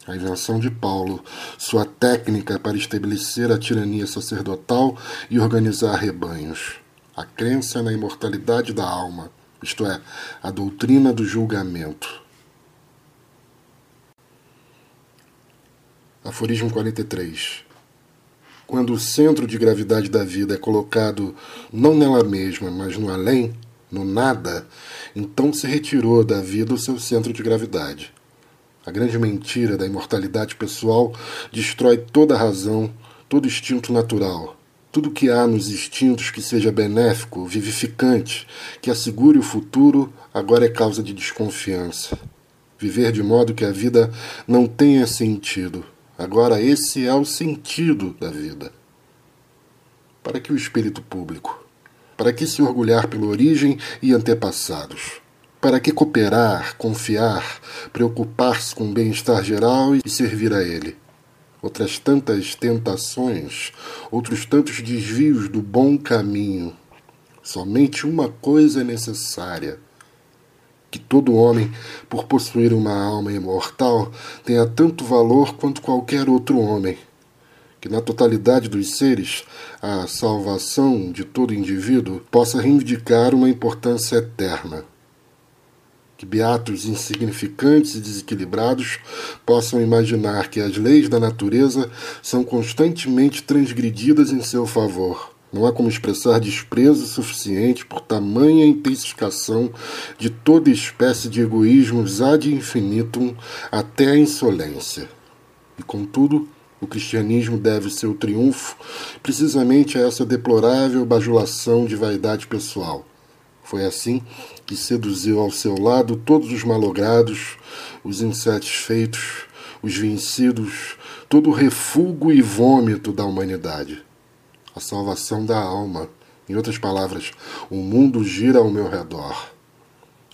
A invenção de Paulo, sua técnica para estabelecer a tirania sacerdotal e organizar rebanhos. A crença na imortalidade da alma, isto é, a doutrina do julgamento. Aforismo 43. quando o centro de gravidade da vida é colocado não nela mesma, mas no além, no nada, então se retirou da vida o seu centro de gravidade. A grande mentira da imortalidade pessoal destrói toda razão, todo instinto natural. Tudo que há nos instintos que seja benéfico, vivificante, que assegure o futuro, agora é causa de desconfiança. Viver de modo que a vida não tenha sentido. Agora, esse é o sentido da vida. Para que o espírito público? Para que se orgulhar pela origem e antepassados? Para que cooperar, confiar, preocupar-se com o bem-estar geral e servir a ele? Outras tantas tentações, outros tantos desvios do bom caminho. Somente uma coisa é necessária: que todo homem, por possuir uma alma imortal, tenha tanto valor quanto qualquer outro homem que na totalidade dos seres a salvação de todo indivíduo possa reivindicar uma importância eterna. Que beatos insignificantes e desequilibrados possam imaginar que as leis da natureza são constantemente transgredidas em seu favor. Não há como expressar desprezo suficiente por tamanha intensificação de toda espécie de egoísmos ad infinitum até a insolência. E, contudo, o cristianismo deve seu triunfo precisamente a essa deplorável bajulação de vaidade pessoal. Foi assim que seduziu ao seu lado todos os malogrados, os insatisfeitos, os vencidos, todo o refúgio e vômito da humanidade. A salvação da alma. Em outras palavras, o mundo gira ao meu redor.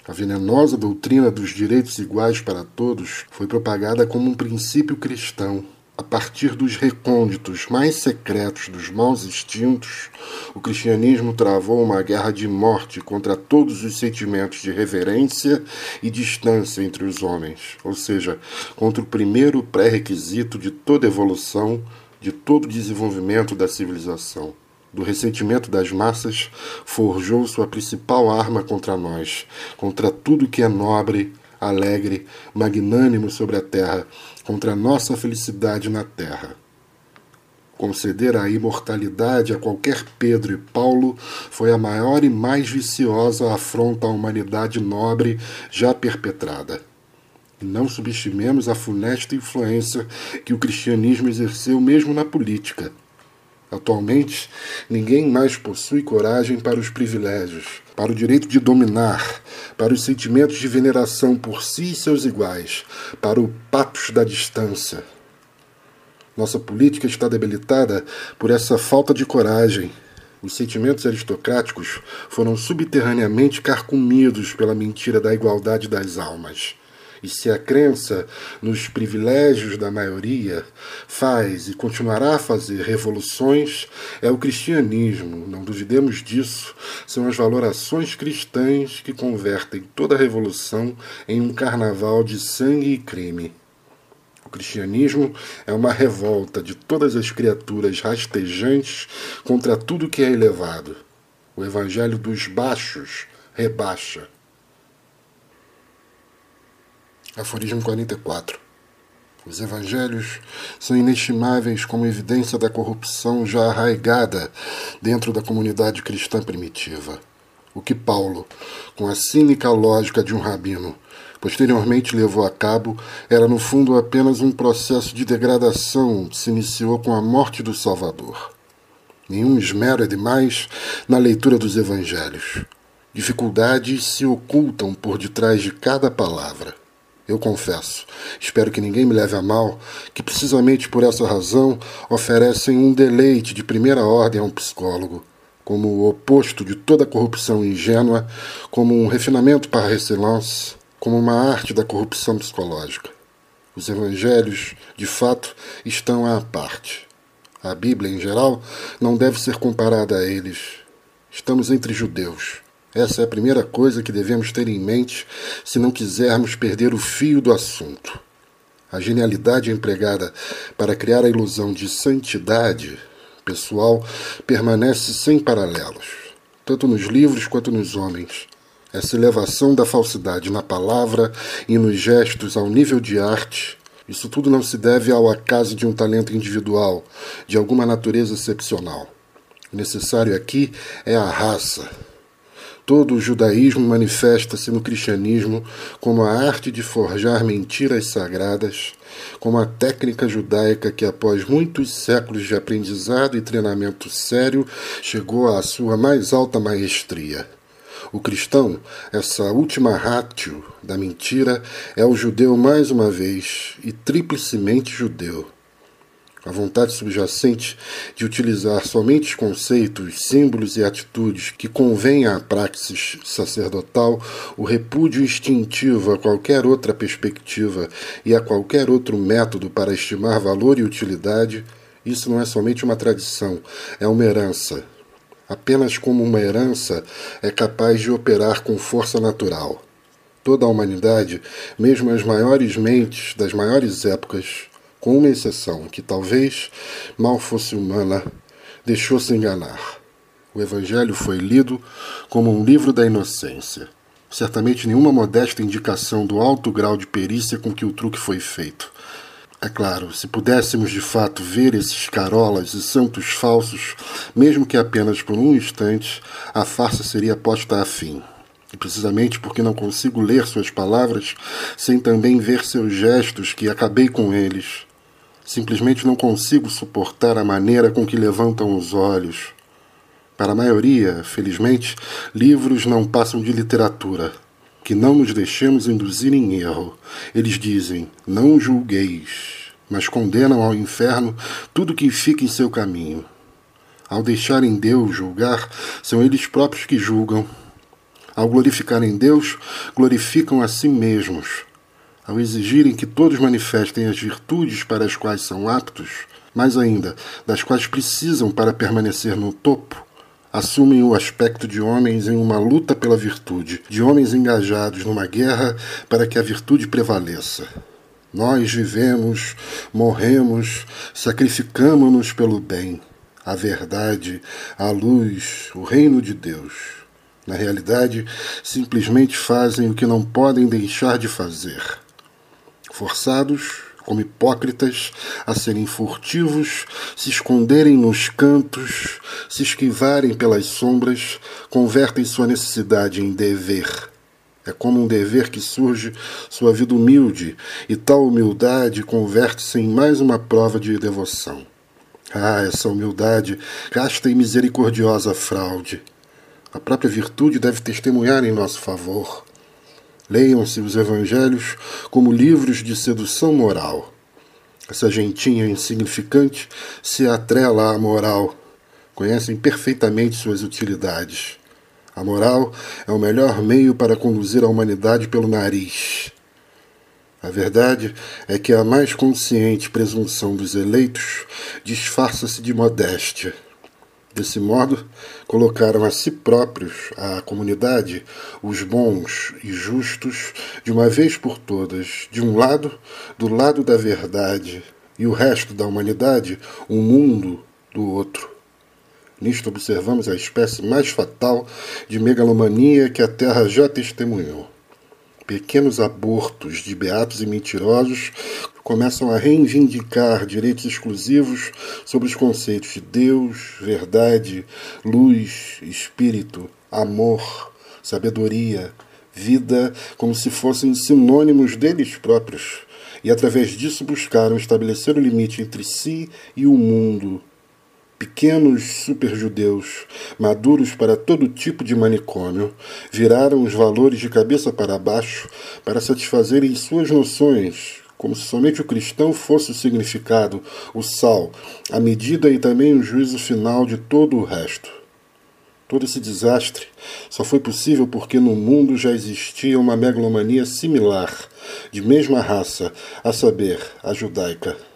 A venenosa doutrina dos direitos iguais para todos foi propagada como um princípio cristão. A partir dos recônditos mais secretos dos maus instintos, o cristianismo travou uma guerra de morte contra todos os sentimentos de reverência e distância entre os homens, ou seja, contra o primeiro pré-requisito de toda evolução, de todo desenvolvimento da civilização. Do ressentimento das massas, forjou sua principal arma contra nós, contra tudo que é nobre, alegre, magnânimo sobre a terra, contra a nossa felicidade na terra. Conceder a imortalidade a qualquer Pedro e Paulo foi a maior e mais viciosa afronta à humanidade nobre já perpetrada. E não subestimemos a funesta influência que o cristianismo exerceu mesmo na política. Atualmente, ninguém mais possui coragem para os privilégios, para o direito de dominar, para os sentimentos de veneração por si e seus iguais, para o patos da distância. Nossa política está debilitada por essa falta de coragem. Os sentimentos aristocráticos foram subterraneamente carcomidos pela mentira da igualdade das almas. E se a crença nos privilégios da maioria faz e continuará a fazer revoluções, é o cristianismo, não duvidemos disso, são as valorações cristãs que convertem toda revolução em um carnaval de sangue e crime. O cristianismo é uma revolta de todas as criaturas rastejantes contra tudo que é elevado. O evangelho dos baixos rebaixa. Aforismo 44. Os evangelhos são inestimáveis como evidência da corrupção já arraigada dentro da comunidade cristã primitiva. O que Paulo, com a cínica lógica de um rabino, posteriormente levou a cabo era no fundo apenas um processo de degradação que se iniciou com a morte do Salvador. Nenhum esmero é demais na leitura dos evangelhos. Dificuldades se ocultam por detrás de cada palavra eu confesso, espero que ninguém me leve a mal, que precisamente por essa razão oferecem um deleite de primeira ordem a um psicólogo, como o oposto de toda corrupção ingênua, como um refinamento par excellence, como uma arte da corrupção psicológica. Os evangelhos, de fato, estão à parte. A Bíblia, em geral, não deve ser comparada a eles. Estamos entre judeus. Essa é a primeira coisa que devemos ter em mente se não quisermos perder o fio do assunto. A genialidade empregada para criar a ilusão de santidade pessoal permanece sem paralelos, tanto nos livros quanto nos homens. Essa elevação da falsidade na palavra e nos gestos ao nível de arte Isso tudo não se deve ao acaso de um talento individual, de alguma natureza excepcional. O necessário aqui é a raça. Todo o judaísmo manifesta-se no cristianismo como a arte de forjar mentiras sagradas, como a técnica judaica que, após muitos séculos de aprendizado e treinamento sério, chegou à sua mais alta maestria. O cristão, essa última ratio da mentira, é o judeu mais uma vez e triplicemente judeu. A vontade subjacente de utilizar somente conceitos, símbolos e atitudes que convêm à praxis sacerdotal, o repúdio instintivo a qualquer outra perspectiva e a qualquer outro método para estimar valor e utilidade, isso não é somente uma tradição, é uma herança. Apenas como uma herança é capaz de operar com força natural. Toda a humanidade, mesmo as maiores mentes das maiores épocas, com uma exceção, que talvez mal fosse humana, deixou-se enganar. O Evangelho foi lido como um livro da inocência. Certamente nenhuma modesta indicação do alto grau de perícia com que o truque foi feito. É claro, se pudéssemos de fato ver esses carolas e santos falsos, mesmo que apenas por um instante, a farsa seria posta a fim. E precisamente porque não consigo ler suas palavras, sem também ver seus gestos, que acabei com eles. Simplesmente não consigo suportar a maneira com que levantam os olhos. Para a maioria, felizmente, livros não passam de literatura. Que não nos deixemos induzir em erro. Eles dizem: não julgueis, mas condenam ao inferno tudo que fica em seu caminho. Ao deixarem Deus julgar, são eles próprios que julgam. Ao glorificarem Deus, glorificam a si mesmos ao exigirem que todos manifestem as virtudes para as quais são aptos, mais ainda, das quais precisam para permanecer no topo, assumem o aspecto de homens em uma luta pela virtude, de homens engajados numa guerra para que a virtude prevaleça. Nós vivemos, morremos, sacrificamos-nos pelo bem, a verdade, a luz, o reino de Deus. Na realidade, simplesmente fazem o que não podem deixar de fazer forçados, como hipócritas, a serem furtivos, se esconderem nos cantos, se esquivarem pelas sombras, convertem sua necessidade em dever. É como um dever que surge sua vida humilde, e tal humildade converte-se em mais uma prova de devoção. Ah, essa humildade, casta e misericordiosa fraude. A própria virtude deve testemunhar em nosso favor. Leiam-se os evangelhos como livros de sedução moral. Essa gentinha insignificante se atrela à moral. Conhecem perfeitamente suas utilidades. A moral é o melhor meio para conduzir a humanidade pelo nariz. A verdade é que a mais consciente presunção dos eleitos disfarça-se de modéstia. Desse modo, colocaram a si próprios, a comunidade, os bons e justos, de uma vez por todas, de um lado, do lado da verdade, e o resto da humanidade, o um mundo, do outro. Nisto observamos a espécie mais fatal de megalomania que a Terra já testemunhou. Pequenos abortos de beatos e mentirosos começam a reivindicar direitos exclusivos sobre os conceitos de Deus, verdade, luz, espírito, amor, sabedoria, vida, como se fossem sinônimos deles próprios, e através disso buscaram estabelecer o limite entre si e o mundo. Pequenos superjudeus, maduros para todo tipo de manicômio, viraram os valores de cabeça para baixo para satisfazerem suas noções, como se somente o cristão fosse o significado, o sal, a medida e também o juízo final de todo o resto. Todo esse desastre só foi possível porque no mundo já existia uma megalomania similar, de mesma raça, a saber, a judaica.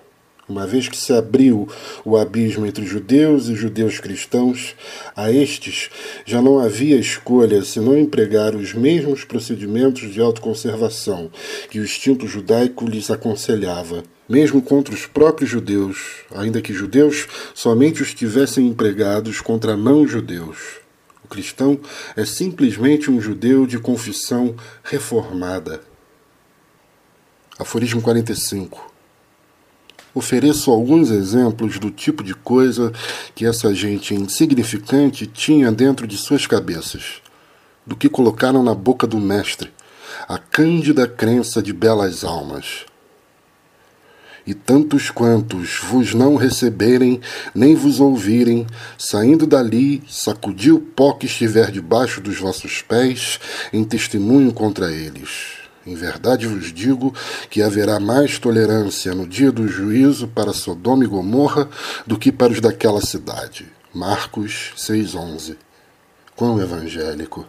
Uma vez que se abriu o abismo entre judeus e judeus cristãos, a estes já não havia escolha senão empregar os mesmos procedimentos de autoconservação que o instinto judaico lhes aconselhava, mesmo contra os próprios judeus, ainda que judeus somente os tivessem empregados contra não-judeus. O cristão é simplesmente um judeu de confissão reformada. Aforismo 45 ofereço alguns exemplos do tipo de coisa que essa gente insignificante tinha dentro de suas cabeças, do que colocaram na boca do Mestre, a cândida crença de belas almas e tantos quantos vos não receberem, nem vos ouvirem, saindo dali, sacudi o pó que estiver debaixo dos vossos pés, em testemunho contra eles. Em verdade vos digo que haverá mais tolerância no dia do juízo para Sodoma e Gomorra do que para os daquela cidade. Marcos 6,11. Quão evangélico!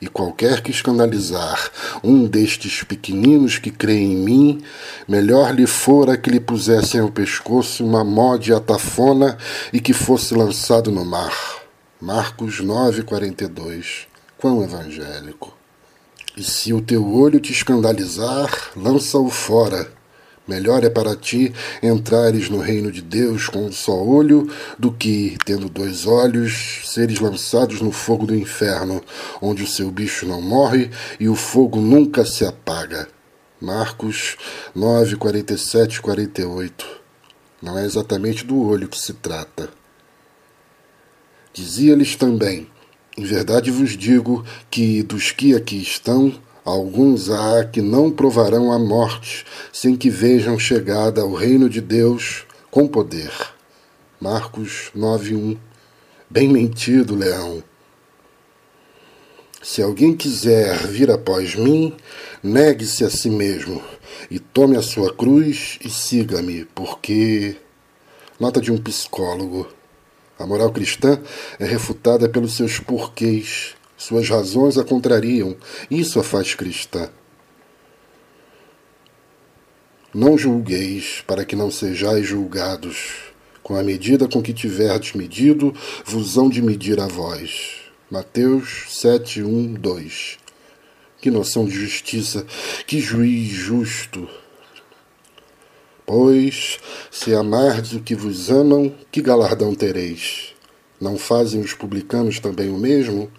E qualquer que escandalizar um destes pequeninos que creem em mim, melhor lhe fora que lhe pusessem ao pescoço uma mó de atafona e que fosse lançado no mar. Marcos 9,42. Quão evangélico! E se o teu olho te escandalizar, lança-o fora Melhor é para ti entrares no reino de Deus com um só olho do que, tendo dois olhos, seres lançados no fogo do inferno, onde o seu bicho não morre e o fogo nunca se apaga. Marcos 9, 47 48. Não é exatamente do olho que se trata. Dizia-lhes também: Em verdade vos digo que dos que aqui estão, Alguns há que não provarão a morte sem que vejam chegada ao reino de Deus com poder. Marcos 9:1. Bem mentido, leão. Se alguém quiser vir após mim, negue-se a si mesmo e tome a sua cruz e siga-me, porque nota de um psicólogo. A moral cristã é refutada pelos seus porquês suas razões a contrariam. Isso a faz cristã. Não julgueis, para que não sejais julgados. Com a medida com que tiverdes medido, vos hão de medir a vós. Mateus 7, 1, 2. Que noção de justiça, que juiz justo. Pois, se amardes o que vos amam, que galardão tereis? Não fazem os publicanos também o mesmo?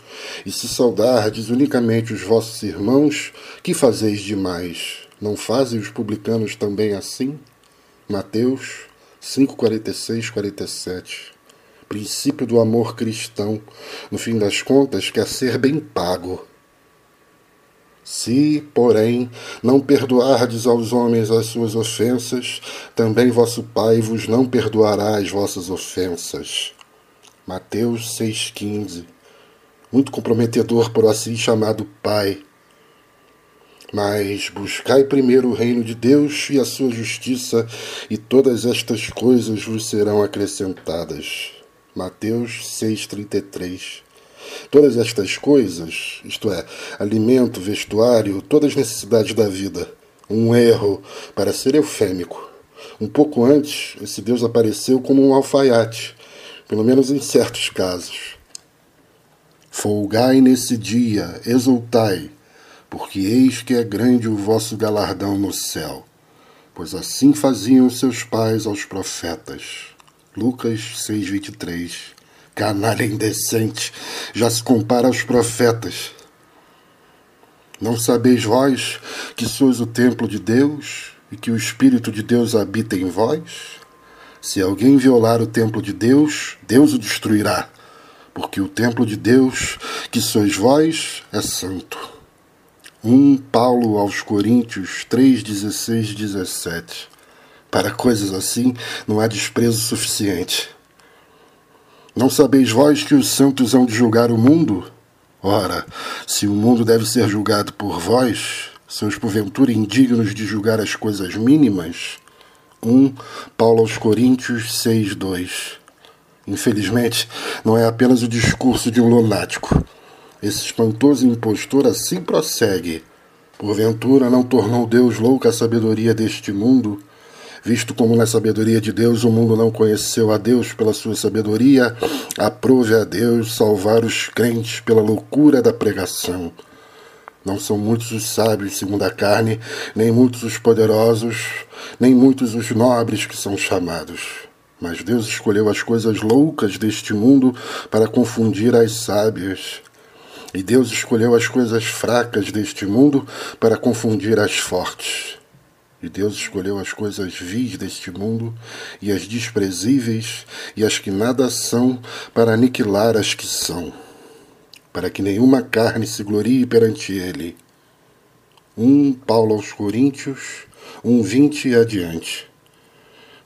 E se saudardes unicamente os vossos irmãos, que fazeis demais? Não fazem os publicanos também assim? Mateus 5, 46, 47. Princípio do amor cristão, no fim das contas, quer ser bem pago. Se, porém, não perdoardes aos homens as suas ofensas, também vosso Pai vos não perdoará as vossas ofensas. Mateus 6,15. Muito comprometedor por assim chamado Pai. Mas buscai primeiro o reino de Deus e a sua justiça, e todas estas coisas vos serão acrescentadas. Mateus 6,33. Todas estas coisas, isto é, alimento, vestuário, todas as necessidades da vida. Um erro, para ser eufêmico. Um pouco antes, esse Deus apareceu como um alfaiate pelo menos em certos casos. Folgai nesse dia, exultai, porque eis que é grande o vosso galardão no céu, pois assim faziam seus pais aos profetas. Lucas 6:23. Canalha indecente, já se compara aos profetas. Não sabeis vós que sois o templo de Deus e que o Espírito de Deus habita em vós? Se alguém violar o templo de Deus, Deus o destruirá, porque o templo de Deus, que sois vós, é santo. 1 Paulo aos Coríntios 3, 16, 17. Para coisas assim não há desprezo suficiente. Não sabeis vós que os santos hão de julgar o mundo? Ora, se o mundo deve ser julgado por vós, sois porventura indignos de julgar as coisas mínimas? 1 Paulo aos Coríntios 6, 2. Infelizmente, não é apenas o discurso de um lunático. Esse espantoso impostor assim prossegue. Porventura não tornou Deus louca a sabedoria deste mundo? Visto como na sabedoria de Deus o mundo não conheceu a Deus pela sua sabedoria, aprove a Deus salvar os crentes pela loucura da pregação. Não são muitos os sábios segundo a carne, nem muitos os poderosos, nem muitos os nobres que são chamados. Mas Deus escolheu as coisas loucas deste mundo para confundir as sábias. E Deus escolheu as coisas fracas deste mundo para confundir as fortes. E Deus escolheu as coisas vis deste mundo, e as desprezíveis, e as que nada são, para aniquilar as que são, para que nenhuma carne se glorie perante ele. 1 Paulo aos Coríntios, 1,20 e adiante.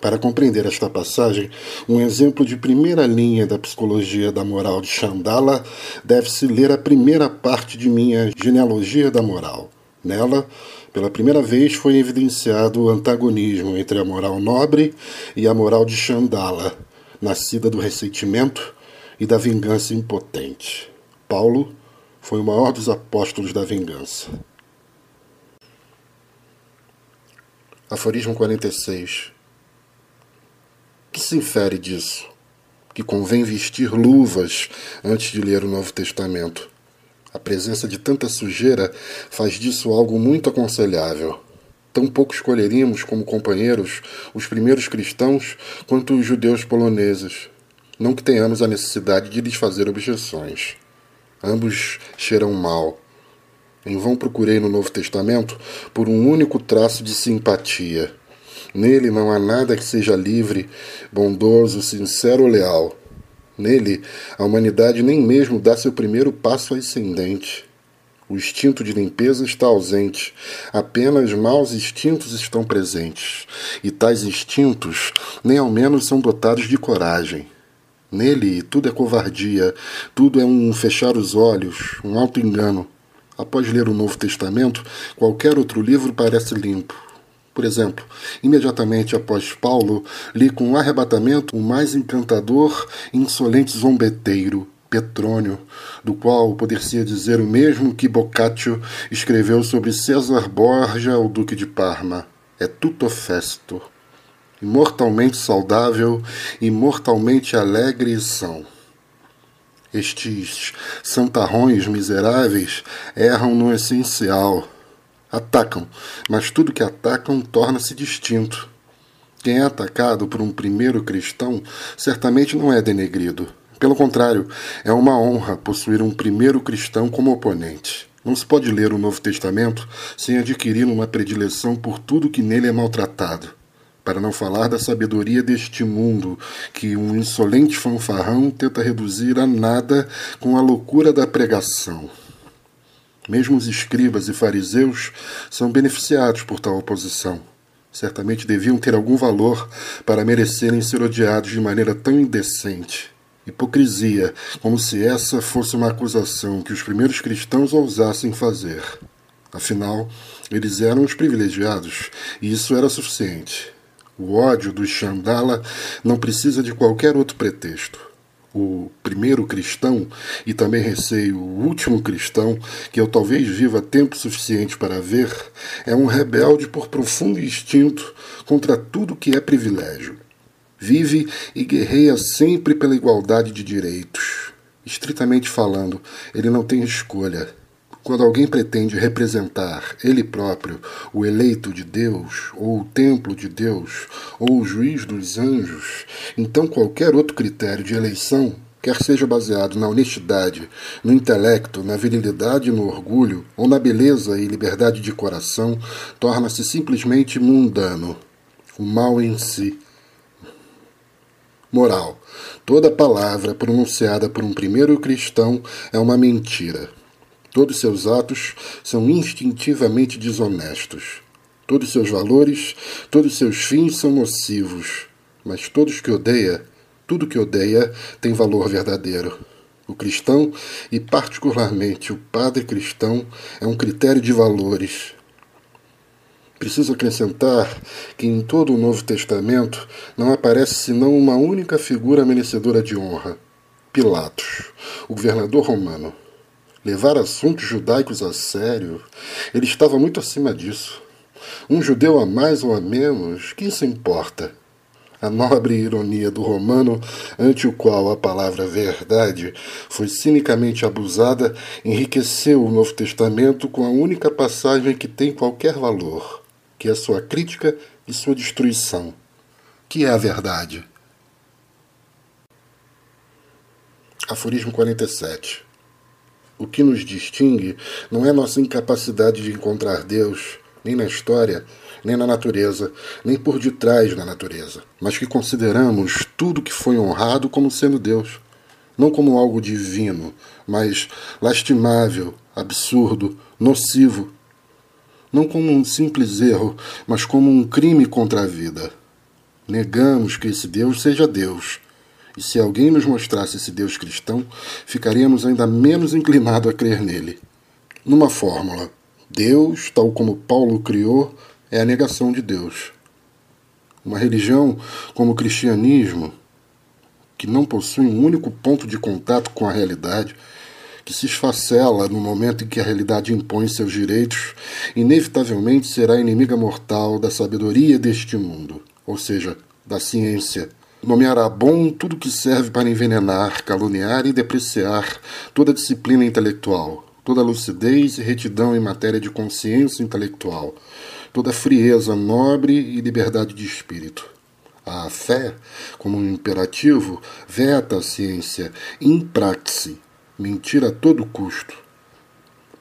Para compreender esta passagem, um exemplo de primeira linha da psicologia da moral de Chandala deve-se ler a primeira parte de minha Genealogia da Moral. Nela, pela primeira vez foi evidenciado o antagonismo entre a moral nobre e a moral de Chandala, nascida do ressentimento e da vingança impotente. Paulo foi o maior dos apóstolos da vingança. Aforismo 46. O que se infere disso? Que convém vestir luvas antes de ler o Novo Testamento a presença de tanta sujeira faz disso algo muito aconselhável. Tão pouco escolheríamos como companheiros os primeiros cristãos quanto os judeus poloneses. Não que tenhamos a necessidade de lhes fazer objeções. Ambos cheiram mal. Em vão procurei no Novo Testamento por um único traço de simpatia. Nele não há nada que seja livre, bondoso, sincero ou leal. Nele, a humanidade nem mesmo dá seu primeiro passo ascendente. O instinto de limpeza está ausente, apenas maus instintos estão presentes, e tais instintos nem ao menos são dotados de coragem. Nele, tudo é covardia, tudo é um fechar os olhos, um auto-engano. Após ler o Novo Testamento, qualquer outro livro parece limpo, por exemplo, imediatamente após Paulo, li com arrebatamento o mais encantador e insolente zombeteiro, Petrônio, do qual poder-se dizer o mesmo que Boccaccio escreveu sobre César Borgia, o Duque de Parma. É tutto festo. Imortalmente saudável, imortalmente alegre são. Estes santarrões miseráveis erram no essencial Atacam, mas tudo que atacam torna-se distinto. Quem é atacado por um primeiro cristão certamente não é denegrido. Pelo contrário, é uma honra possuir um primeiro cristão como oponente. Não se pode ler o Novo Testamento sem adquirir uma predileção por tudo que nele é maltratado. Para não falar da sabedoria deste mundo, que um insolente fanfarrão tenta reduzir a nada com a loucura da pregação. Mesmo os escribas e fariseus são beneficiados por tal oposição. Certamente deviam ter algum valor para merecerem ser odiados de maneira tão indecente. Hipocrisia, como se essa fosse uma acusação que os primeiros cristãos ousassem fazer. Afinal, eles eram os privilegiados, e isso era suficiente. O ódio dos Chandala não precisa de qualquer outro pretexto o primeiro cristão e também receio o último cristão, que eu talvez viva tempo suficiente para ver, é um rebelde por profundo instinto contra tudo que é privilégio. Vive e guerreia sempre pela igualdade de direitos. Estritamente falando, ele não tem escolha quando alguém pretende representar ele próprio, o eleito de Deus, ou o templo de Deus, ou o juiz dos anjos, então qualquer outro critério de eleição, quer seja baseado na honestidade, no intelecto, na virilidade e no orgulho, ou na beleza e liberdade de coração, torna-se simplesmente mundano. O mal em si. Moral. Toda palavra pronunciada por um primeiro cristão é uma mentira. Todos seus atos são instintivamente desonestos. Todos seus valores, todos seus fins são nocivos. Mas todos que odeia, tudo que odeia, tem valor verdadeiro. O cristão, e particularmente o padre cristão, é um critério de valores. Preciso acrescentar que em todo o Novo Testamento não aparece senão uma única figura merecedora de honra: Pilatos, o governador romano levar assuntos judaicos a sério, ele estava muito acima disso. Um judeu a mais ou a menos, quem se importa? A nobre ironia do romano, ante o qual a palavra verdade foi cinicamente abusada, enriqueceu o Novo Testamento com a única passagem que tem qualquer valor, que é sua crítica e sua destruição. Que é a verdade? Aforismo 47 o que nos distingue não é nossa incapacidade de encontrar Deus, nem na história, nem na natureza, nem por detrás da natureza, mas que consideramos tudo que foi honrado como sendo Deus, não como algo divino, mas lastimável, absurdo, nocivo, não como um simples erro, mas como um crime contra a vida. Negamos que esse Deus seja Deus. E se alguém nos mostrasse esse Deus cristão, ficaríamos ainda menos inclinados a crer nele. Numa fórmula, Deus, tal como Paulo criou, é a negação de Deus. Uma religião como o cristianismo, que não possui um único ponto de contato com a realidade, que se esfacela no momento em que a realidade impõe seus direitos, inevitavelmente será inimiga mortal da sabedoria deste mundo, ou seja, da ciência. Nomeará bom tudo que serve para envenenar, caluniar e depreciar toda disciplina intelectual, toda lucidez e retidão em matéria de consciência intelectual, toda frieza nobre e liberdade de espírito. A fé, como um imperativo, veta a ciência in praxe, mentir a todo custo.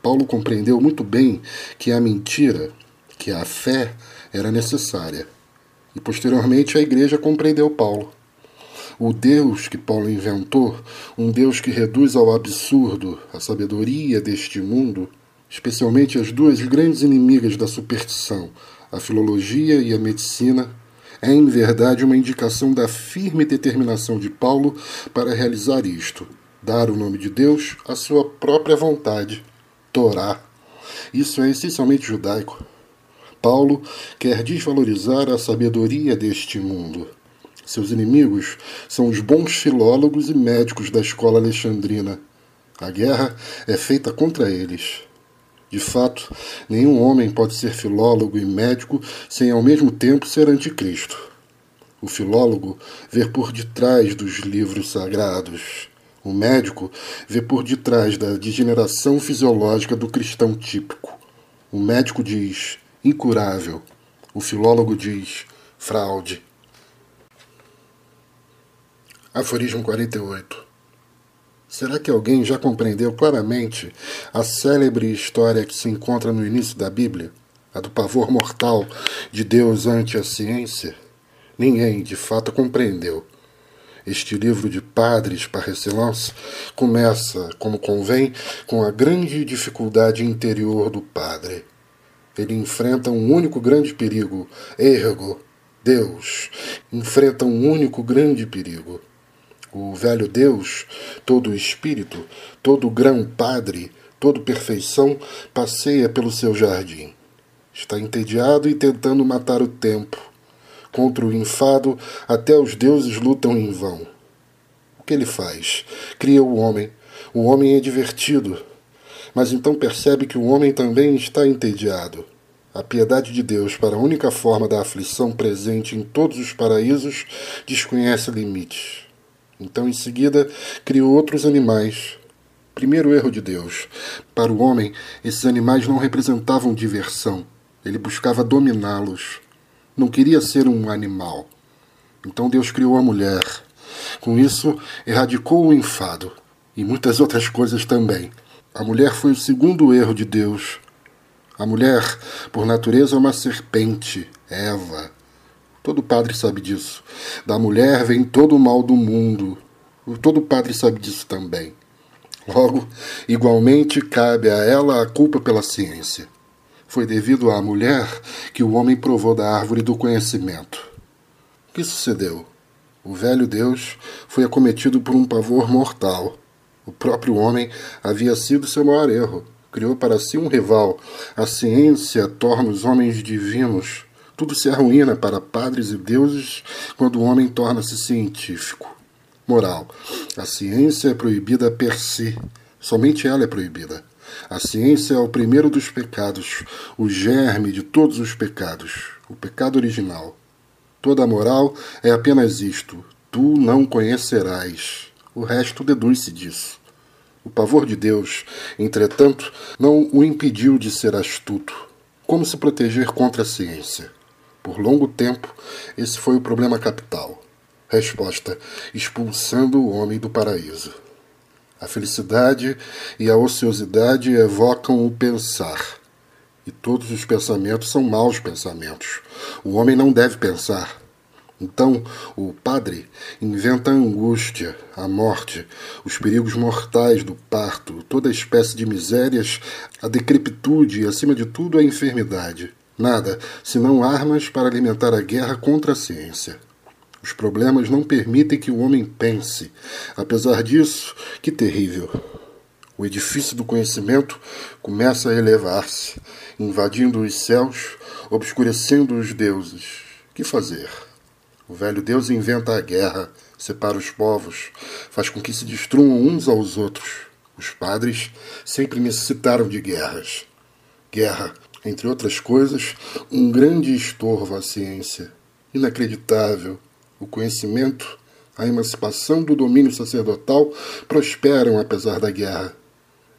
Paulo compreendeu muito bem que a mentira, que a fé, era necessária. E posteriormente a igreja compreendeu Paulo. O Deus que Paulo inventou, um Deus que reduz ao absurdo a sabedoria deste mundo, especialmente as duas grandes inimigas da superstição, a filologia e a medicina, é em verdade uma indicação da firme determinação de Paulo para realizar isto, dar o nome de Deus à sua própria vontade, Torá. Isso é essencialmente judaico. Paulo quer desvalorizar a sabedoria deste mundo. Seus inimigos são os bons filólogos e médicos da escola alexandrina. A guerra é feita contra eles. De fato, nenhum homem pode ser filólogo e médico sem ao mesmo tempo ser anticristo. O filólogo vê por detrás dos livros sagrados. O médico vê por detrás da degeneração fisiológica do cristão típico. O médico diz incurável. O filólogo diz fraude. Aforismo 48. Será que alguém já compreendeu claramente a célebre história que se encontra no início da Bíblia, a do pavor mortal de Deus ante a ciência? Ninguém, de fato, compreendeu. Este livro de padres par excellence começa, como convém, com a grande dificuldade interior do padre. Ele enfrenta um único grande perigo, ergo, Deus, enfrenta um único grande perigo. O velho Deus, todo espírito, todo grão padre, todo perfeição, passeia pelo seu jardim. Está entediado e tentando matar o tempo Contra o enfado, até os deuses lutam em vão. O que ele faz? Cria o homem. O homem é divertido. Mas então percebe que o homem também está entediado. A piedade de Deus para a única forma da aflição presente em todos os paraísos desconhece limites. Então, em seguida, criou outros animais. Primeiro erro de Deus. Para o homem, esses animais não representavam diversão. Ele buscava dominá-los não queria ser um animal. Então Deus criou a mulher. Com isso, erradicou o enfado e muitas outras coisas também. A mulher foi o segundo erro de Deus. A mulher, por natureza, é uma serpente, Eva. Todo padre sabe disso. Da mulher vem todo o mal do mundo. Todo padre sabe disso também. Logo, igualmente cabe a ela a culpa pela ciência. Foi devido à mulher que o homem provou da árvore do conhecimento. O que sucedeu? O velho Deus foi acometido por um pavor mortal. O próprio homem havia sido seu maior erro. Criou para si um rival. A ciência torna os homens divinos. Tudo se arruína para padres e deuses quando o homem torna-se científico. Moral: a ciência é proibida per si. Somente ela é proibida. A ciência é o primeiro dos pecados, o germe de todos os pecados, o pecado original. Toda a moral é apenas isto: tu não conhecerás. O resto deduz-se disso. O pavor de Deus, entretanto, não o impediu de ser astuto. Como se proteger contra a ciência? Por longo tempo, esse foi o problema capital. Resposta: expulsando o homem do paraíso. A felicidade e a ociosidade evocam o pensar. E todos os pensamentos são maus pensamentos. O homem não deve pensar. Então, o padre inventa a angústia, a morte, os perigos mortais do parto, toda espécie de misérias, a decrepitude e, acima de tudo, a enfermidade. Nada, senão armas para alimentar a guerra contra a ciência. Os problemas não permitem que o homem pense. Apesar disso, que terrível! O edifício do conhecimento começa a elevar-se, invadindo os céus, obscurecendo os deuses. Que fazer? O velho Deus inventa a guerra, separa os povos, faz com que se destruam uns aos outros. Os padres sempre necessitaram de guerras. Guerra, entre outras coisas, um grande estorvo à ciência. Inacreditável. O conhecimento, a emancipação do domínio sacerdotal prosperam apesar da guerra.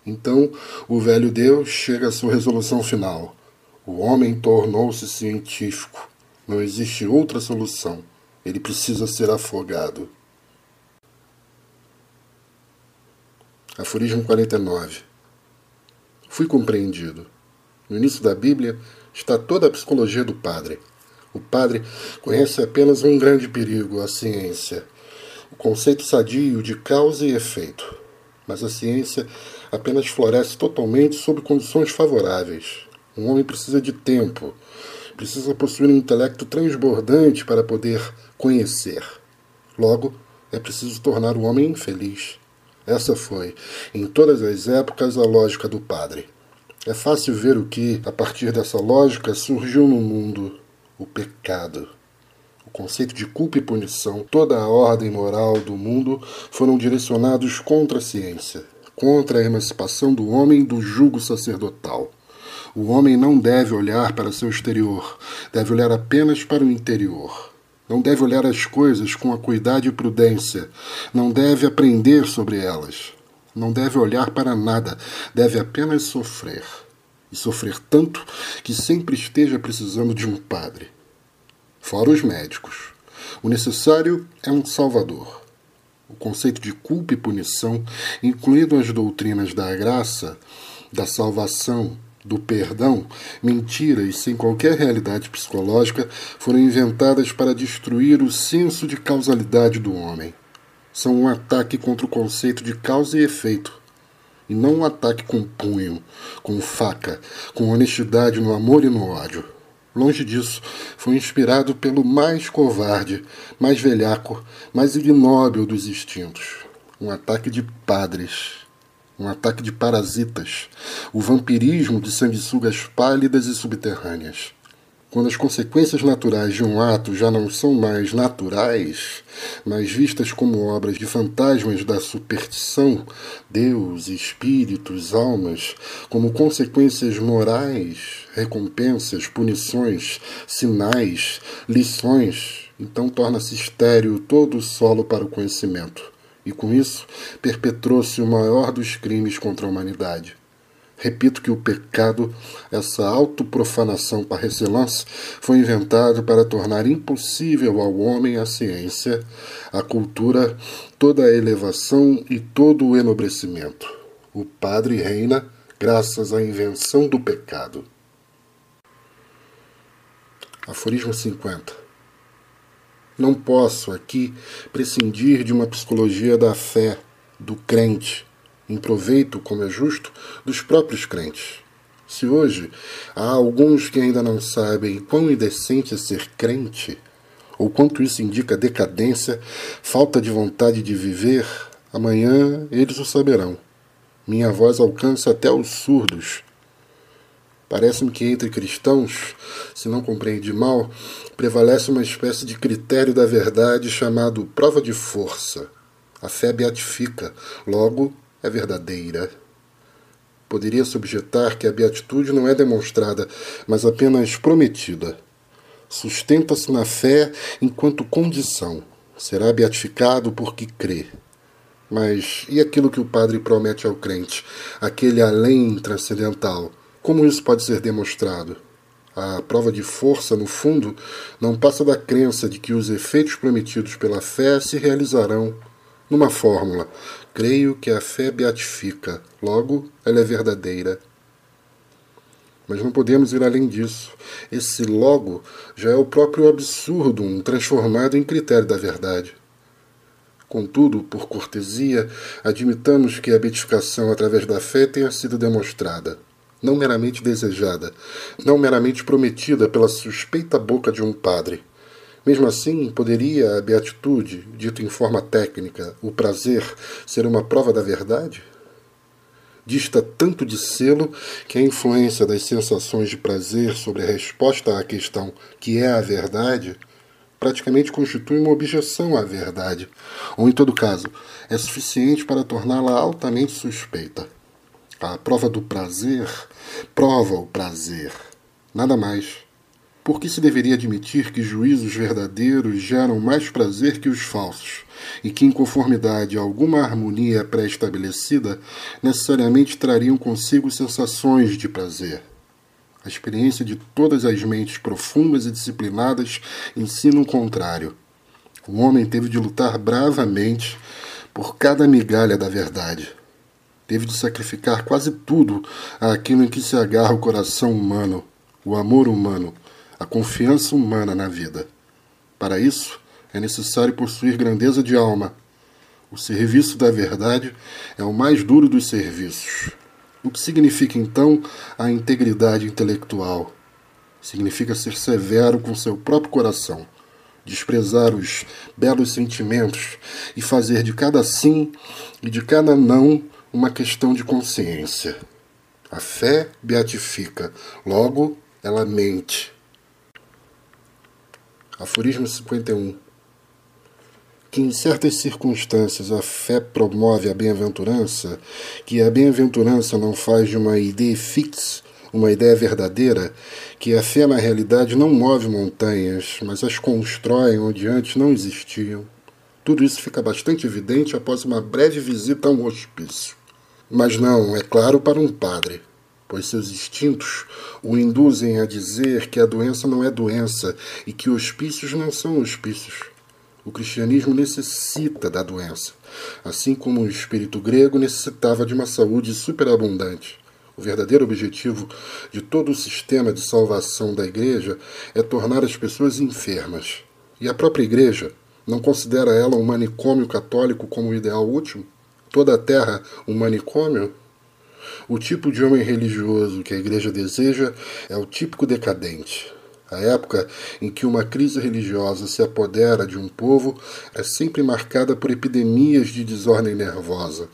Então, o velho Deus chega à sua resolução final. O homem tornou-se científico. Não existe outra solução. Ele precisa ser afogado. Aforismo 49. Fui compreendido. No início da Bíblia está toda a psicologia do padre. O padre conhece apenas um grande perigo, a ciência, o conceito sadio de causa e efeito. Mas a ciência apenas floresce totalmente sob condições favoráveis. Um homem precisa de tempo, precisa possuir um intelecto transbordante para poder conhecer. Logo, é preciso tornar o homem infeliz. Essa foi, em todas as épocas, a lógica do padre. É fácil ver o que, a partir dessa lógica, surgiu no mundo: o pecado. O conceito de culpa e punição, toda a ordem moral do mundo foram direcionados contra a ciência, contra a emancipação do homem do jugo sacerdotal. O homem não deve olhar para seu exterior, deve olhar apenas para o interior. Não deve olhar as coisas com acuidade e prudência, não deve aprender sobre elas. Não deve olhar para nada, deve apenas sofrer. E sofrer tanto que sempre esteja precisando de um padre. Fora os médicos. O necessário é um salvador o conceito de culpa e punição, incluindo as doutrinas da graça, da salvação, do perdão, mentiras sem qualquer realidade psicológica, foram inventadas para destruir o senso de causalidade do homem. São um ataque contra o conceito de causa e efeito, e não um ataque com punho, com faca, com honestidade no amor e no ódio. Longe disso, foi inspirado pelo mais covarde, mais velhaco, mais ignóbil dos instintos. Um ataque de padres, um ataque de parasitas, o vampirismo de sanguessugas pálidas e subterrâneas. Quando as consequências naturais de um ato já não são mais naturais, mas vistas como obras de fantasmas da superstição, Deus, espíritos, almas, como consequências morais, recompensas, punições, sinais, lições, então torna-se estéril todo o solo para o conhecimento. E com isso, perpetrou-se o maior dos crimes contra a humanidade Repito que o pecado, essa autoprofanação par excellence, foi inventado para tornar impossível ao homem a ciência, a cultura, toda a elevação e todo o enobrecimento. O padre reina graças à invenção do pecado. Aforismo 50. Não posso aqui prescindir de uma psicologia da fé, do crente em proveito, como é justo, dos próprios crentes. Se hoje há alguns que ainda não sabem quão indecente é ser crente, ou quanto isso indica decadência, falta de vontade de viver, amanhã eles o saberão. Minha voz alcança até os surdos. Parece-me que entre cristãos, se não compreendi mal, prevalece uma espécie de critério da verdade chamado prova de força. A fé beatifica, logo é verdadeira. Poderia-se objetar que a beatitude não é demonstrada, mas apenas prometida. Sustenta-se na fé enquanto condição. Será beatificado porque crê. Mas e aquilo que o padre promete ao crente, aquele além transcendental? Como isso pode ser demonstrado? A prova de força, no fundo, não passa da crença de que os efeitos prometidos pela fé se realizarão numa fórmula Creio que a fé beatifica, logo ela é verdadeira. Mas não podemos ir além disso. Esse logo já é o próprio absurdo transformado em critério da verdade. Contudo, por cortesia, admitamos que a beatificação através da fé tenha sido demonstrada, não meramente desejada, não meramente prometida pela suspeita boca de um padre. Mesmo assim, poderia a beatitude, dito em forma técnica, o prazer, ser uma prova da verdade? Dista tanto de selo que a influência das sensações de prazer sobre a resposta à questão que é a verdade praticamente constitui uma objeção à verdade, ou em todo caso, é suficiente para torná-la altamente suspeita. A prova do prazer prova o prazer, nada mais. Por que se deveria admitir que juízos verdadeiros geram mais prazer que os falsos, e que, em conformidade a alguma harmonia pré-estabelecida, necessariamente trariam consigo sensações de prazer? A experiência de todas as mentes profundas e disciplinadas ensina o contrário. O homem teve de lutar bravamente por cada migalha da verdade. Teve de sacrificar quase tudo àquilo em que se agarra o coração humano, o amor humano, a confiança humana na vida. Para isso, é necessário possuir grandeza de alma. O serviço da verdade é o mais duro dos serviços. O que significa então a integridade intelectual? Significa ser severo com seu próprio coração, desprezar os belos sentimentos e fazer de cada sim e de cada não uma questão de consciência. A fé beatifica, logo ela mente. Aforismo 51 que em certas circunstâncias a fé promove a bem-aventurança, que a bem-aventurança não faz de uma ideia fixa uma ideia verdadeira, que a fé na realidade não move montanhas, mas as constrói onde antes não existiam. Tudo isso fica bastante evidente após uma breve visita a um hospício. Mas não, é claro, para um padre, pois seus instintos o induzem a dizer que a doença não é doença e que hospícios não são hospícios. O cristianismo necessita da doença, assim como o espírito grego necessitava de uma saúde superabundante. O verdadeiro objetivo de todo o sistema de salvação da Igreja é tornar as pessoas enfermas. E a própria Igreja não considera ela um manicômio católico como o ideal último? Toda a terra um manicômio? O tipo de homem religioso que a Igreja deseja é o típico decadente, a época em que uma crise religiosa se apodera de um povo é sempre marcada por epidemias de desordem nervosa.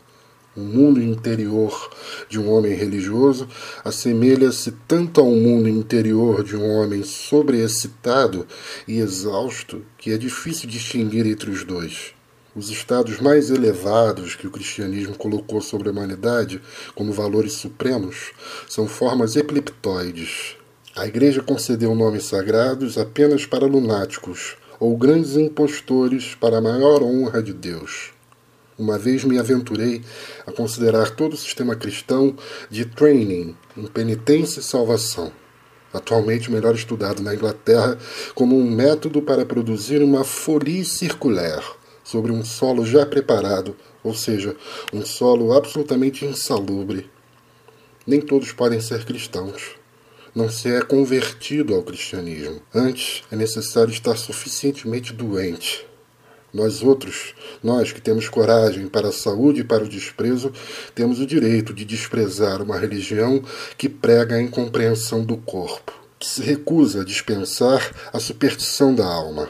O mundo interior de um homem religioso assemelha-se tanto ao mundo interior de um homem sobreexcitado e exausto que é difícil distinguir entre os dois. Os estados mais elevados que o cristianismo colocou sobre a humanidade como valores supremos são formas epileptoides, a Igreja concedeu nomes sagrados apenas para lunáticos ou grandes impostores para a maior honra de Deus. Uma vez me aventurei a considerar todo o sistema cristão de training em penitência e salvação, atualmente melhor estudado na Inglaterra como um método para produzir uma folie circular sobre um solo já preparado, ou seja, um solo absolutamente insalubre. Nem todos podem ser cristãos não se é convertido ao cristianismo. Antes, é necessário estar suficientemente doente. Nós outros, nós que temos coragem para a saúde e para o desprezo, temos o direito de desprezar uma religião que prega a incompreensão do corpo, que se recusa a dispensar a superstição da alma,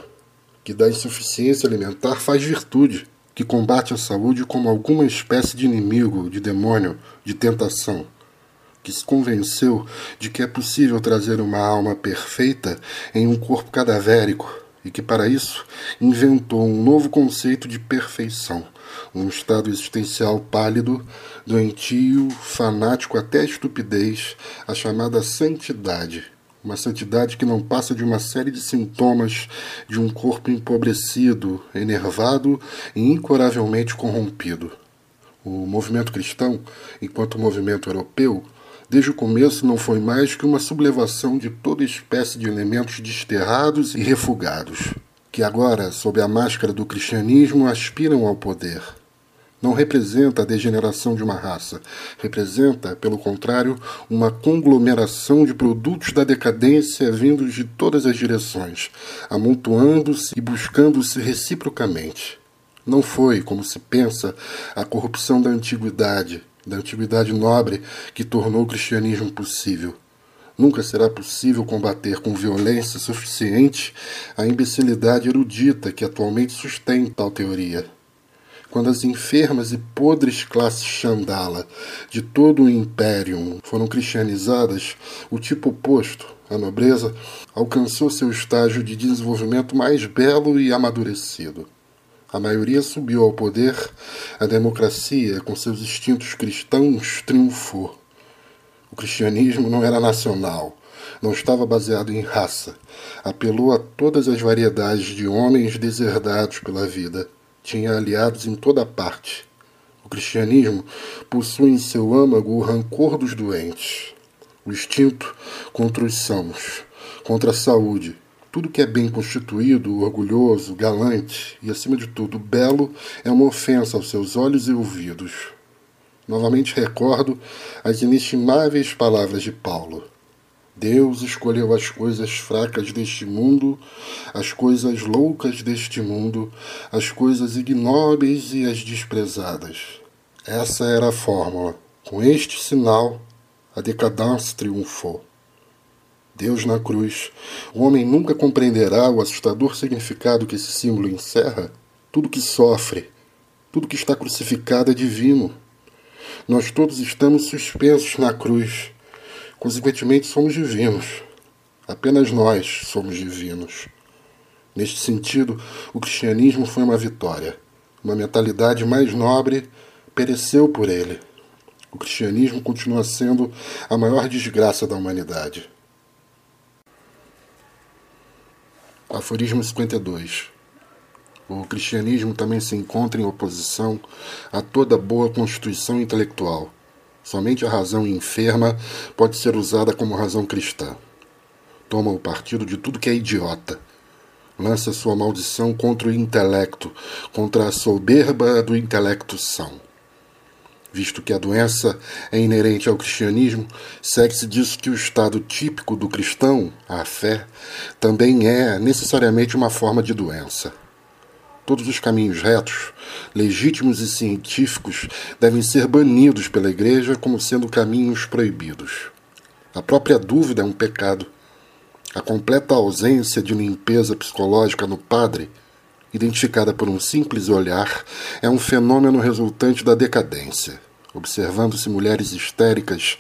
que da insuficiência alimentar faz virtude, que combate a saúde como alguma espécie de inimigo, de demônio, de tentação que se convenceu de que é possível trazer uma alma perfeita em um corpo cadavérico e que, para isso, inventou um novo conceito de perfeição, um estado existencial pálido, doentio, fanático até a estupidez, a chamada santidade. Uma santidade que não passa de uma série de sintomas de um corpo empobrecido, enervado e incoravelmente corrompido. O movimento cristão, enquanto movimento europeu, desde o começo não foi mais que uma sublevação de toda espécie de elementos desterrados e refugados, que agora, sob a máscara do cristianismo, aspiram ao poder. Não representa a degeneração de uma raça. Representa, pelo contrário, uma conglomeração de produtos da decadência vindos de todas as direções, amontoando-se e buscando-se reciprocamente. Não foi, como se pensa, a corrupção da antiguidade, da antiguidade nobre, que tornou o cristianismo possível. Nunca será possível combater com violência suficiente a imbecilidade erudita que atualmente sustenta tal teoria quando as enfermas e podres classes Chandala de todo o Império foram cristianizadas, o tipo oposto, a nobreza, alcançou seu estágio de desenvolvimento mais belo e amadurecido. A maioria subiu ao poder, a democracia, com seus instintos cristãos, triunfou. O cristianismo não era nacional, não estava baseado em raça, apelou a todas as variedades de homens deserdados pela vida tinha aliados em toda parte. O cristianismo possui em seu âmago o rancor dos doentes, o instinto contra os sãos, contra a saúde. Tudo que é bem constituído, orgulhoso, galante e, acima de tudo, belo é uma ofensa aos seus olhos e ouvidos. Novamente recordo as inestimáveis palavras de Paulo. Deus escolheu as coisas fracas deste mundo, as coisas loucas deste mundo, as coisas ignóbeis e as desprezadas. Essa era a fórmula. Com este sinal, a decadência triunfou. Deus na cruz. O homem nunca compreenderá o assustador significado que esse símbolo encerra. Tudo que sofre, tudo que está crucificado é divino. Nós todos estamos suspensos na cruz Consequentemente, somos divinos. Apenas nós somos divinos. Neste sentido, o cristianismo foi uma vitória. Uma mentalidade mais nobre pereceu por ele. O cristianismo continua sendo a maior desgraça da humanidade. Aforismo 52. O cristianismo também se encontra em oposição a toda boa constituição intelectual Somente a razão enferma pode ser usada como razão cristã. Toma o partido de tudo que é idiota. Lança sua maldição contra o intelecto, contra a soberba do intelecto são. Visto que a doença é inerente ao cristianismo, segue-se disso que o estado típico do cristão, a fé, também é necessariamente uma forma de doença. Todos os caminhos retos, legítimos e científicos devem ser banidos pela Igreja como sendo caminhos proibidos. A própria dúvida é um pecado. A completa ausência de limpeza psicológica no padre, identificada por um simples olhar, é um fenômeno resultante da decadência. Observando-se mulheres histéricas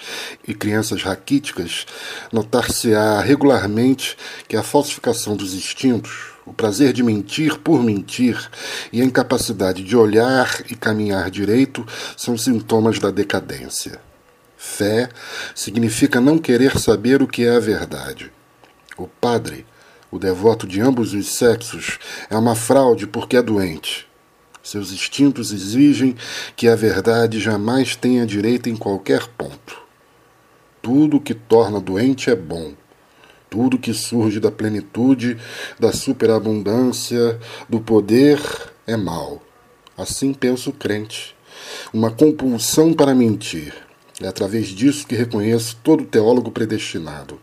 e crianças raquíticas, notar-se-á regularmente que a falsificação dos instintos, o prazer de mentir por mentir e a incapacidade de olhar e caminhar direito são sintomas da decadência. Fé significa não querer saber o que é a verdade. O padre, o devoto de ambos os sexos, é uma fraude porque é doente. Seus instintos exigem que a verdade jamais tenha direito em qualquer ponto. Tudo o que torna doente é bom tudo que surge da plenitude, da superabundância, do poder é mal. Assim pensa o crente. Uma compulsão para mentir. É através disso que reconheço todo teólogo predestinado.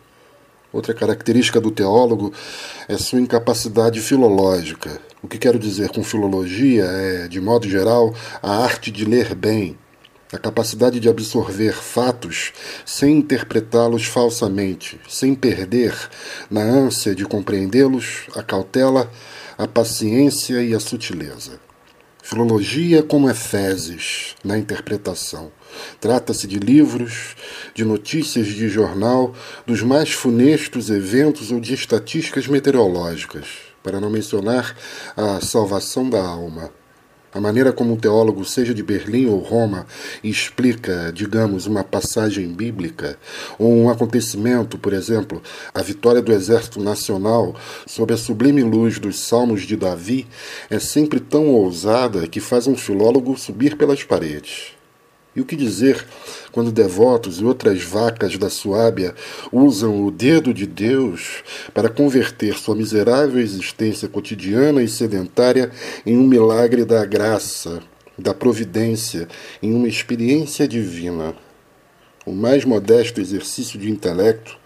Outra característica do teólogo é sua incapacidade filológica. O que quero dizer com filologia é, de modo geral, a arte de ler bem, a capacidade de absorver fatos sem interpretá-los falsamente, sem perder, na ânsia de compreendê-los, a cautela, a paciência e a sutileza. Filologia como Efésios na interpretação. Trata-se de livros, de notícias de jornal, dos mais funestos eventos ou de estatísticas meteorológicas, para não mencionar a salvação da alma. A maneira como um teólogo, seja de Berlim ou Roma, explica, digamos, uma passagem bíblica ou um acontecimento, por exemplo, a vitória do exército nacional sob a sublime luz dos salmos de Davi, é sempre tão ousada que faz um filólogo subir pelas paredes. E o que dizer quando devotos e outras vacas da Suábia usam o dedo de Deus para converter sua miserável existência cotidiana e sedentária em um milagre da graça, da providência em uma experiência divina. O mais modesto exercício de intelecto,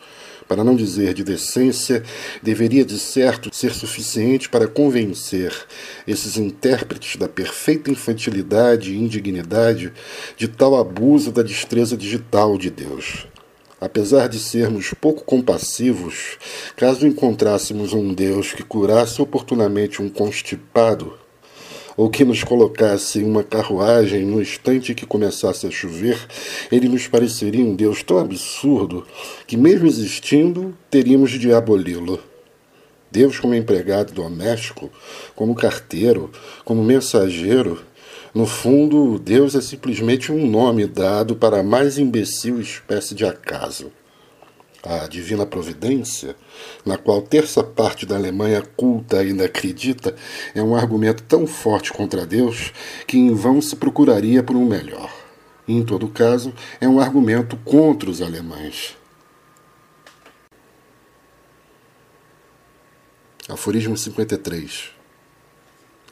para não dizer de decência, deveria de certo ser suficiente para convencer esses intérpretes da perfeita infantilidade e indignidade de tal abuso da destreza digital de Deus. Apesar de sermos pouco compassivos, caso encontrássemos um Deus que curasse oportunamente um constipado, ou que nos colocasse em uma carruagem no instante que começasse a chover, ele nos pareceria um Deus tão absurdo que, mesmo existindo, teríamos de aboli-lo. Deus, como empregado doméstico, como carteiro, como mensageiro, no fundo, Deus é simplesmente um nome dado para a mais imbecil espécie de acaso a divina providência, na qual terça parte da Alemanha culta ainda acredita, é um argumento tão forte contra Deus que em vão se procuraria por um melhor. Em todo caso, é um argumento contra os alemães. Aforismo 53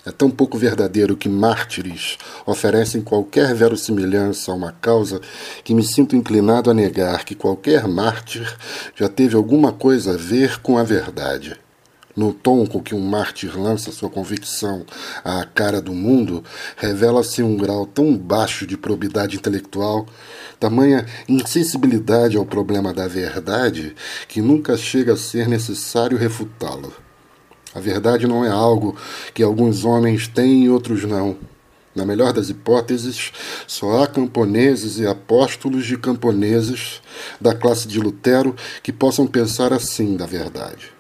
é tão pouco verdadeiro que mártires oferecem qualquer verossimilhança a uma causa que me sinto inclinado a negar que qualquer mártir já teve alguma coisa a ver com a verdade. No tom com que um mártir lança sua convicção à cara do mundo, revela-se um grau tão baixo de probidade intelectual, tamanha insensibilidade ao problema da verdade, que nunca chega a ser necessário refutá-lo. A verdade não é algo que alguns homens têm e outros não. Na melhor das hipóteses, só há camponeses e apóstolos de camponeses da classe de Lutero que possam pensar assim da verdade.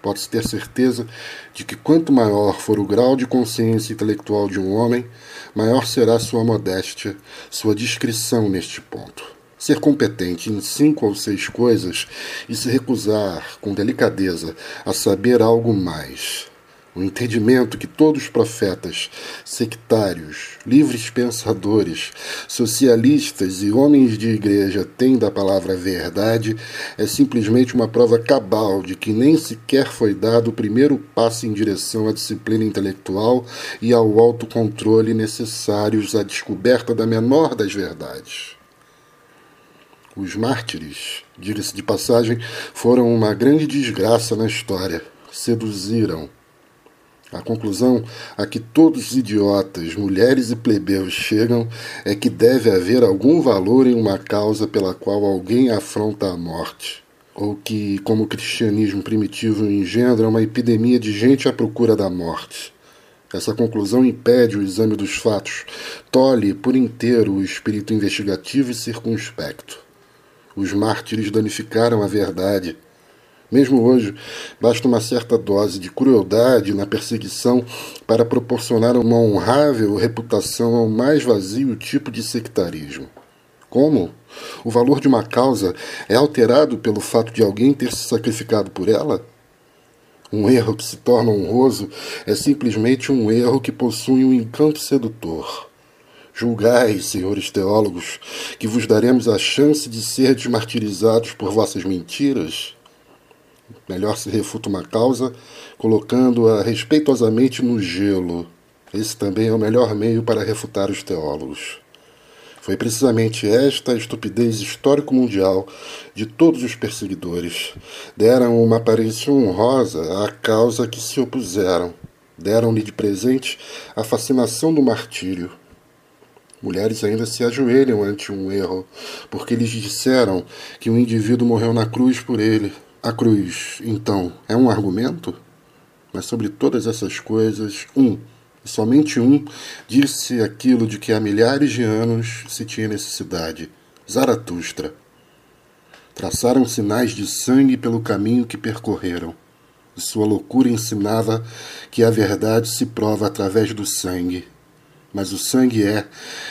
Pode-se ter certeza de que quanto maior for o grau de consciência intelectual de um homem, maior será sua modéstia, sua discrição neste ponto. Ser competente em cinco ou seis coisas e se recusar, com delicadeza, a saber algo mais. O entendimento que todos os profetas, sectários, livres pensadores, socialistas e homens de igreja têm da palavra verdade é simplesmente uma prova cabal de que nem sequer foi dado o primeiro passo em direção à disciplina intelectual e ao autocontrole necessários à descoberta da menor das verdades. Os mártires, diga-se de passagem, foram uma grande desgraça na história. Seduziram. A conclusão a que todos os idiotas, mulheres e plebeus chegam é que deve haver algum valor em uma causa pela qual alguém afronta a morte. Ou que, como o cristianismo primitivo engendra uma epidemia de gente à procura da morte. Essa conclusão impede o exame dos fatos, tolhe por inteiro o espírito investigativo e circunspecto. Os mártires danificaram a verdade. Mesmo hoje, basta uma certa dose de crueldade na perseguição para proporcionar uma honrável reputação ao mais vazio tipo de sectarismo. Como? O valor de uma causa é alterado pelo fato de alguém ter se sacrificado por ela? Um erro que se torna honroso é simplesmente um erro que possui um encanto sedutor. Julgai, senhores teólogos, que vos daremos a chance de ser desmartirizados por vossas mentiras? Melhor se refuta uma causa colocando-a respeitosamente no gelo. Esse também é o melhor meio para refutar os teólogos. Foi precisamente esta a estupidez histórico-mundial de todos os perseguidores. Deram uma aparência honrosa à causa que se opuseram. Deram-lhe de presente a fascinação do martírio Mulheres ainda se ajoelham ante um erro, porque lhes disseram que o indivíduo morreu na cruz por ele. A cruz, então, é um argumento? Mas sobre todas essas coisas, um, e somente um, disse aquilo de que há milhares de anos se tinha necessidade: Zaratustra. Traçaram sinais de sangue pelo caminho que percorreram. E sua loucura ensinava que a verdade se prova através do sangue mas o sangue é,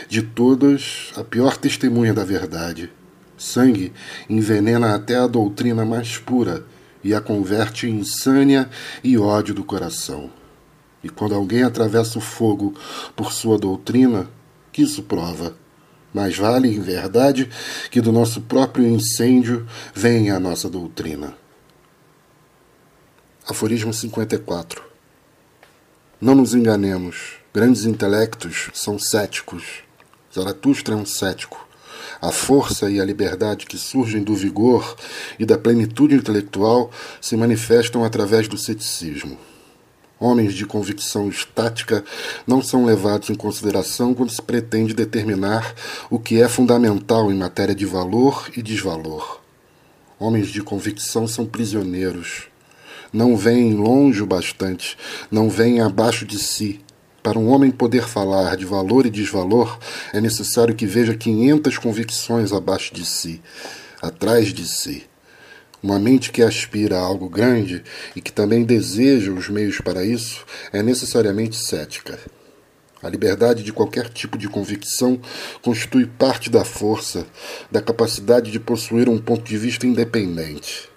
de todas, a pior testemunha da verdade. Sangue envenena até a doutrina mais pura e a converte em insânia e ódio do coração. E quando alguém atravessa o fogo por sua doutrina, que isso prova? Mais vale, em verdade, que do nosso próprio incêndio venha a nossa doutrina. Aforismo 54 Não nos enganemos Grandes intelectos são céticos. Zaratustra é um cético. A força e a liberdade que surgem do vigor e da plenitude intelectual se manifestam através do ceticismo. Homens de convicção estática não são levados em consideração quando se pretende determinar o que é fundamental em matéria de valor e desvalor. Homens de convicção são prisioneiros. Não veem longe o bastante, não veem abaixo de si, para um homem poder falar de valor e desvalor, é necessário que veja 500 convicções abaixo de si, atrás de si. Uma mente que aspira a algo grande e que também deseja os meios para isso é necessariamente cética. A liberdade de qualquer tipo de convicção constitui parte da força, da capacidade de possuir um ponto de vista independente.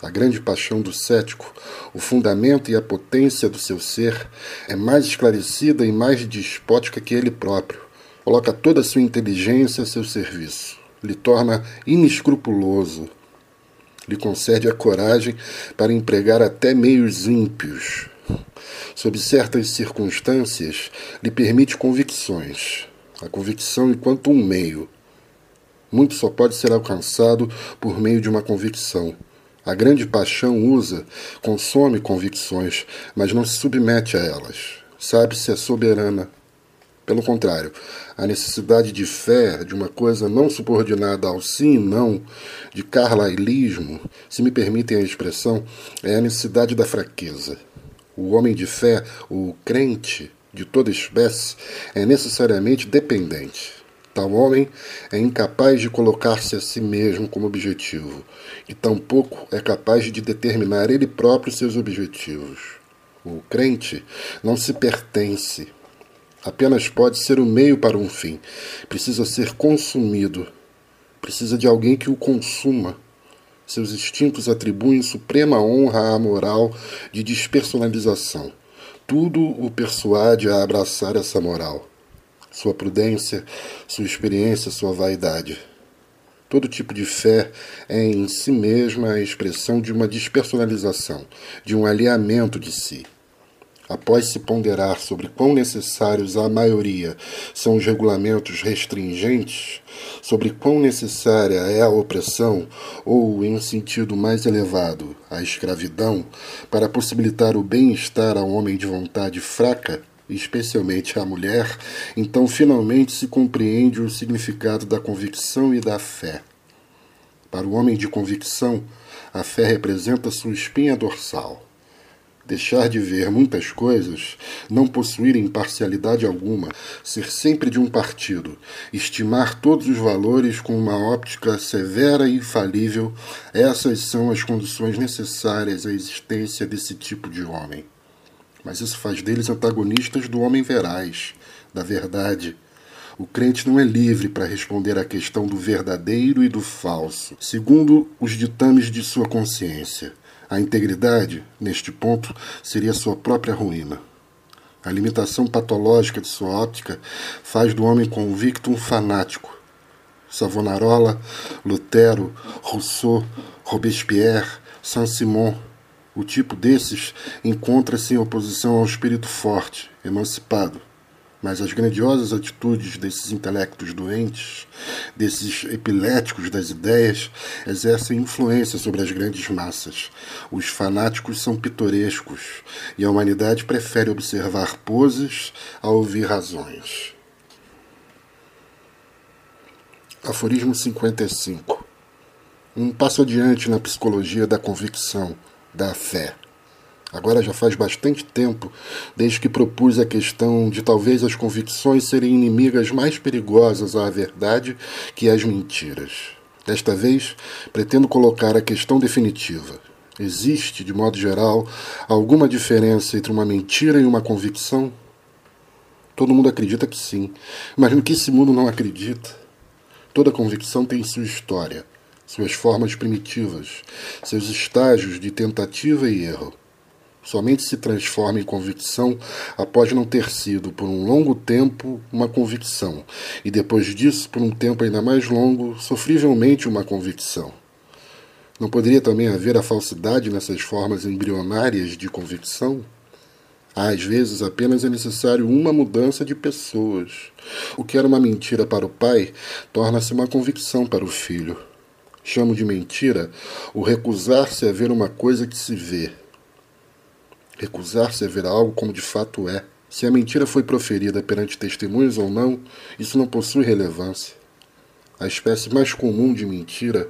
A grande paixão do cético, o fundamento e a potência do seu ser, é mais esclarecida e mais despótica que ele próprio. Coloca toda a sua inteligência a seu serviço, lhe torna inescrupuloso, lhe concede a coragem para empregar até meios ímpios. Sob certas circunstâncias, lhe permite convicções. A convicção enquanto um meio. Muito só pode ser alcançado por meio de uma convicção. A grande paixão usa, consome convicções, mas não se submete a elas. Sabe-se é soberana. Pelo contrário, a necessidade de fé, de uma coisa não subordinada ao sim e não, de carlailismo, se me permitem a expressão, é a necessidade da fraqueza. O homem de fé, o crente de toda espécie, é necessariamente dependente. Tal homem é incapaz de colocar-se a si mesmo como objetivo, e tampouco é capaz de determinar ele próprio seus objetivos. O crente não se pertence, apenas pode ser o meio para um fim. Precisa ser consumido, precisa de alguém que o consuma. Seus instintos atribuem suprema honra à moral de despersonalização. Tudo o persuade a abraçar essa moral sua prudência, sua experiência, sua vaidade. Todo tipo de fé é em si mesma a expressão de uma despersonalização, de um alinhamento de si. Após se ponderar sobre quão necessários à maioria são os regulamentos restringentes, sobre quão necessária é a opressão, ou, em um sentido mais elevado, a escravidão, para possibilitar o bem-estar ao homem de vontade fraca, especialmente a mulher, então finalmente se compreende o significado da convicção e da fé. Para o homem de convicção, a fé representa sua espinha dorsal. Deixar de ver muitas coisas, não possuir imparcialidade alguma, ser sempre de um partido, estimar todos os valores com uma óptica severa e infalível, essas são as condições necessárias à existência desse tipo de homem mas isso faz deles antagonistas do homem veraz, da verdade. O crente não é livre para responder à questão do verdadeiro e do falso, segundo os ditames de sua consciência. A integridade, neste ponto, seria sua própria ruína. A limitação patológica de sua óptica faz do homem convicto um fanático. Savonarola, Lutero, Rousseau, Robespierre, Saint-Simon o tipo desses encontra-se em oposição ao espírito forte, emancipado. Mas as grandiosas atitudes desses intelectos doentes, desses epiléticos das ideias, exercem influência sobre as grandes massas. Os fanáticos são pitorescos e a humanidade prefere observar poses a ouvir razões. Aforismo 55 Um passo adiante na psicologia da convicção da fé. Agora já faz bastante tempo desde que propus a questão de talvez as convicções serem inimigas mais perigosas à verdade que as mentiras. Desta vez, pretendo colocar a questão definitiva. Existe, de modo geral, alguma diferença entre uma mentira e uma convicção? Todo mundo acredita que sim, mas no que esse mundo não acredita? Toda convicção tem sua história suas formas primitivas, seus estágios de tentativa e erro. Somente se transforma em convicção após não ter sido, por um longo tempo, uma convicção, e depois disso, por um tempo ainda mais longo, sofrivelmente uma convicção. Não poderia também haver a falsidade nessas formas embrionárias de convicção? Às vezes apenas é necessário uma mudança de pessoas. O que era uma mentira para o pai torna-se uma convicção para o filho. Chamo de mentira o recusar-se a ver uma coisa que se vê. Recusar-se a ver algo como de fato é. Se a mentira foi proferida perante testemunhos ou não, isso não possui relevância. A espécie mais comum de mentira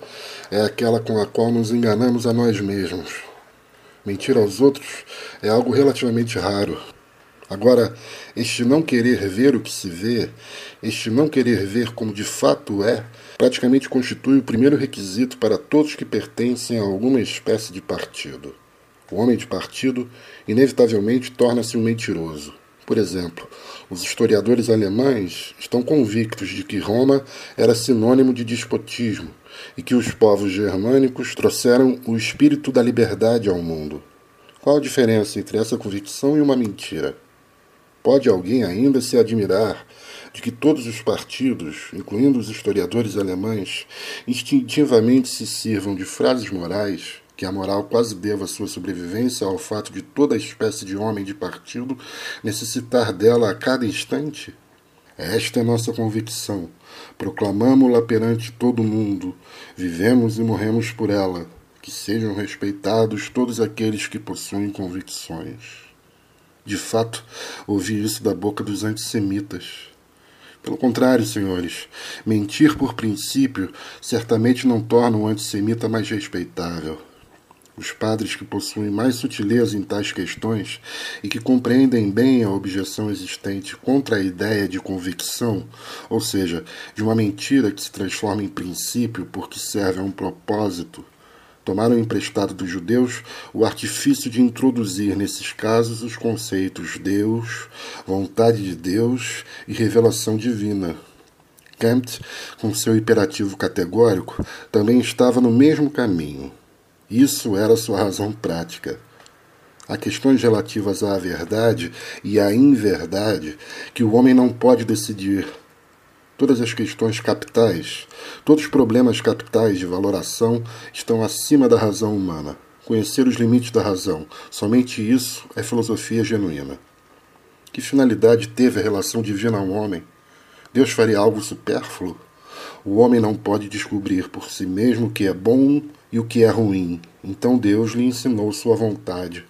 é aquela com a qual nos enganamos a nós mesmos. Mentir aos outros é algo relativamente raro. Agora, este não querer ver o que se vê, este não querer ver como de fato é, praticamente constitui o primeiro requisito para todos que pertencem a alguma espécie de partido. O homem de partido, inevitavelmente, torna-se um mentiroso. Por exemplo, os historiadores alemães estão convictos de que Roma era sinônimo de despotismo e que os povos germânicos trouxeram o espírito da liberdade ao mundo. Qual a diferença entre essa convicção e uma mentira? Pode alguém ainda se admirar de que todos os partidos, incluindo os historiadores alemães, instintivamente se sirvam de frases morais que a moral quase deva sua sobrevivência ao fato de toda espécie de homem de partido necessitar dela a cada instante? Esta é nossa convicção. Proclamamo-la perante todo mundo. Vivemos e morremos por ela. Que sejam respeitados todos aqueles que possuem convicções. De fato, ouvi isso da boca dos antissemitas. Pelo contrário, senhores, mentir por princípio certamente não torna um antissemita mais respeitável. Os padres que possuem mais sutileza em tais questões e que compreendem bem a objeção existente contra a ideia de convicção, ou seja, de uma mentira que se transforma em princípio porque serve a um propósito, tomaram emprestado dos judeus o artifício de introduzir nesses casos os conceitos Deus, vontade de Deus e revelação divina. Kant, com seu imperativo categórico, também estava no mesmo caminho. Isso era sua razão prática. Há questões relativas à verdade e à inverdade que o homem não pode decidir. Todas as questões capitais, todos os problemas capitais de valoração estão acima da razão humana. Conhecer os limites da razão, somente isso é filosofia genuína. Que finalidade teve a relação divina ao homem? Deus faria algo supérfluo? O homem não pode descobrir por si mesmo o que é bom e o que é ruim. Então Deus lhe ensinou sua vontade.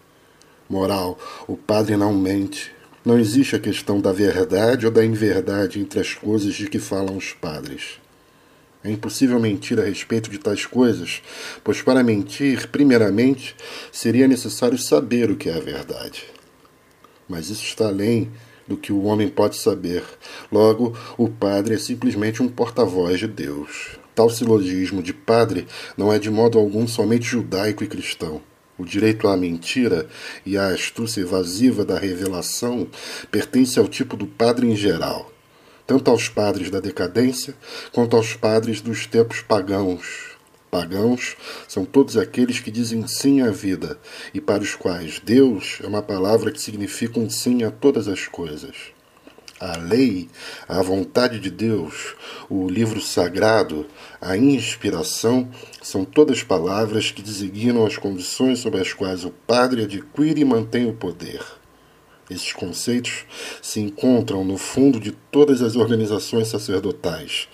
Moral: o padre não mente. Não existe a questão da verdade ou da inverdade entre as coisas de que falam os padres. É impossível mentir a respeito de tais coisas, pois para mentir, primeiramente, seria necessário saber o que é a verdade. Mas isso está além do que o homem pode saber. Logo, o padre é simplesmente um porta-voz de Deus. Tal silogismo de padre não é de modo algum somente judaico e cristão. O direito à mentira e à astúcia evasiva da revelação pertence ao tipo do padre em geral, tanto aos padres da decadência quanto aos padres dos tempos pagãos. Pagãos são todos aqueles que dizem sim à vida e para os quais Deus é uma palavra que significa um sim a todas as coisas. A lei, a vontade de Deus, o livro sagrado, a inspiração são todas palavras que designam as condições sob as quais o padre adquire e mantém o poder. Esses conceitos se encontram no fundo de todas as organizações sacerdotais,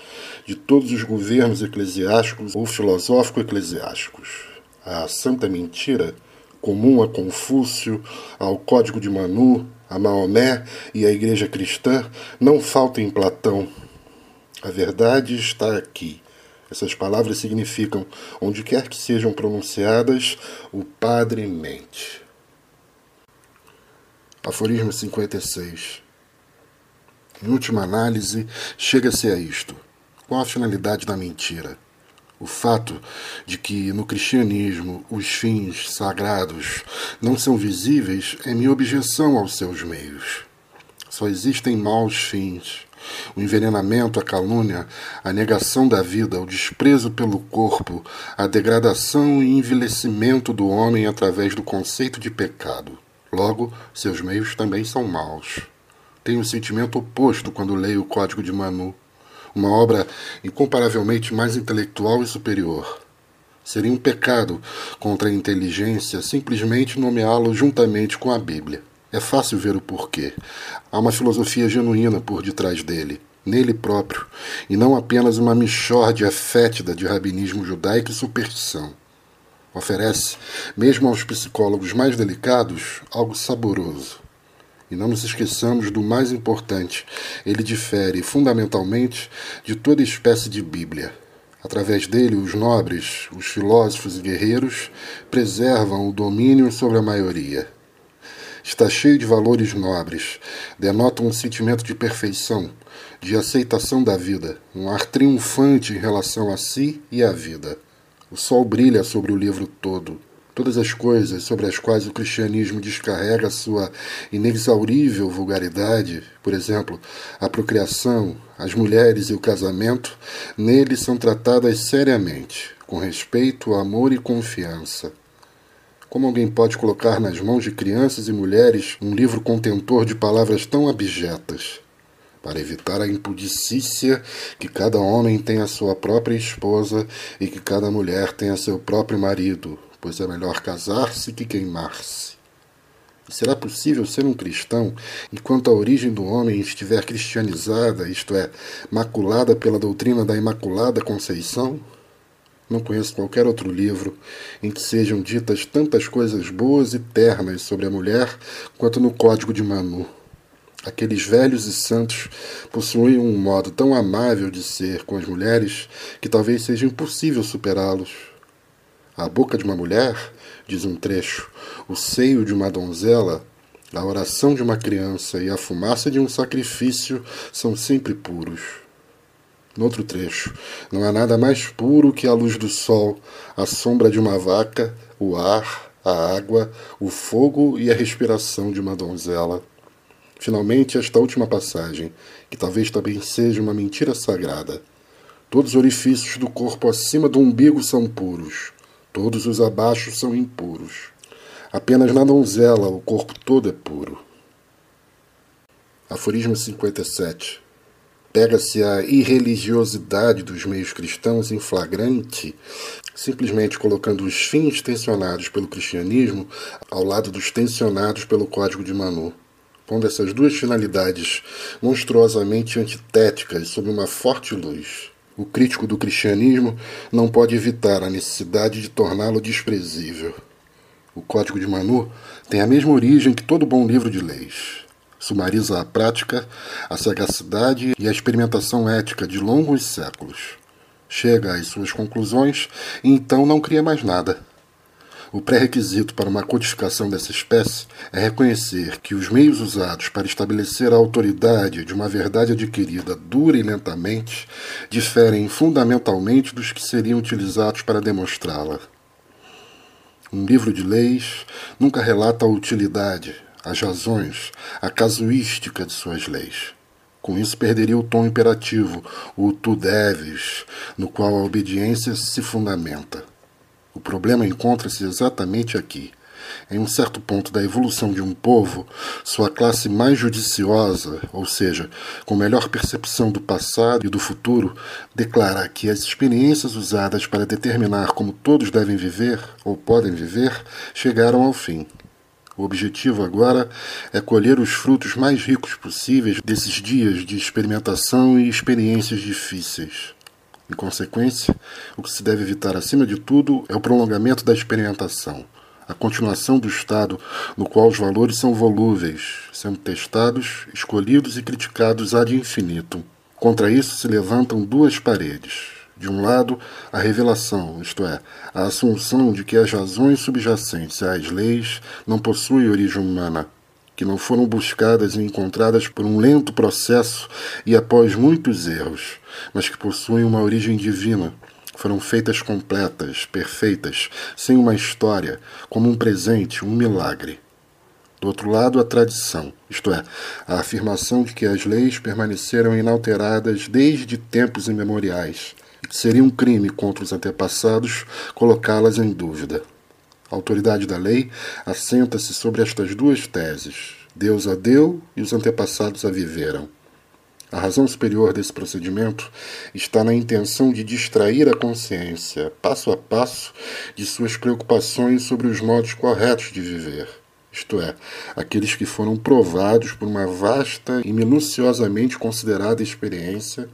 de todos os governos eclesiásticos ou filosófico-eclesiásticos. A santa mentira, comum a Confúcio, ao Código de Manu, a Maomé e a Igreja Cristã não falta em Platão. A verdade está aqui. Essas palavras significam, onde quer que sejam pronunciadas, o Padre mente. Aforismo 56. Em última análise, chega-se a isto. Qual a finalidade da mentira? O fato de que no cristianismo os fins sagrados não são visíveis é minha objeção aos seus meios. Só existem maus fins. O envenenamento, a calúnia, a negação da vida, o desprezo pelo corpo, a degradação e envelhecimento do homem através do conceito de pecado. Logo, seus meios também são maus. Tenho um sentimento oposto quando leio o Código de Manu uma obra incomparavelmente mais intelectual e superior. Seria um pecado contra a inteligência simplesmente nomeá-lo juntamente com a Bíblia. É fácil ver o porquê. Há uma filosofia genuína por detrás dele, nele próprio, e não apenas uma mixórdia fétida de rabinismo judaico e superstição. Oferece, mesmo aos psicólogos mais delicados, algo saboroso. E não nos esqueçamos do mais importante: ele difere fundamentalmente de toda espécie de Bíblia. Através dele, os nobres, os filósofos e guerreiros preservam o domínio sobre a maioria. Está cheio de valores nobres, denota um sentimento de perfeição, de aceitação da vida, um ar triunfante em relação a si e à vida. O sol brilha sobre o livro todo. Todas as coisas sobre as quais o cristianismo descarrega sua inexaurível vulgaridade, por exemplo, a procriação, as mulheres e o casamento, nele são tratadas seriamente, com respeito, amor e confiança. Como alguém pode colocar nas mãos de crianças e mulheres um livro contentor de palavras tão abjetas? Para evitar a impudicícia que cada homem tem a sua própria esposa e que cada mulher tenha seu próprio marido, pois é melhor casar-se que queimar-se. Será possível ser um cristão enquanto a origem do homem estiver cristianizada, isto é, maculada pela doutrina da Imaculada Conceição? Não conheço qualquer outro livro em que sejam ditas tantas coisas boas e ternas sobre a mulher quanto no Código de Manu. Aqueles velhos e santos possuem um modo tão amável de ser com as mulheres que talvez seja impossível superá-los. A boca de uma mulher, diz um trecho, o seio de uma donzela, a oração de uma criança e a fumaça de um sacrifício são sempre puros. No outro trecho, não há nada mais puro que a luz do sol, a sombra de uma vaca, o ar, a água, o fogo e a respiração de uma donzela. Finalmente, esta última passagem, que talvez também seja uma mentira sagrada. Todos os orifícios do corpo acima do umbigo são puros, todos os abaixo são impuros. Apenas na donzela o corpo todo é puro. Aforismo 57 pega-se a irreligiosidade dos meios cristãos em flagrante, simplesmente colocando os fins tensionados pelo cristianismo ao lado dos tensionados pelo Código de Manu, pondo essas duas finalidades monstruosamente antitéticas sob uma forte luz. O crítico do cristianismo não pode evitar a necessidade de torná-lo desprezível. O Código de Manu tem a mesma origem que todo bom livro de leis sumariza a prática, a sagacidade e a experimentação ética de longos séculos. Chega às suas conclusões e então não cria mais nada. O pré-requisito para uma codificação dessa espécie é reconhecer que os meios usados para estabelecer a autoridade de uma verdade adquirida dura e lentamente diferem fundamentalmente dos que seriam utilizados para demonstrá-la. Um livro de leis nunca relata a utilidade, as razões, a casuística de suas leis. Com isso, perderia o tom imperativo, o tu deves, no qual a obediência se fundamenta. O problema encontra-se exatamente aqui. Em um certo ponto da evolução de um povo, sua classe mais judiciosa, ou seja, com melhor percepção do passado e do futuro, declara que as experiências usadas para determinar como todos devem viver ou podem viver chegaram ao fim. O objetivo agora é colher os frutos mais ricos possíveis desses dias de experimentação e experiências difíceis. Em consequência, o que se deve evitar acima de tudo é o prolongamento da experimentação, a continuação do estado no qual os valores são volúveis, sendo testados, escolhidos e criticados ad infinitum. Contra isso se levantam duas paredes, de um lado, a revelação, isto é, a assunção de que as razões subjacentes às leis não possuem origem humana, que não foram buscadas e encontradas por um lento processo e após muitos erros, mas que possuem uma origem divina, foram feitas completas, perfeitas, sem uma história, como um presente, um milagre. Do outro lado, a tradição, isto é, a afirmação de que as leis permaneceram inalteradas desde tempos imemoriais, Seria um crime contra os antepassados colocá-las em dúvida. A autoridade da lei assenta-se sobre estas duas teses: Deus a deu e os antepassados a viveram. A razão superior desse procedimento está na intenção de distrair a consciência, passo a passo, de suas preocupações sobre os modos corretos de viver, isto é, aqueles que foram provados por uma vasta e minuciosamente considerada experiência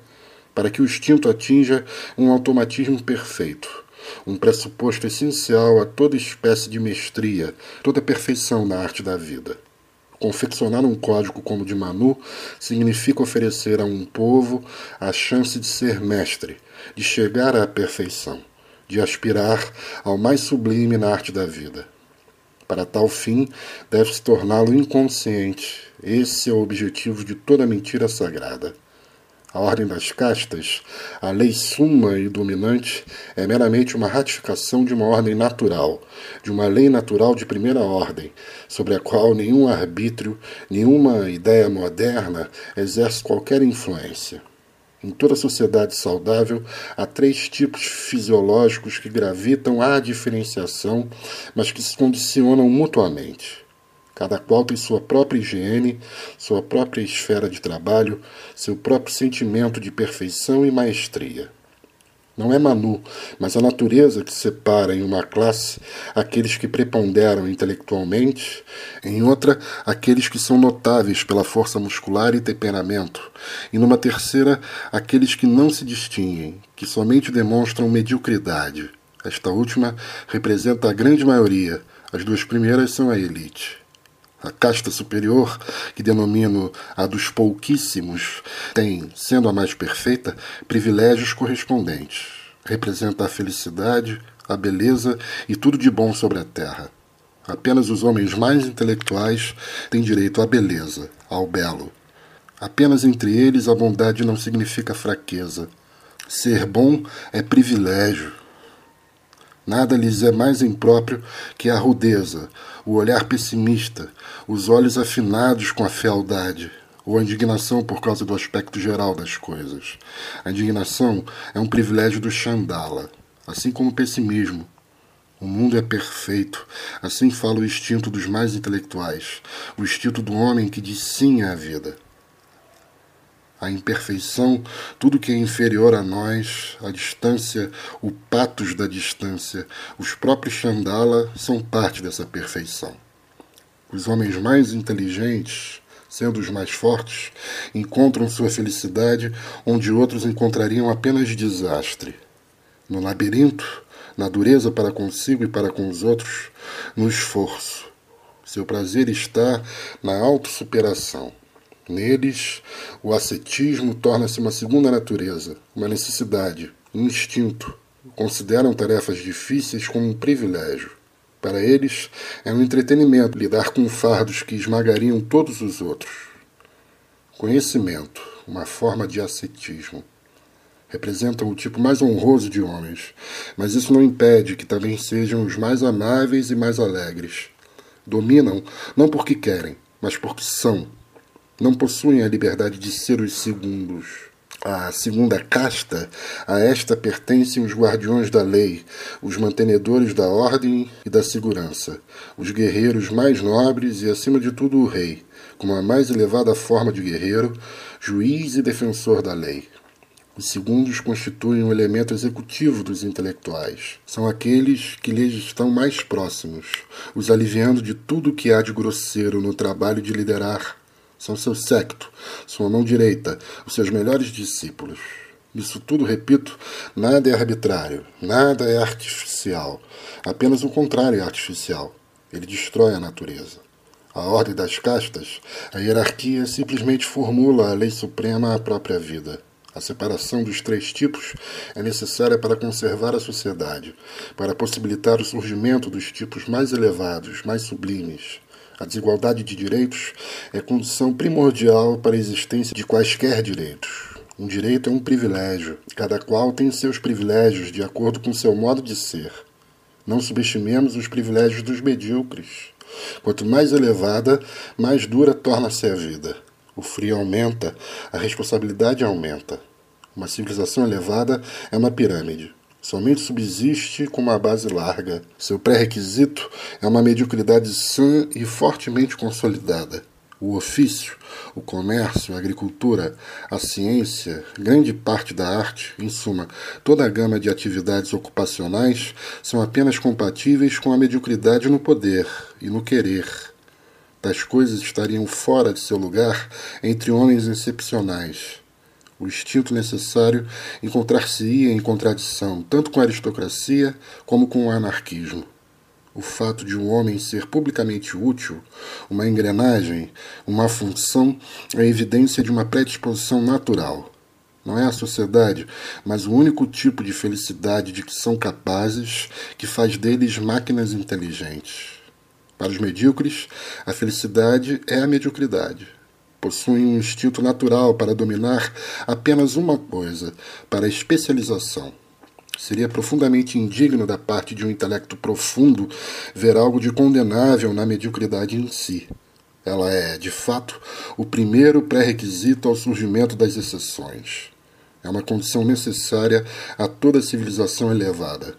para que o instinto atinja um automatismo perfeito, um pressuposto essencial a toda espécie de mestria, toda perfeição na arte da vida. Confeccionar um código como o de Manu significa oferecer a um povo a chance de ser mestre, de chegar à perfeição, de aspirar ao mais sublime na arte da vida. Para tal fim, deve-se torná-lo inconsciente. Esse é o objetivo de toda mentira sagrada. A ordem das castas, a lei suma e dominante, é meramente uma ratificação de uma ordem natural, de uma lei natural de primeira ordem, sobre a qual nenhum arbítrio, nenhuma ideia moderna exerce qualquer influência. Em toda sociedade saudável, há três tipos fisiológicos que gravitam à diferenciação, mas que se condicionam mutuamente. Cada qual tem sua própria higiene, sua própria esfera de trabalho, seu próprio sentimento de perfeição e maestria. Não é Manu, mas a natureza que separa em uma classe aqueles que preponderam intelectualmente, em outra, aqueles que são notáveis pela força muscular e temperamento, e numa terceira, aqueles que não se distinguem, que somente demonstram mediocridade. Esta última representa a grande maioria, as duas primeiras são a elite. A casta superior, que denomino a dos pouquíssimos, tem, sendo a mais perfeita, privilégios correspondentes. Representa a felicidade, a beleza e tudo de bom sobre a terra. Apenas os homens mais intelectuais têm direito à beleza, ao belo. Apenas entre eles a bondade não significa fraqueza. Ser bom é privilégio, Nada lhes é mais impróprio que a rudeza, o olhar pessimista, os olhos afinados com a fealdade, ou a indignação por causa do aspecto geral das coisas. A indignação é um privilégio do Chandala, assim como o pessimismo. O mundo é perfeito, assim fala o instinto dos mais intelectuais, o instinto do homem que diz sim à vida a imperfeição, tudo que é inferior a nós, a distância, o patos da distância, os próprios Chandala são parte dessa perfeição. Os homens mais inteligentes, sendo os mais fortes, encontram sua felicidade onde outros encontrariam apenas desastre. No labirinto, na dureza para consigo e para com os outros, no esforço. Seu prazer está na autossuperação. Neles, o ascetismo torna-se uma segunda natureza, uma necessidade, um instinto. Consideram tarefas difíceis como um privilégio. Para eles, é um entretenimento lidar com fardos que esmagariam todos os outros. Conhecimento, uma forma de ascetismo. Representam o tipo mais honroso de homens, mas isso não impede que também sejam os mais amáveis e mais alegres. Dominam não porque querem, mas porque são não possuem a liberdade de ser os segundos. A segunda casta, a esta pertencem os guardiões da lei, os mantenedores da ordem e da segurança, os guerreiros mais nobres e, acima de tudo, o rei, como a mais elevada forma de guerreiro, juiz e defensor da lei. Os segundos constituem um elemento executivo dos intelectuais. São aqueles que lhes estão mais próximos, os aliviando de tudo o que há de grosseiro no trabalho de liderar são seu secto, sua mão direita, os seus melhores discípulos. Isso tudo, repito, nada é arbitrário, nada é artificial. Apenas o contrário é artificial. Ele destrói a natureza. A ordem das castas, a hierarquia simplesmente formula a lei suprema à própria vida. A separação dos três tipos é necessária para conservar a sociedade, para possibilitar o surgimento dos tipos mais elevados, mais sublimes. A desigualdade de direitos é condição primordial para a existência de quaisquer direitos. Um direito é um privilégio. Cada qual tem seus privilégios de acordo com seu modo de ser. Não subestimemos os privilégios dos medíocres. Quanto mais elevada, mais dura torna-se a vida. O frio aumenta, a responsabilidade aumenta. Uma civilização elevada é uma pirâmide. Somente subsiste com uma base larga. Seu pré-requisito é uma mediocridade sã e fortemente consolidada. O ofício, o comércio, a agricultura, a ciência, grande parte da arte, em suma, toda a gama de atividades ocupacionais são apenas compatíveis com a mediocridade no poder e no querer. Tais coisas estariam fora de seu lugar entre homens excepcionais. O instinto necessário encontrar-se-ia em contradição tanto com a aristocracia como com o anarquismo. O fato de um homem ser publicamente útil, uma engrenagem, uma função, é evidência de uma predisposição natural. Não é a sociedade, mas o único tipo de felicidade de que são capazes que faz deles máquinas inteligentes. Para os medíocres, a felicidade é a mediocridade. Possuem um instinto natural para dominar apenas uma coisa, para a especialização. Seria profundamente indigno da parte de um intelecto profundo ver algo de condenável na mediocridade em si. Ela é, de fato, o primeiro pré-requisito ao surgimento das exceções. É uma condição necessária a toda civilização elevada.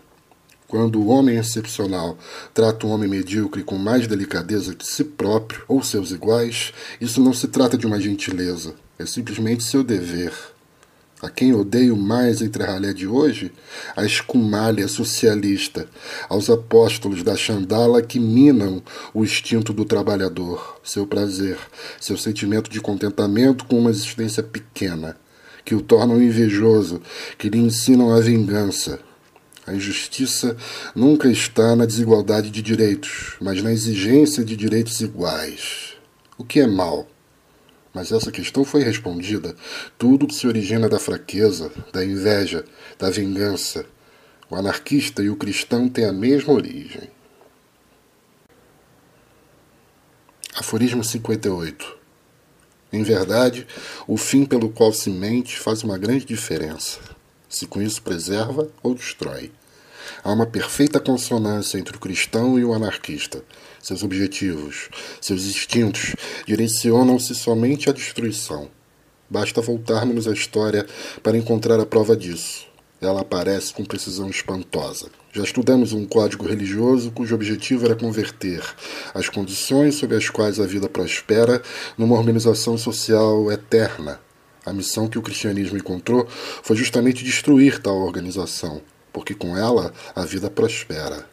Quando o homem excepcional trata o homem medíocre com mais delicadeza que si próprio ou seus iguais, isso não se trata de uma gentileza, é simplesmente seu dever. A quem odeio mais entre a ralé de hoje? A escumalha socialista, aos apóstolos da chandala que minam o instinto do trabalhador, seu prazer, seu sentimento de contentamento com uma existência pequena, que o tornam invejoso, que lhe ensinam a vingança, a injustiça nunca está na desigualdade de direitos, mas na exigência de direitos iguais. O que é mal? Mas essa questão foi respondida. Tudo que se origina da fraqueza, da inveja, da vingança. O anarquista e o cristão têm a mesma origem. Aforismo 58. Em verdade, o fim pelo qual se mente faz uma grande diferença se com isso preserva ou destrói. Há uma perfeita consonância entre o cristão e o anarquista. Seus objetivos, seus instintos direcionam-se somente à destruição. Basta voltarmos à história para encontrar a prova disso. Ela aparece com precisão espantosa. Já estudamos um código religioso cujo objetivo era converter as condições sob as quais a vida prospera numa organização social eterna, a missão que o cristianismo encontrou foi justamente destruir tal organização, porque com ela a vida prospera.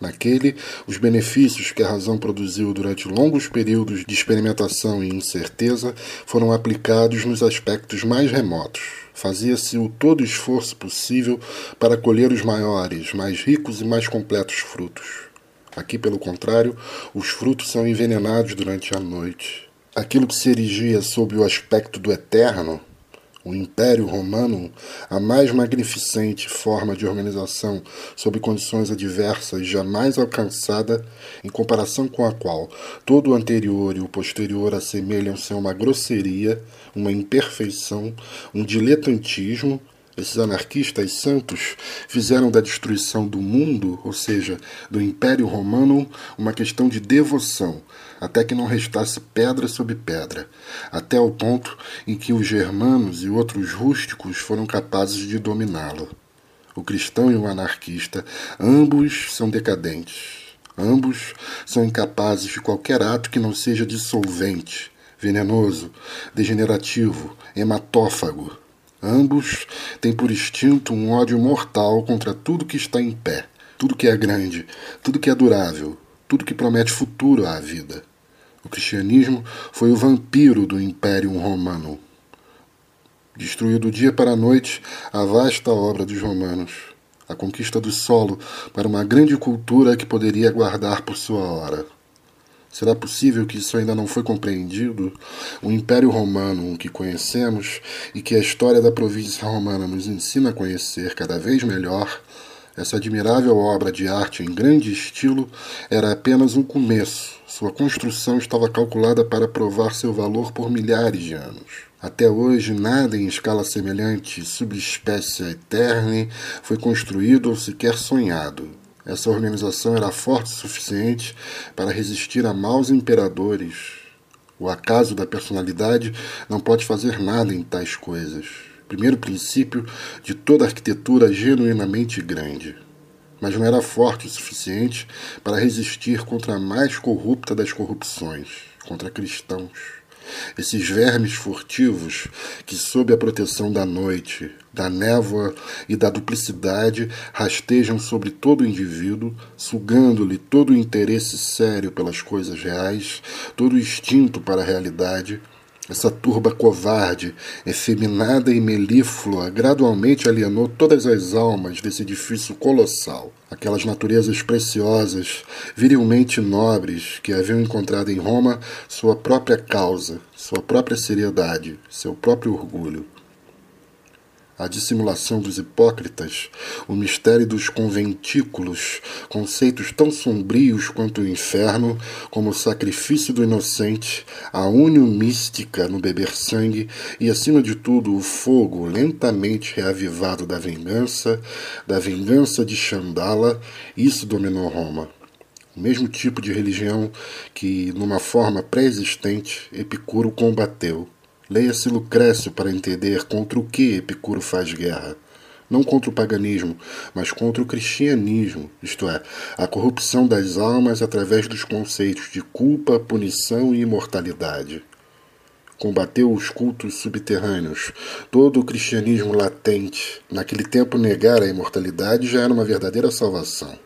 Naquele, os benefícios que a razão produziu durante longos períodos de experimentação e incerteza foram aplicados nos aspectos mais remotos. Fazia-se o todo esforço possível para colher os maiores, mais ricos e mais completos frutos. Aqui, pelo contrário, os frutos são envenenados durante a noite aquilo que se erigia sob o aspecto do eterno, o Império Romano, a mais magnificente forma de organização sob condições adversas jamais alcançada, em comparação com a qual todo o anterior e o posterior assemelham-se a uma grosseria, uma imperfeição, um diletantismo, esses anarquistas santos fizeram da destruição do mundo, ou seja, do Império Romano, uma questão de devoção, até que não restasse pedra sobre pedra, até o ponto em que os germanos e outros rústicos foram capazes de dominá-lo. O cristão e o anarquista, ambos são decadentes. Ambos são incapazes de qualquer ato que não seja dissolvente, venenoso, degenerativo, hematófago. Ambos têm por instinto um ódio mortal contra tudo que está em pé, tudo que é grande, tudo que é durável, tudo que promete futuro à vida. O cristianismo foi o vampiro do Império Romano. Destruiu do dia para a noite a vasta obra dos romanos, a conquista do solo para uma grande cultura que poderia aguardar por sua hora. Será possível que isso ainda não foi compreendido? O Império Romano que conhecemos e que a história da província romana nos ensina a conhecer cada vez melhor essa admirável obra de arte em grande estilo era apenas um começo. Sua construção estava calculada para provar seu valor por milhares de anos. Até hoje, nada em escala semelhante, subespécie eterna, foi construído ou sequer sonhado. Essa organização era forte o suficiente para resistir a maus imperadores. O acaso da personalidade não pode fazer nada em tais coisas primeiro princípio de toda arquitetura genuinamente grande. Mas não era forte o suficiente para resistir contra a mais corrupta das corrupções, contra cristãos. esses vermes furtivos que, sob a proteção da noite, da névoa e da duplicidade, rastejam sobre todo o indivíduo, sugando-lhe todo o interesse sério pelas coisas reais, todo o instinto para a realidade, essa turba covarde, efeminada e melíflua, gradualmente alienou todas as almas desse edifício colossal. Aquelas naturezas preciosas, virilmente nobres, que haviam encontrado em Roma sua própria causa, sua própria seriedade, seu próprio orgulho a dissimulação dos hipócritas, o mistério dos conventículos, conceitos tão sombrios quanto o inferno, como o sacrifício do inocente, a união mística no beber sangue e, acima de tudo, o fogo lentamente reavivado da vingança, da vingança de Chandala, isso dominou Roma. O mesmo tipo de religião que, numa forma pré-existente, Epicuro combateu Leia-se Lucrécio para entender contra o que Epicuro faz guerra. Não contra o paganismo, mas contra o cristianismo, isto é, a corrupção das almas através dos conceitos de culpa, punição e imortalidade. Combateu os cultos subterrâneos, todo o cristianismo latente. Naquele tempo, negar a imortalidade já era uma verdadeira salvação.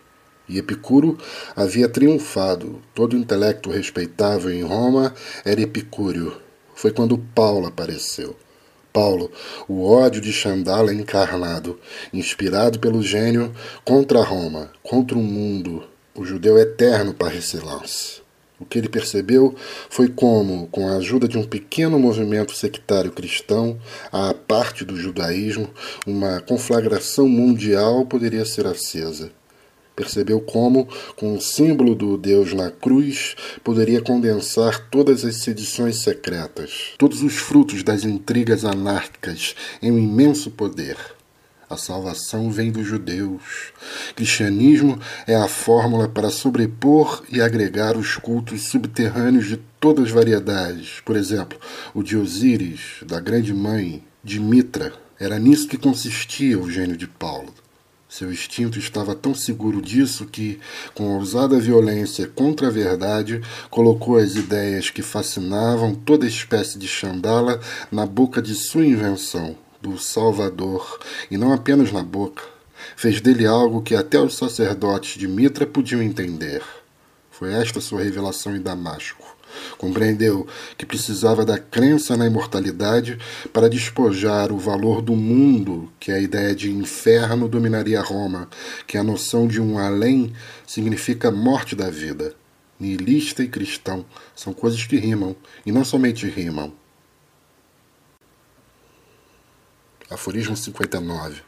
E Epicuro havia triunfado. Todo intelecto respeitável em Roma era epicúreo foi quando Paulo apareceu. Paulo, o ódio de Chandala encarnado, inspirado pelo gênio contra Roma, contra o mundo, o judeu eterno Parricelance. O que ele percebeu foi como, com a ajuda de um pequeno movimento sectário cristão, à parte do judaísmo, uma conflagração mundial poderia ser acesa. Percebeu como, com o símbolo do Deus na cruz, poderia condensar todas as sedições secretas, todos os frutos das intrigas anárquicas em um imenso poder. A salvação vem dos judeus. Cristianismo é a fórmula para sobrepor e agregar os cultos subterrâneos de todas as variedades. Por exemplo, o de Osíris, da Grande Mãe, de Mitra. Era nisso que consistia o gênio de Paulo. Seu instinto estava tão seguro disso que, com ousada violência contra a verdade, colocou as ideias que fascinavam toda espécie de chandala na boca de sua invenção, do Salvador, e não apenas na boca. Fez dele algo que até os sacerdotes de Mitra podiam entender. Foi esta sua revelação em Damasco. Compreendeu que precisava da crença na imortalidade para despojar o valor do mundo que a ideia de inferno dominaria Roma, que a noção de um além significa morte da vida. Nihilista e cristão são coisas que rimam, e não somente rimam. Aforismo 59.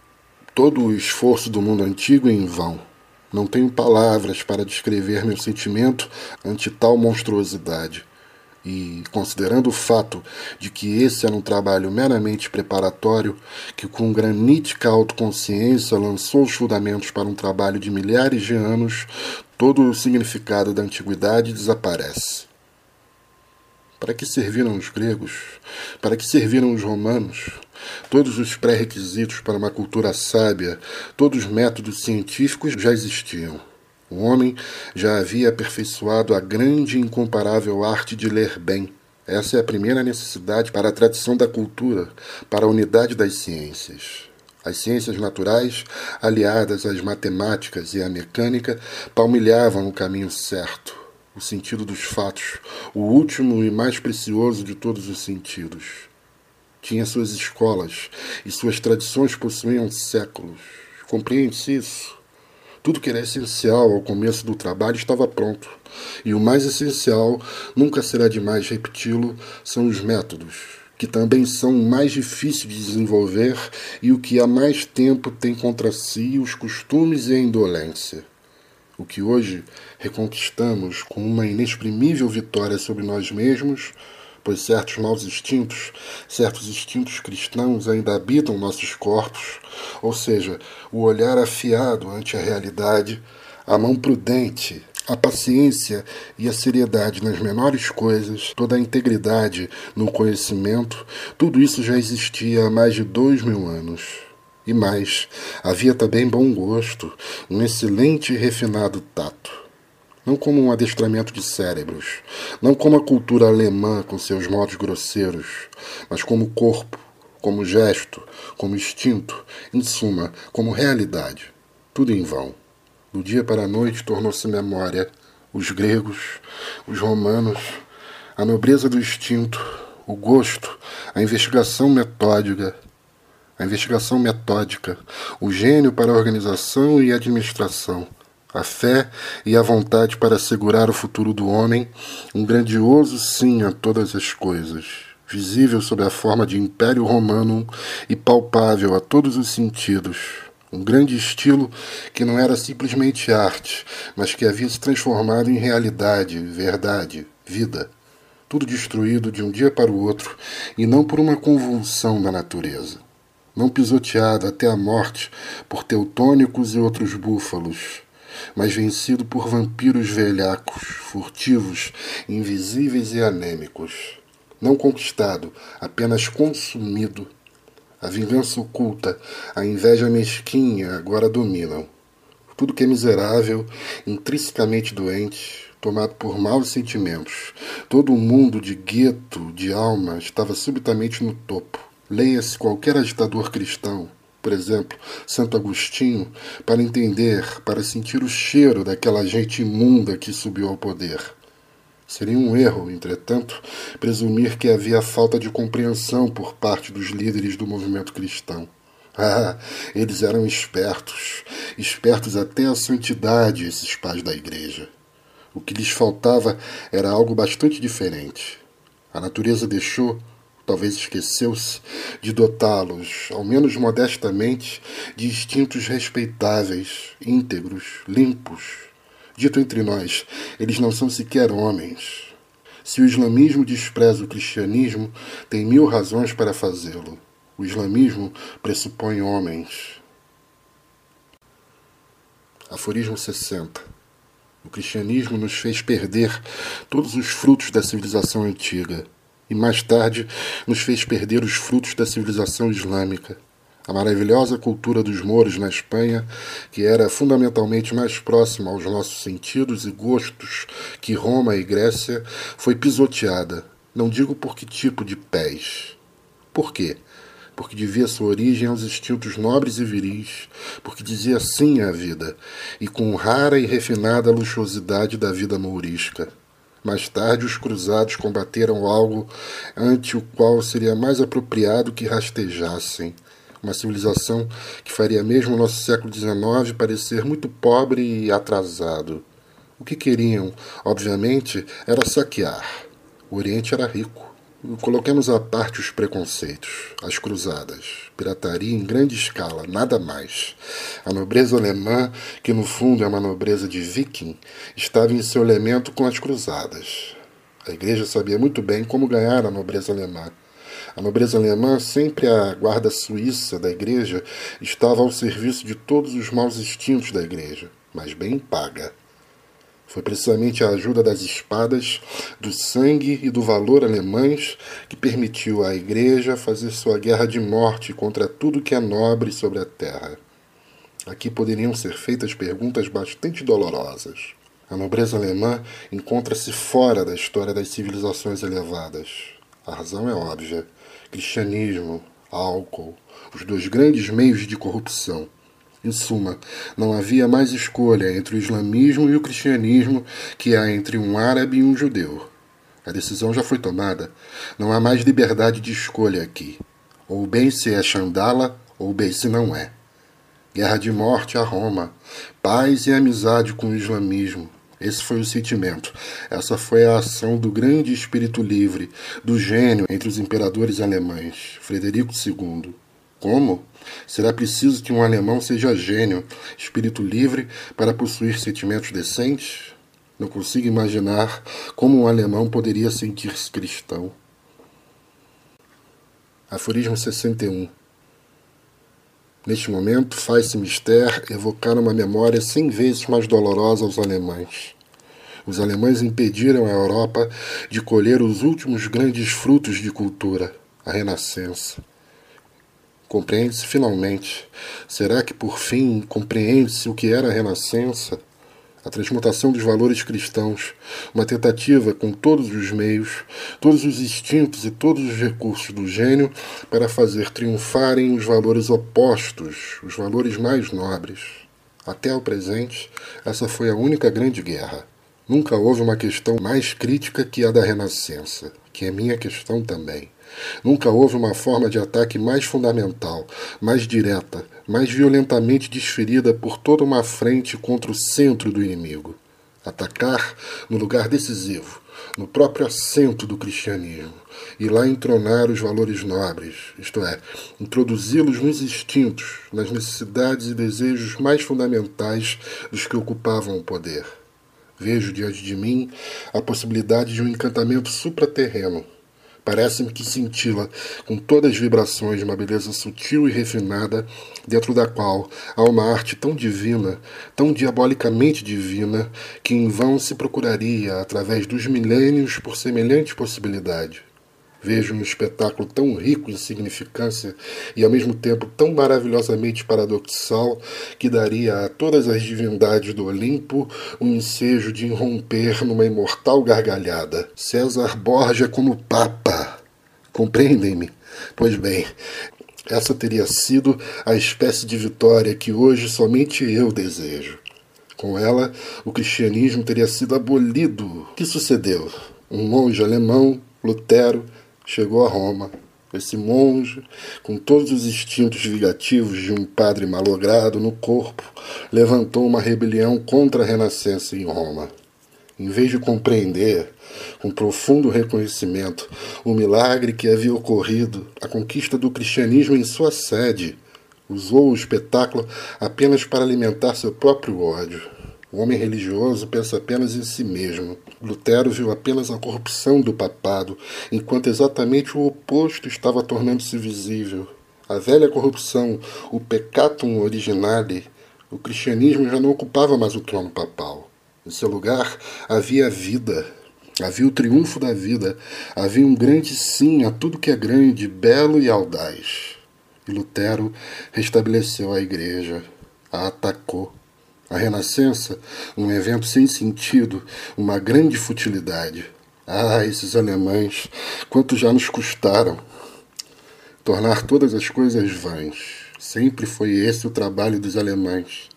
Todo o esforço do mundo antigo é em vão não tenho palavras para descrever meu sentimento ante tal monstruosidade. E, considerando o fato de que esse era um trabalho meramente preparatório, que com granítica autoconsciência lançou os fundamentos para um trabalho de milhares de anos, todo o significado da antiguidade desaparece. Para que serviram os gregos? Para que serviram os romanos? Todos os pré-requisitos para uma cultura sábia, todos os métodos científicos já existiam. O homem já havia aperfeiçoado a grande e incomparável arte de ler bem. Essa é a primeira necessidade para a tradição da cultura, para a unidade das ciências. As ciências naturais, aliadas às matemáticas e à mecânica, palmilhavam no caminho certo, o sentido dos fatos, o último e mais precioso de todos os sentidos tinha suas escolas e suas tradições possuíam séculos. Compreende-se isso? Tudo que era essencial ao começo do trabalho estava pronto. E o mais essencial, nunca será demais repeti-lo, são os métodos, que também são mais difíceis de desenvolver e o que há mais tempo tem contra si os costumes e a indolência. O que hoje reconquistamos com uma inexprimível vitória sobre nós mesmos pois certos maus instintos, certos instintos cristãos ainda habitam nossos corpos, ou seja, o olhar afiado ante a realidade, a mão prudente, a paciência e a seriedade nas menores coisas, toda a integridade no conhecimento, tudo isso já existia há mais de dois mil anos. E mais, havia também bom gosto, um excelente e refinado tato. Não como um adestramento de cérebros, não como a cultura alemã com seus modos grosseiros, mas como corpo, como gesto, como instinto, em suma, como realidade. Tudo em vão. Do dia para a noite tornou-se memória os gregos, os romanos, a nobreza do instinto, o gosto, a investigação metódica, a investigação metódica, o gênio para a organização e administração, a fé e a vontade para assegurar o futuro do homem, um grandioso sim a todas as coisas, visível sob a forma de Império Romano e palpável a todos os sentidos. Um grande estilo que não era simplesmente arte, mas que havia se transformado em realidade, verdade, vida. Tudo destruído de um dia para o outro e não por uma convulsão da natureza não pisoteado até a morte por teutônicos e outros búfalos, mas vencido por vampiros velhacos, furtivos, invisíveis e anêmicos. Não conquistado, apenas consumido. A vingança oculta, a inveja mesquinha agora dominam. Tudo que é miserável, intrinsecamente doente, tomado por maus sentimentos. Todo o mundo de gueto, de alma, estava subitamente no topo Leia-se qualquer agitador cristão, por exemplo, Santo Agostinho, para entender, para sentir o cheiro daquela gente imunda que subiu ao poder. Seria um erro, entretanto, presumir que havia falta de compreensão por parte dos líderes do movimento cristão. Ah, eles eram espertos, espertos até a santidade, esses pais da igreja. O que lhes faltava era algo bastante diferente. A natureza deixou, talvez esqueceu-se de dotá-los, ao menos modestamente, de instintos respeitáveis, íntegros, limpos. Dito entre nós, eles não são sequer homens. Se o islamismo despreza o cristianismo, tem mil razões para fazê-lo. O islamismo pressupõe homens. Aforismo 60. O cristianismo nos fez perder todos os frutos da civilização antiga e mais tarde nos fez perder os frutos da civilização islâmica. A maravilhosa cultura dos mouros na Espanha, que era fundamentalmente mais próxima aos nossos sentidos e gostos que Roma e Grécia, foi pisoteada. Não digo por que tipo de pés. Por quê? Porque devia sua origem aos instintos nobres e viris, porque dizia sim à vida, e com rara e refinada luxuosidade da vida mourisca. Mais tarde, os cruzados combateram algo ante o qual seria mais apropriado que rastejassem. Uma civilização que faria mesmo o nosso século XIX parecer muito pobre e atrasado. O que queriam, obviamente, era saquear. O Oriente era rico. Coloquemos à parte os preconceitos, as cruzadas, pirataria em grande escala, nada mais. A nobreza alemã, que no fundo é uma nobreza de viking, estava em seu elemento com as cruzadas. A igreja sabia muito bem como ganhar a nobreza alemã. A nobreza alemã, sempre a guarda suíça da igreja, estava ao serviço de todos os maus instintos da igreja, mas bem paga. Foi precisamente a ajuda das espadas, do sangue e do valor alemães que permitiu à Igreja fazer sua guerra de morte contra tudo que é nobre sobre a terra. Aqui poderiam ser feitas perguntas bastante dolorosas. A nobreza alemã encontra-se fora da história das civilizações elevadas. A razão é óbvia: cristianismo, álcool, os dois grandes meios de corrupção. Em suma, não havia mais escolha entre o islamismo e o cristianismo que há entre um árabe e um judeu. A decisão já foi tomada. Não há mais liberdade de escolha aqui. Ou bem se é Chandala, ou bem se não é. Guerra de morte a Roma. Paz e amizade com o islamismo. Esse foi o sentimento. Essa foi a ação do grande espírito livre, do gênio entre os imperadores alemães, Frederico II. Como? Será preciso que um alemão seja gênio, espírito livre, para possuir sentimentos decentes? Não consigo imaginar como um alemão poderia sentir-se cristão. Aforismo 61 Neste momento, faz-se mister evocar uma memória cem vezes mais dolorosa aos alemães. Os alemães impediram a Europa de colher os últimos grandes frutos de cultura, a Renascença. Compreende-se finalmente. Será que por fim compreende-se o que era a Renascença? a transmutação dos valores cristãos, uma tentativa com todos os meios, todos os instintos e todos os recursos do gênio para fazer triunfarem os valores opostos, os valores mais nobres. Até o presente, essa foi a única grande guerra. Nunca houve uma questão mais crítica que a da Renascença, que é minha questão também. Nunca houve uma forma de ataque mais fundamental, mais direta, mais violentamente desferida por toda uma frente contra o centro do inimigo. Atacar no lugar decisivo, no próprio assento do cristianismo, e lá entronar os valores nobres, isto é, introduzi-los nos instintos, nas necessidades e desejos mais fundamentais dos que ocupavam o poder. Vejo diante de mim a possibilidade de um encantamento supraterreno, Parece-me que cintila com todas as vibrações de uma beleza sutil e refinada, dentro da qual há uma arte tão divina, tão diabolicamente divina, que em vão se procuraria, através dos milênios, por semelhante possibilidade. Vejo um espetáculo tão rico em significância e ao mesmo tempo tão maravilhosamente paradoxal que daria a todas as divindades do Olimpo um ensejo de irromper numa imortal gargalhada. César Borgia como Papa. Compreendem-me? Pois bem, essa teria sido a espécie de vitória que hoje somente eu desejo. Com ela, o cristianismo teria sido abolido. O que sucedeu? Um monge alemão, Lutero, chegou a Roma. Esse monge, com todos os instintos vingativos de um padre malogrado no corpo, levantou uma rebelião contra a renascença em Roma. Em vez de compreender, com profundo reconhecimento, o milagre que havia ocorrido, a conquista do cristianismo em sua sede, usou o espetáculo apenas para alimentar seu próprio ódio. O homem religioso pensa apenas em si mesmo. Lutero viu apenas a corrupção do papado, enquanto exatamente o oposto estava tornando-se visível. A velha corrupção, o peccatum originale, o cristianismo já não ocupava mais o trono papal. Em seu lugar havia a vida, havia o triunfo da vida, havia um grande sim a tudo que é grande, belo e audaz. E Lutero restabeleceu a igreja, a atacou a Renascença, um evento sem sentido, uma grande futilidade. Ah, esses alemães, quanto já nos custaram! Tornar todas as coisas vãs. Sempre foi esse o trabalho dos alemães.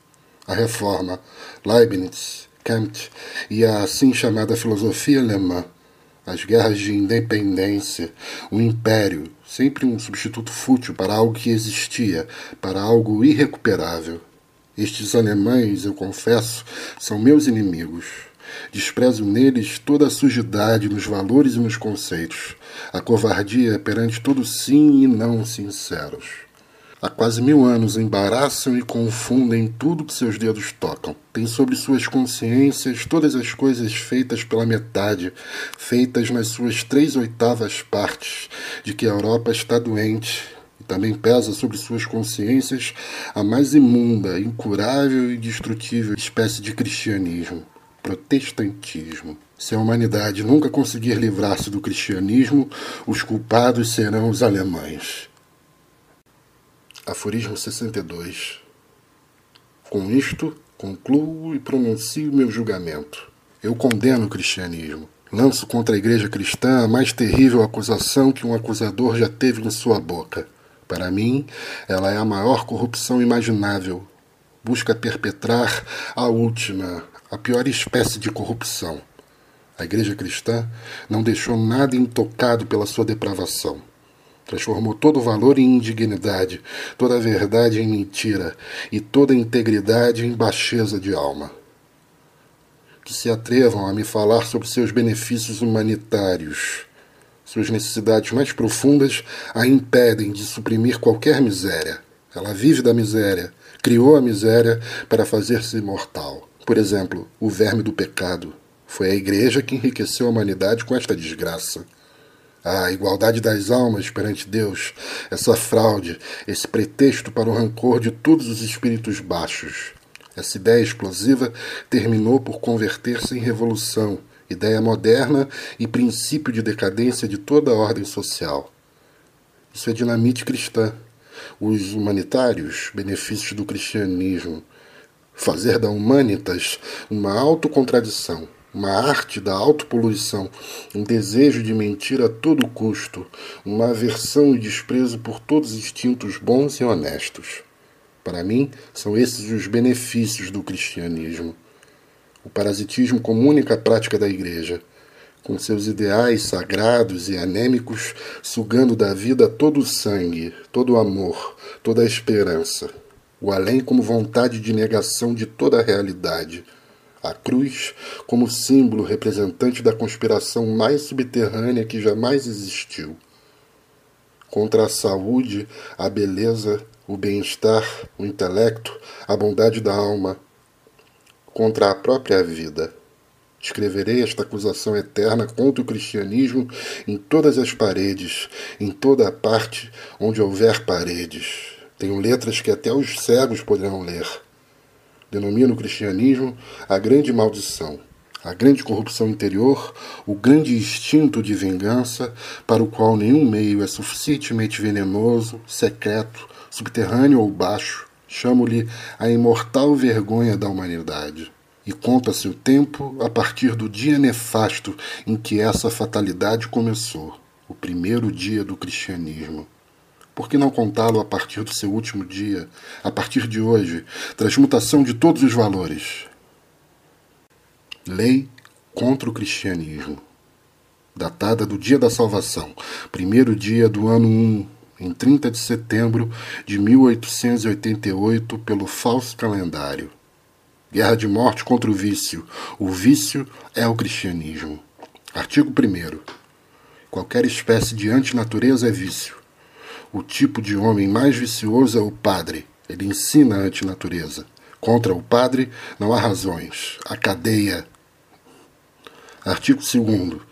A reforma, Leibniz, Kant e a assim chamada filosofia alemã, as guerras de independência, o império, sempre um substituto fútil para algo que existia, para algo irrecuperável. Estes alemães, eu confesso, são meus inimigos. Desprezo neles toda a sujidade nos valores e nos conceitos, a covardia perante todo sim e não sinceros. Há quase mil anos embaraçam e confundem tudo que seus dedos tocam. Têm sobre suas consciências todas as coisas feitas pela metade, feitas nas suas três oitavas partes, de que a Europa está doente também pesa sobre suas consciências a mais imunda, incurável e destrutível espécie de cristianismo, protestantismo. Se a humanidade nunca conseguir livrar-se do cristianismo, os culpados serão os alemães. Aforismo 62. Com isto, concluo e pronuncio meu julgamento. Eu condeno o cristianismo. Lanço contra a igreja cristã a mais terrível acusação que um acusador já teve em sua boca. Para mim, ela é a maior corrupção imaginável. Busca perpetrar a última, a pior espécie de corrupção. A Igreja Cristã não deixou nada intocado pela sua depravação. Transformou todo o valor em indignidade, toda a verdade em mentira e toda integridade em baixeza de alma. Que se atrevam a me falar sobre seus benefícios humanitários suas necessidades mais profundas a impedem de suprimir qualquer miséria. Ela vive da miséria, criou a miséria para fazer-se imortal. Por exemplo, o verme do pecado. Foi a igreja que enriqueceu a humanidade com esta desgraça. A igualdade das almas perante Deus, essa fraude, esse pretexto para o rancor de todos os espíritos baixos. Essa ideia explosiva terminou por converter-se em revolução ideia moderna e princípio de decadência de toda a ordem social. Isso é dinamite cristã. Os humanitários, benefícios do cristianismo, fazer da humanitas uma autocontradição, uma arte da autopoluição, um desejo de mentir a todo custo, uma aversão e desprezo por todos os instintos bons e honestos. Para mim, são esses os benefícios do cristianismo. O parasitismo comunica a prática da igreja, com seus ideais sagrados e anêmicos, sugando da vida todo o sangue, todo o amor, toda a esperança o além como vontade de negação de toda a realidade, a cruz como símbolo representante da conspiração mais subterrânea que jamais existiu. Contra a saúde, a beleza, o bem-estar, o intelecto, a bondade da alma, contra a própria vida. Escreverei esta acusação eterna contra o cristianismo em todas as paredes, em toda a parte onde houver paredes. Tenho letras que até os cegos poderão ler. Denomino o cristianismo a grande maldição, a grande corrupção interior, o grande instinto de vingança, para o qual nenhum meio é suficientemente venenoso, secreto, subterrâneo ou baixo. Chamo-lhe a imortal vergonha da humanidade. E conta-se o tempo a partir do dia nefasto em que essa fatalidade começou, o primeiro dia do cristianismo. Por que não contá-lo a partir do seu último dia, a partir de hoje, transmutação de todos os valores? Lei contra o cristianismo. Datada do dia da salvação, primeiro dia do ano 1, em 30 de setembro de 1888, pelo falso calendário. Guerra de morte contra o vício. O vício é o cristianismo. Artigo 1. Qualquer espécie de antinatureza é vício. O tipo de homem mais vicioso é o padre. Ele ensina a antinatureza. Contra o padre não há razões. A cadeia. Artigo 2.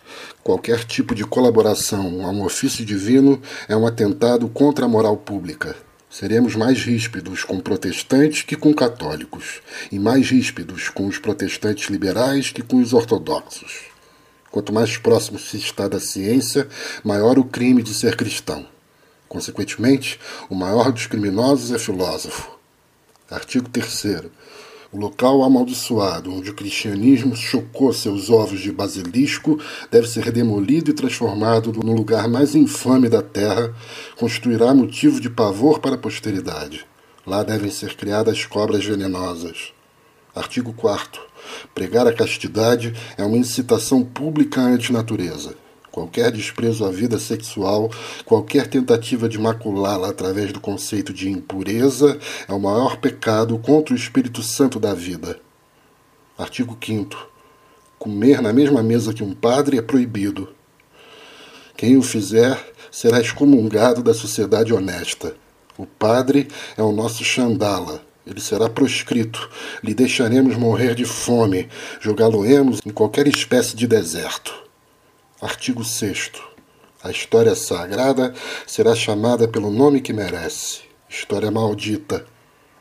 Qualquer tipo de colaboração a um ofício divino é um atentado contra a moral pública. Seremos mais ríspidos com protestantes que com católicos, e mais ríspidos com os protestantes liberais que com os ortodoxos. Quanto mais próximo se está da ciência, maior o crime de ser cristão. Consequentemente, o maior dos criminosos é filósofo. Artigo 3. O local amaldiçoado onde o cristianismo chocou seus ovos de basilisco deve ser demolido e transformado no lugar mais infame da terra, constituirá motivo de pavor para a posteridade. Lá devem ser criadas cobras venenosas. Artigo 4. Pregar a castidade é uma incitação pública à antinatureza. Qualquer desprezo à vida sexual, qualquer tentativa de maculá-la através do conceito de impureza é o maior pecado contra o Espírito Santo da vida. Artigo 5. Comer na mesma mesa que um padre é proibido. Quem o fizer será excomungado da sociedade honesta. O padre é o nosso Xandala. Ele será proscrito. Lhe deixaremos morrer de fome. Jogá-lo-emos em qualquer espécie de deserto. Artigo 6. A história sagrada será chamada pelo nome que merece: história maldita.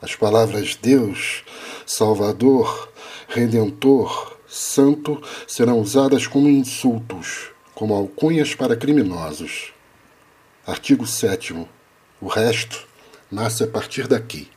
As palavras Deus, Salvador, Redentor, Santo serão usadas como insultos, como alcunhas para criminosos. Artigo 7. O resto nasce a partir daqui.